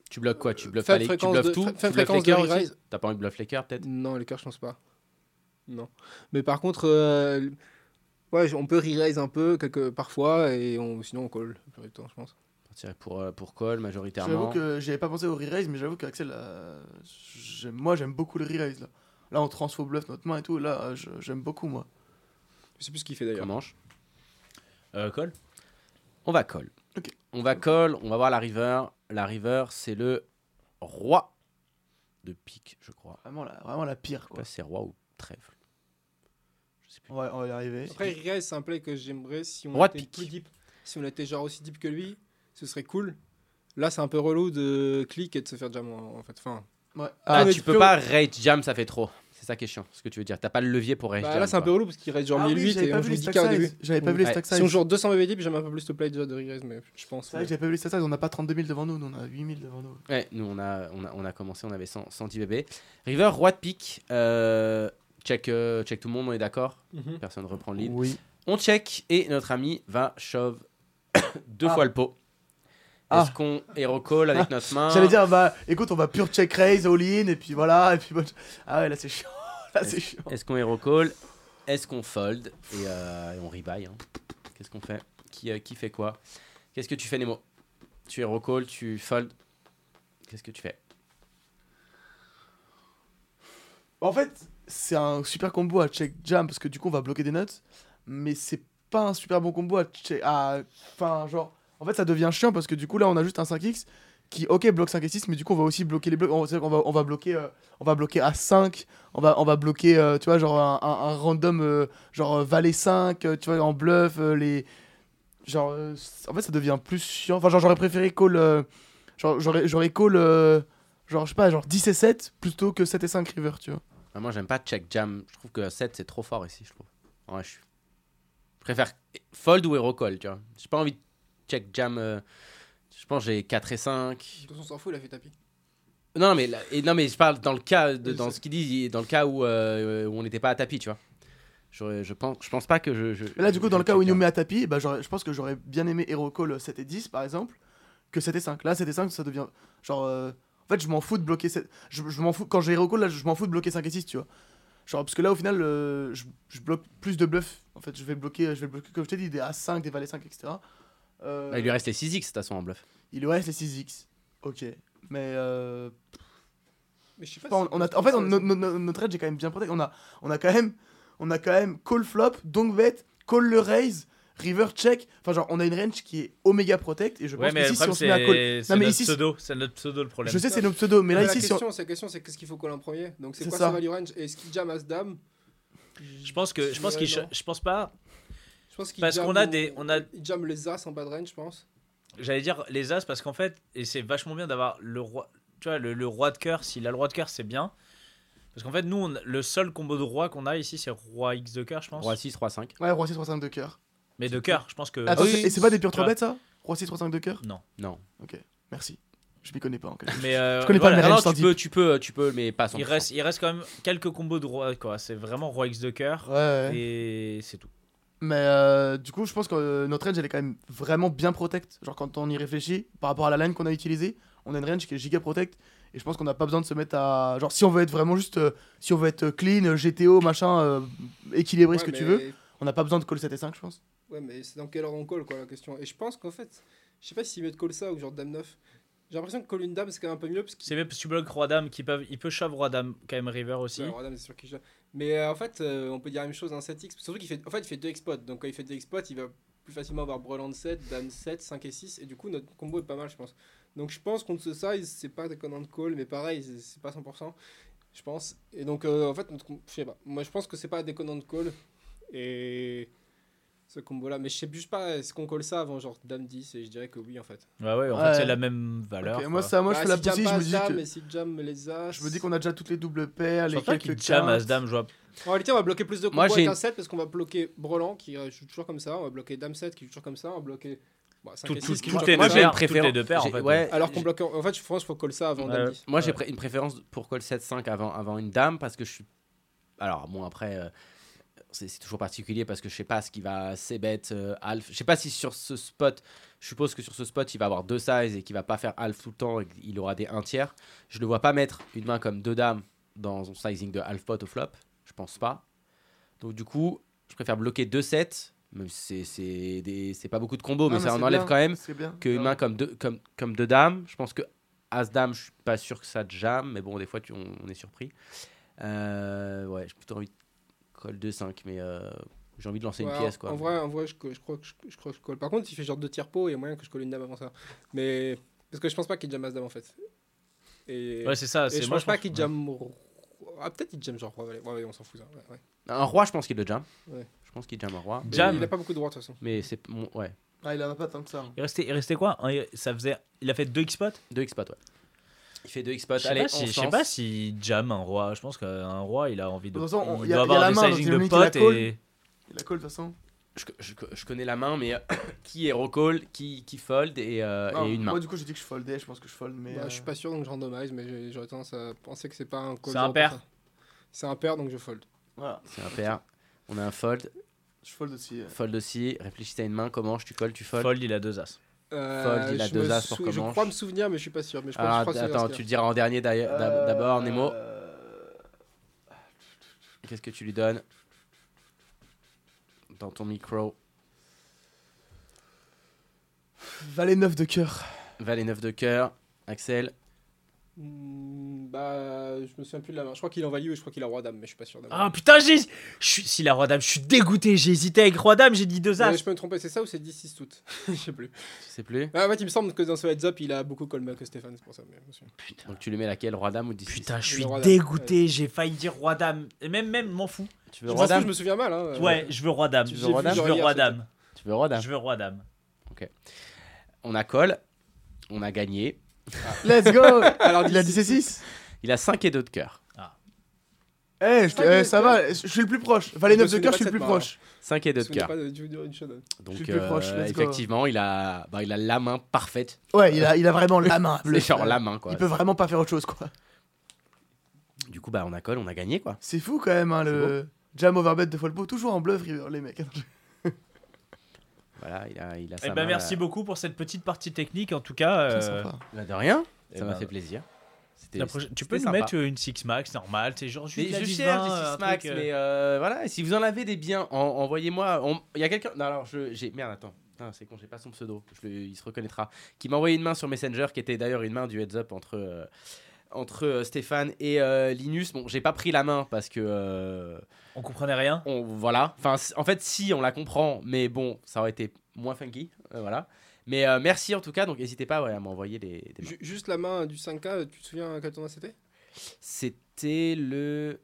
Tu bloques quoi? Tu bluffes Faible pas les, tu bluffes de- tout? Tu fréquence les. T'as pas envie de bluff les cœurs peut-être? Non, les cœurs, je pense pas. Non. Mais par contre, euh, ouais, on peut re-raise un peu quelque, parfois, et on, sinon on call la plupart du temps, je pense. Pour, euh, pour call J'avoue majoritairement. que j'avais pas pensé au re-raise, mais j'avoue qu'Axel, euh, moi j'aime beaucoup le re-raise là. Là, on transfo bluff notre main et tout, là, j'aime beaucoup moi. Je sais plus ce qu'il fait d'ailleurs. Manche. Euh, call On va call. On va call, on va voir la river. La river, c'est le roi de pique, je crois. Vraiment la, vraiment la pire quoi. c'est roi ou trèfle. Plus. On va, on va y arriver. Après, re-raise, c'est un play que j'aimerais si on était pique. plus deep. Si on était genre aussi deep que lui, ce serait cool. Là, c'est un peu relou de click et de se faire jam en fait. Enfin, Ouais. Ah, tu peux peux- pas rate jam, ça fait trop. C'est ça qui est chiant, ce que tu veux dire. T'as pas le levier pour rate bah, jam. là, c'est un peu relou parce qu'il reste genre Ah oui, 1008 j'avais et on joue les 10k stack au début. size. J'avais pas vu les Ouais. stack Si on size. joue 200 BB deep, j'aime un peu plus le play déjà de re-raise, mais je pense. C'est que j'avais pas vu les stack size, on n'a pas 32 000 devant nous, nous on a 8 000 devant nous. Ouais, nous on a, on a, on a commencé, on avait 100, 110 bébés. River, roi de pique. euh, check, euh, check tout le monde, on est d'accord Mhm. Personne reprend le lead. Oui. On check et notre ami va shove deux Ah. fois le pot. Ah. Est-ce qu'on hero call avec notre main J'allais dire, bah écoute, on va pure check raise, all in, et puis voilà, et puis Ah ouais, là c'est chiant. Là c'est chiant. Est-ce qu'on hero call Est-ce qu'on fold et, euh, et on rebuy hein. Qu'est-ce qu'on fait qui, euh, qui fait quoi Qu'est-ce que tu fais Nemo Tu hero call, tu fold Qu'est-ce que tu fais En fait, c'est un super combo à check jam parce que du coup on va bloquer des nuts, mais c'est pas un super bon combo à check. à- Enfin, genre, en fait ça devient chiant parce que du coup là on a juste un 5x qui, ok, bloque 5 et 6, mais du coup on va aussi bloquer les blocs. On, c'est-à-dire qu'on va, on va bloquer, euh, on va bloquer à 5, on va, on va bloquer, euh, tu vois, genre un, random, euh, genre euh, valet 5, euh, tu vois, en bluff, euh, les. Genre, euh, en fait ça devient plus chiant. Enfin, genre j'aurais préféré call. euh, genre, j'aurais, j'aurais call. euh, genre, je sais pas, genre 10 et 7 plutôt que 7 et 5 river, tu vois. Ah, Moi j'aime pas check jam. Je trouve que 7 c'est trop fort ici, je trouve. Ouais, je, suis- je préfère fold ou hero call, tu vois. J'ai pas envie de check jam. euh, Je pense que j'ai 4 et 5. De toute façon, on s'en fout, il a fait tapis. Non, mais, là- et, non, mais je parle dans le cas, de, Oui, dans ce qu'il dit, dans le cas où, euh, où on n'était pas à tapis, tu vois. Je, je, pense, je pense pas que je. je là, du coup, dans le cas où il nous met à tapis, bah, je pense que j'aurais bien aimé Hero Call 7 et 10 par exemple, que 7 et 5. Là, 7 et 5, ça devient. Genre. euh, En fait, je m'en fous de bloquer 7. Je, je m'en fous. Quand j'ai Hero Call, là, je m'en fous de bloquer 5 et 6, tu vois. Genre, parce que là, au final, euh, je, je bloque plus de bluffs. En fait, je vais bloquer, je vais bloquer comme je t'ai dit, des A5, des Valets 5, etc. Euh, il lui reste les 6x de toute façon en bluff. il lui reste les 6x. Ok. Mais. Euh... Mais je sais pas Enfin, si- on a, en fait, on- no- no- no- notre edge est quand même bien. On a, on a quand même, on a quand même call flop, donc bet, call le raise, river check. Enfin, genre, on a une range qui est oméga protect et je Ouais, pense mais que ici, si on se met à Non, mais notre ici, c'est- pseudo. C'est notre pseudo le problème. je sais, c'est nos pseudo, mais là, la ici, si on- question, c'est la question, c'est qu'est-ce qu'il faut call en premier? Donc c'est quoi ça. sa value range Et est-ce qu'il jam as dame Je pense que je pense qu'il je pense pas. Je pense qu'il parce jam qu'on a des- on a- Il jam les as en bas de range, je pense. J'allais dire les as parce qu'en fait et c'est vachement bien d'avoir le roi. Tu vois le, le roi de cœur. S'il a le roi de cœur, c'est bien. Parce qu'en fait, nous, on- le seul combo de roi qu'on a ici, c'est roi X de cœur, je pense. Roi 6, Roi 5. Ouais, roi 6, roi 5 de cœur. Mais de cœur, je pense que. Attends, oui, c'est- oui, et c'est pas des pure tu 3 vois. bêtes ça? Roi 6, roi 5 de cœur Non. Non. Ok, merci. Je m'y connais pas en quelque Mais euh, Je connais pas voilà, le Ah range non, sans tu peux, tu peux, tu peux, mais pas sans. il reste, il reste quand même quelques combos de roi, quoi. C'est vraiment roi X de cœur. Ouais, ouais. Et c'est tout. Mais euh, du coup, je pense que euh, notre range, elle est quand même vraiment bien protect. Genre, quand on y réfléchit, par rapport à la line qu'on a utilisée, on a une range qui est giga protect. Et je pense qu'on n'a pas besoin de se mettre à. Genre, si on veut être vraiment juste. euh, si on veut être clean, GTO, machin, euh, équilibré, ce que tu veux, on n'a pas besoin de call 7 et 5, je pense. Ouais, mais c'est dans quel ordre on call, quoi, la question. Et je pense qu'en fait, je sais pas s'ils mettent call ça ou genre dame 9. J'ai l'impression que call une dame, c'est quand même un peu mieux parce qu'il C'est même si tu bloques roi dame, qui peuvent, il peut shove roi dame quand même river aussi. Ouais, Roi-Dame, c'est sûr qu'il joue. Mais euh, en fait, euh, on peut dire la même chose dans 7x. Surtout qu'il fait, en fait, il fait 2 exploits. Donc quand il fait 2 exploits, il va plus facilement avoir brelan 7, dame 7, 5 et 6. Et du coup, notre combo est pas mal, je pense. Donc je pense contre ce size, c'est pas des de call, mais pareil, c'est- pas 100%. Je pense. Et donc, euh, en fait, notre je sais pas. Moi, je pense que c'est pas des de call. Et ce combo-là. Mais je sais juste pas, est-ce qu'on call ça avant genre dame 10 Et je dirais que oui, en fait. Ouais, ouais, en Ouais. fait, c'est la même valeur. Ok, quoi. moi, ça, moi je Bah, fais la si jam poussée, je me dis dame, que. si jam les as. Je me dis qu'on a déjà toutes les doubles paires, Je les quelques jam as dame, je vois. En réalité, on va bloquer plus de Moi, combos j'ai avec un 7 parce qu'on va bloquer Brelan qui euh, joue toujours comme ça, on va bloquer Dame 7 qui joue toujours comme ça, on va bloquer bon, 5 Tout- et tout- 6 qui toutes joue les comme deux ça. j'ai une paires, toutes les deux paires, en fait. ouais, Alors qu'on bloque, en fait, je pense qu'il faut call ça avant Ouais. Dame 10. Moi, j'ai une préférence pour call 7-5 avant, avant une dame parce que je suis. Alors, bon, après, euh, c'est toujours particulier parce que je sais pas ce qui va c-bet, euh, alf. Je sais pas si sur ce spot, je suppose que sur ce spot, il va avoir deux sizes et qu'il va pas faire alf tout le temps et qu'il aura des 1 tiers. Je le vois pas mettre une main comme deux dames dans son sizing de half pot au flop. Je pense pas. Donc, du coup, je préfère bloquer 2-7. Même si c'est- pas beaucoup de combos, mais ça en enlève bien, quand même qu'une main comme deux, comme, comme deux dames. Je pense que As-Dame, je suis pas sûr que ça te jamme, mais bon, des fois, tu, on, on est surpris. Euh, ouais, j'ai plutôt envie de call 2-5, mais euh, j'ai envie de lancer Ouais, une pièce. Quoi. En vrai, en vrai je, je crois que je, je crois que je colle. Par contre, il fait genre deux tiers pot, il y a moyen que je colle une Dame avant ça. Mais. Parce que je pense pas qu'il jam As Dame en fait. Et, Ouais, c'est ça. et je moi, pense pas qu'il jam. Ah, peut-être il jam genre. Ouais, ouais, ouais, on s'en fout ça. Ouais, ouais. Un roi, je pense qu'il le jam. Ouais. Je pense qu'il jam un roi. Jam. Il a pas beaucoup de droits de toute façon. Mais c'est. Ouais, Ah, il en a pas tant que ça. Il restait, il restait quoi? Ça faisait. Il a fait 2 x-pot 2 x ouais. Il fait 2 x Je sais Allez, pas si- on je sais pas si jam un roi. Je pense qu'un roi, il a envie de. Façon, on- il y a- doit y a avoir la des main, donc sizing de potes colle. et. Il a call de toute façon. Je, je- je connais la main, mais qui est recall, qui, qui fold et, euh, Non, et une main. Moi, du coup, j'ai dit que je foldais, je pense que je fold, mais. Bah, euh, Je suis pas sûr donc je randomise, mais j'aurais tendance à penser que c'est pas un call. C'est un 0%. pair. C'est un pair donc je fold. Voilà, C'est un pair. On a un fold. je fold aussi. euh. Fold aussi. Réfléchissez à une main. Comment tu colles, tu fold. Fold, il a deux as. Euh, Fold, il a je deux as pour Je crois me souvenir, mais je suis pas sûr. Mais je crois, Ah, attends, tu le diras en dernier d'ailleurs- d'ab- Euh, d'abord, Nemo. euh, Qu'est-ce que tu lui donnes? Dans ton micro Valet 9 de cœur. Valet 9 de cœur. Axel, Hmm, bah, je me souviens plus de la main. Je crois qu'il est en value et je crois qu'il a roi dame, mais je suis pas sûr. d'avoir. Ah putain, j'ai. je suis- Si la roi dame, je suis dégoûté. J'ai hésité avec roi dame, j'ai dit deux Ouais, as. je peux me tromper, c'est ça ou c'est 10-6 tout Je sais plus. tu sais plus? Ah, en fait, il me semble que dans ce heads up, il a beaucoup call back que Stéphane, c'est pour ça. Mais je souviens. Donc tu lui mets laquelle Roi Dame ou 10 Putain, je suis roi dame. dégoûté. J'ai failli dire roi dame. Et même, même, m'en fous. Tu veux Je Roi m'en fous, Dame? je me souviens mal. Hein. Ouais, je veux roi dame. Tu veux roi dame? Je veux roi dame. Tu veux Roi Dame? Je veux roi dame. On a call. On a gagné. Let's go Alors, Il a 10 et 6 Il a 5 et 2 de cœur. Eh, je Ah, eh, ça va, je je suis le plus proche. Valet Je me 9 de cœur, je suis le plus proche. 5 et 2 Je de cœur. showdown. Donc suis le plus euh, proche, let's go. effectivement, il a, bah, il a la main parfaite. Ouais, il a, il a vraiment la main. C'est le- genre la main quoi. Il peut vraiment pas faire autre chose, quoi. Du coup, bah, on a call, on a gagné quoi. C'est fou quand même, hein, le jam overbet de Folpo. Toujours en bluff, River, les mecs. Voilà, il a, il a Eh sa ben, main, merci là. beaucoup pour cette petite partie technique. En tout cas, Très euh, sympa. Bah, de rien, eh ça m'a ben, fait plaisir. Prochaine- Tu peux nous sympa. mettre une 6 max normale, c'est genre juste je 10, cherche 20, des 6 max, truc, euh, mais euh, voilà, et si vous en avez des biens, en- envoyez-moi. on- Il y a quelqu'un. Non, alors, je, j'ai. Merde, attends. Ah, c'est con, j'ai pas son pseudo. Je le- Il se reconnaîtra. Qui m'a envoyé une main sur Messenger, qui était d'ailleurs une main du heads up entre, entre euh, Stéphane et euh, Linus. Bon, j'ai pas pris la main parce que. Euh, on comprenait rien. On, voilà. Enfin, en fait, si on la comprend, mais bon, ça aurait été moins funky. Voilà. Mais merci en tout cas. Donc, n'hésitez pas à m'envoyer des. Juste la main du 5K. Tu te souviens quel tournoi c'était? C'était le.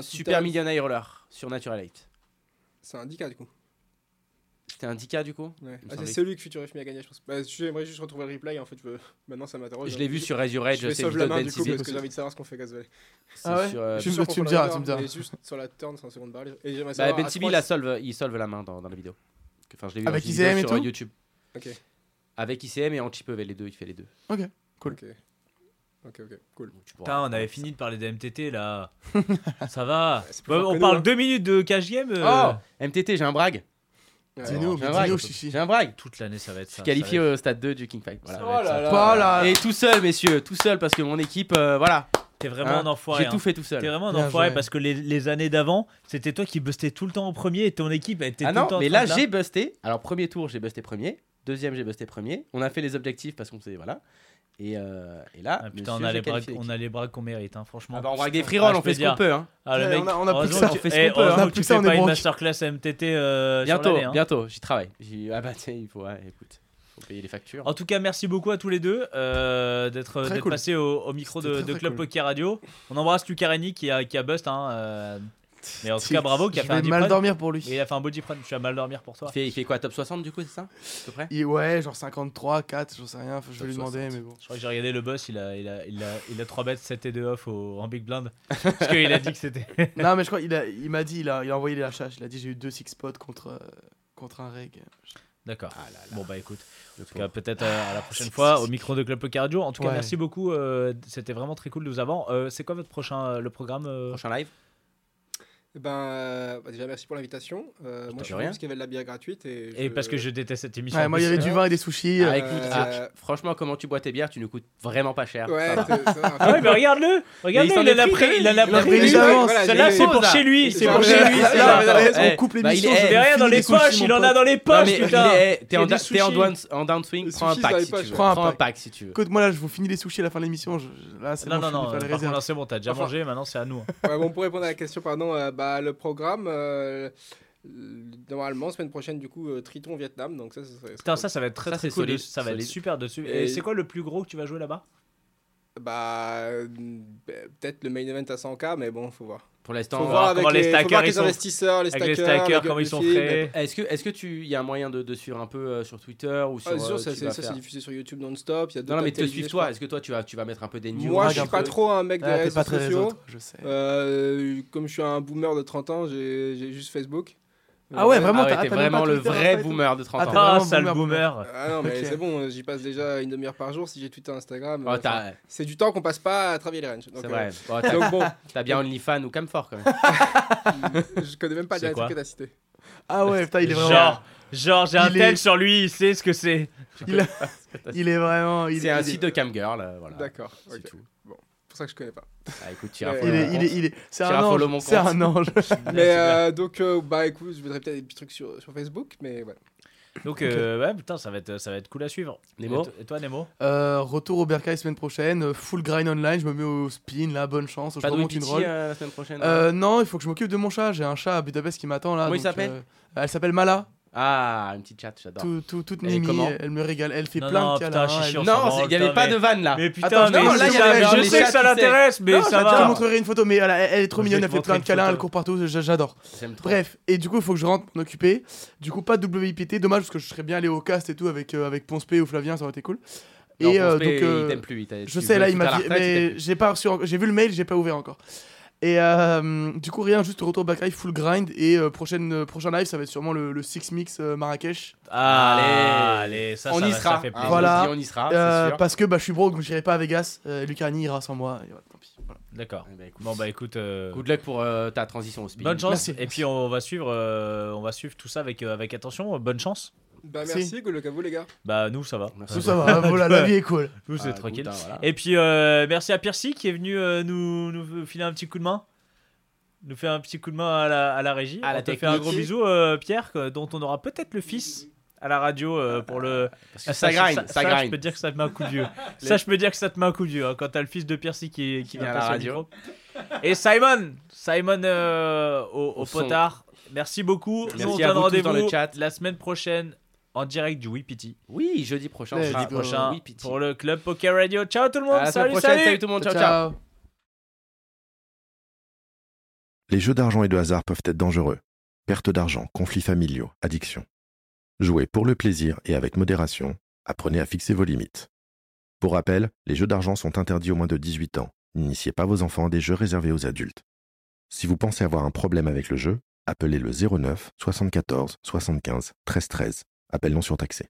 Super Million Roller sur Natural Light. C'est un 10K du coup. C'était un du coup ouais. ah, C'est celui que Future FMI a gagné, je pense. Bah, j'aimerais juste retrouver le replay. En fait, je veux... maintenant ça m'interroge. Je hein. l'ai vu sur Azure Edge. Je vais sauve la main du coup parce que j'ai envie de savoir ce qu'on fait Gaz Valley. Ah ouais sur, euh, tu, me, tu me diras, tu me juste sur la turn, c'est en seconde barre. Bah, ben Tibi, il, solve, il solve la main dans, dans la vidéo. Enfin, je l'ai vu Avec ICM et sur euh, tout YouTube. Ok. Avec ICM et Antipev, les deux, il fait les deux. Ok, cool. Ok, ok, cool. Putain, on avait fini de parler de MTT là. ça va. Bah, on parle hein. deux minutes de KGM. Euh... Oh MTT, j'ai un brag. Dis-nous, dis-nous, J'ai un brag. Toute l'année, ça va être ça. Je qualifié au stade 2 du King Fight. Voilà. Oh et tout seul, messieurs, tout seul, parce que mon équipe, euh, voilà. T'es vraiment hein un enfoiré. J'ai tout hein. fait tout seul. T'es vraiment un enfoiré parce que les, années d'avant, c'était toi qui bustais tout le temps en premier et ton équipe était ah tout non, le temps. Mais là, j'ai busté. Alors, premier tour, j'ai busté premier. Deuxième, j'ai busté premier. On a fait les objectifs parce qu'on s'est. Voilà. Euh, et, là, ah, putain, on, a les bras, qu'on mérite, hein, franchement. Ah bah on braque des frirolles, ah, on fait ah, ce qu'on peut. Hein. On, a, on plus que ça, on fait ce qu'on peut. Tu fais pas une masterclass MTT euh, Bientôt, hein. bientôt, j'y travaille. Ah bah il faut, écoute, faut payer les factures. En tout cas, merci beaucoup à tous les deux euh, d'être cool. passés au, micro de, Club cool. Poker Radio. On embrasse Lucas qui a, qui a bust. Hein, mais en tout cas, bravo qui a fait un mal dormir pour lui. Il a fait un beau deep tu vas mal dormir pour toi. Il fait, quoi Top 60 du coup, c'est ça? À peu près? Ouais, genre 53, 4, j'en sais rien, je vais lui demander, mais bon. Je crois que j'ai regardé le boss, il a, il a, il a, il a 3 bêtes, 7 et 2 off au, en big blind. Parce qu'il a dit que c'était. non, mais je crois qu'il il m'a dit, il a, il a envoyé les HH, il a dit j'ai eu deux six spots contre, euh, contre un reg. D'accord. Ah bon bah écoute, en tout cas, peut-être euh, à la ah, prochaine fois au micro de Club Cardio. En tout cas, merci beaucoup. Euh, c'était vraiment très cool de vous avoir. C'est quoi votre prochain le programme Prochain live? Eh ben, euh, bah déjà, merci pour l'invitation. Euh, moi, je suis rien. parce qu'il y avait de la bière gratuite. Et, je... et parce que je déteste cette émission. Ouais, moi, il y avait du vin et des sushis. Ah, euh, euh... ah, franchement, comment tu bois tes bières, tu nous coûtes vraiment pas cher. Ouais, ah ouais, mais regarde-le Regarde-le, il, il, a la pris, il a la Celle-là, c'est pour chez lui. C'est pour chez lui. On eh, coupe l'émission. Il a rien dans les poches, il en a dans les poches, putain. T'es en downswing, prends un pack si tu veux. Prends un pack si tu veux. Écoute, moi, là, je vous finis les sushis à la fin de l'émission. Là, c'est bon. Non, non, non, euh, c'est bon, t'as déjà mangé, maintenant, c'est à nous. Bon, pour répondre à la question, pardon, bah, le programme. Euh, normalement, semaine prochaine, du coup, euh, Triton Vietnam. Donc ça, ça, va être très, ça, très. Solide. Ça va solide. être super dessus. Et, Et c'est quoi le plus gros que tu vas jouer là-bas? Bah, euh, peut-être le main event à 100K, mais bon, faut voir. Pour l'instant, faut euh, voir avec les, les, stackers, les investisseurs, les stackers, comment ils sont prêts. Est-ce que, est-ce que tu, il y a un moyen de, de suivre un peu euh, sur Twitter ou ah, sur. Ah, ça, c'est diffusé sur YouTube non-stop. Non, non, mais te suivre toi. Est-ce que toi, tu vas, tu vas mettre un peu des news Moi, je suis pas trop un mec ah, des réseaux sociaux. Je sais. Comme je suis un boomer de 30 ans, j'ai juste Facebook. Ah ouais, vraiment, ah t'es vraiment le vrai boomer de 30 ah, ans. Ah, sale boomer. Ah non, mais c'est bon, j'y passe déjà une demi-heure par jour si j'ai Twitter, Instagram. Oh, c'est du temps qu'on passe pas à travailler les ranges. C'est vrai. Euh, oh, donc bon. T'as bien OnlyFans ou Camfort quand même. Je connais même pas les que t'as cité. Ah ouais, putain, il est vraiment. Genre, genre j'ai un tel sur lui, il sait ce que c'est. Il, est vraiment. C'est un site de camgirl, euh, voilà. D'accord. C'est tout c'est pour ça que je connais pas. Ah, écoute, il est, il est, il est, c'est un ange. C'est un ange. mais euh, donc, euh, bah écoute, je voudrais peut-être des petits trucs sur, sur Facebook, mais ouais. Donc, euh, ouais, putain, ça va, être, ça va être cool à suivre. Nemo. Et, toi, Nemo Retour au Bercail semaine prochaine, full grind online, je me mets au spin, là, bonne chance. Pas je remonte une roll. la semaine prochaine Non, il faut que je m'occupe de mon chat, j'ai un chat à Budapest qui m'attend là. Comment s'appelle Elle s'appelle Mala. Ah, une petite chatte, j'adore. Toute Mimi, elle me régale, elle fait non, plein non, de putain, chichi, elle... Non, il n'y avait pas de vanne là. Mais putain, Attends, non, je sais que ça l'intéresse, mais ça va. Je te montrerai une photo, mais elle, est trop mignonne, elle fait plein de câlins, elle court partout, j'adore. Bref, et du coup, il faut que je rentre m'en occuper. Du coup, pas de WIPT, dommage parce que je serais bien allé au cast et tout avec, euh, avec Ponce P ou Flavien, ça aurait été cool. Et euh, donc, euh, je sais, là, il m'a dit, mais j'ai pas reçu, j'ai vu le mail, j'ai pas ouvert encore. Et euh, du coup, rien, juste retour back live, full grind. Et euh, prochaine, euh, prochain live, ça va être sûrement le, le Six Mix Marrakech. Ah, allez, allez ça, on y sera. Fait. Voilà. on y sera. Parce que bah, je suis broke, donc j'irai pas à Vegas. Lucani ira sans moi. D'accord. Eh ben, bon bah écoute. Good luck pour ta transition au speed. Bonne chance. Et puis on va suivre, on va suivre tout ça avec avec attention. Bonne chance. Bah merci, si. cool, le vous les gars. Bah nous ça va. Nous ça va, hein, la vie est cool. Nous c'est tranquille. Et puis euh, merci à Percy qui est venu euh, nous, nous filer un petit coup de main. Nous faire un petit coup de main à la, à la régie. À on la te fait un gros bisou euh, Pierre dont on aura peut-être le fils à la radio pour le. Ça, ah, ça, grind, ça, ça. Je peux dire que ça te met un coup de vieux. Ça, je peux dire que ça te met un coup de vieux quand t'as le fils de Percy qui, vient à la radio. Et Simon, Simon au, au, potard. Merci beaucoup. Merci Nous, on donne rendez-vous la semaine prochaine en direct du Wipiti. Oui, jeudi prochain. Let's go. au Prochain pour le club Poker Radio. Ciao tout le monde. À la semaine salut, salut. Salut tout le monde. ciao. ciao. Les jeux d'argent et de hasard peuvent être dangereux. Perte d'argent, conflits familiaux, addiction. Jouez pour le plaisir et avec modération. Apprenez à fixer vos limites. Pour rappel, les jeux d'argent sont interdits aux moins de 18 ans. N'initiez pas vos enfants à des jeux réservés aux adultes. Si vous pensez avoir un problème avec le jeu, appelez le 09 74 75 13 13. Appel non surtaxé.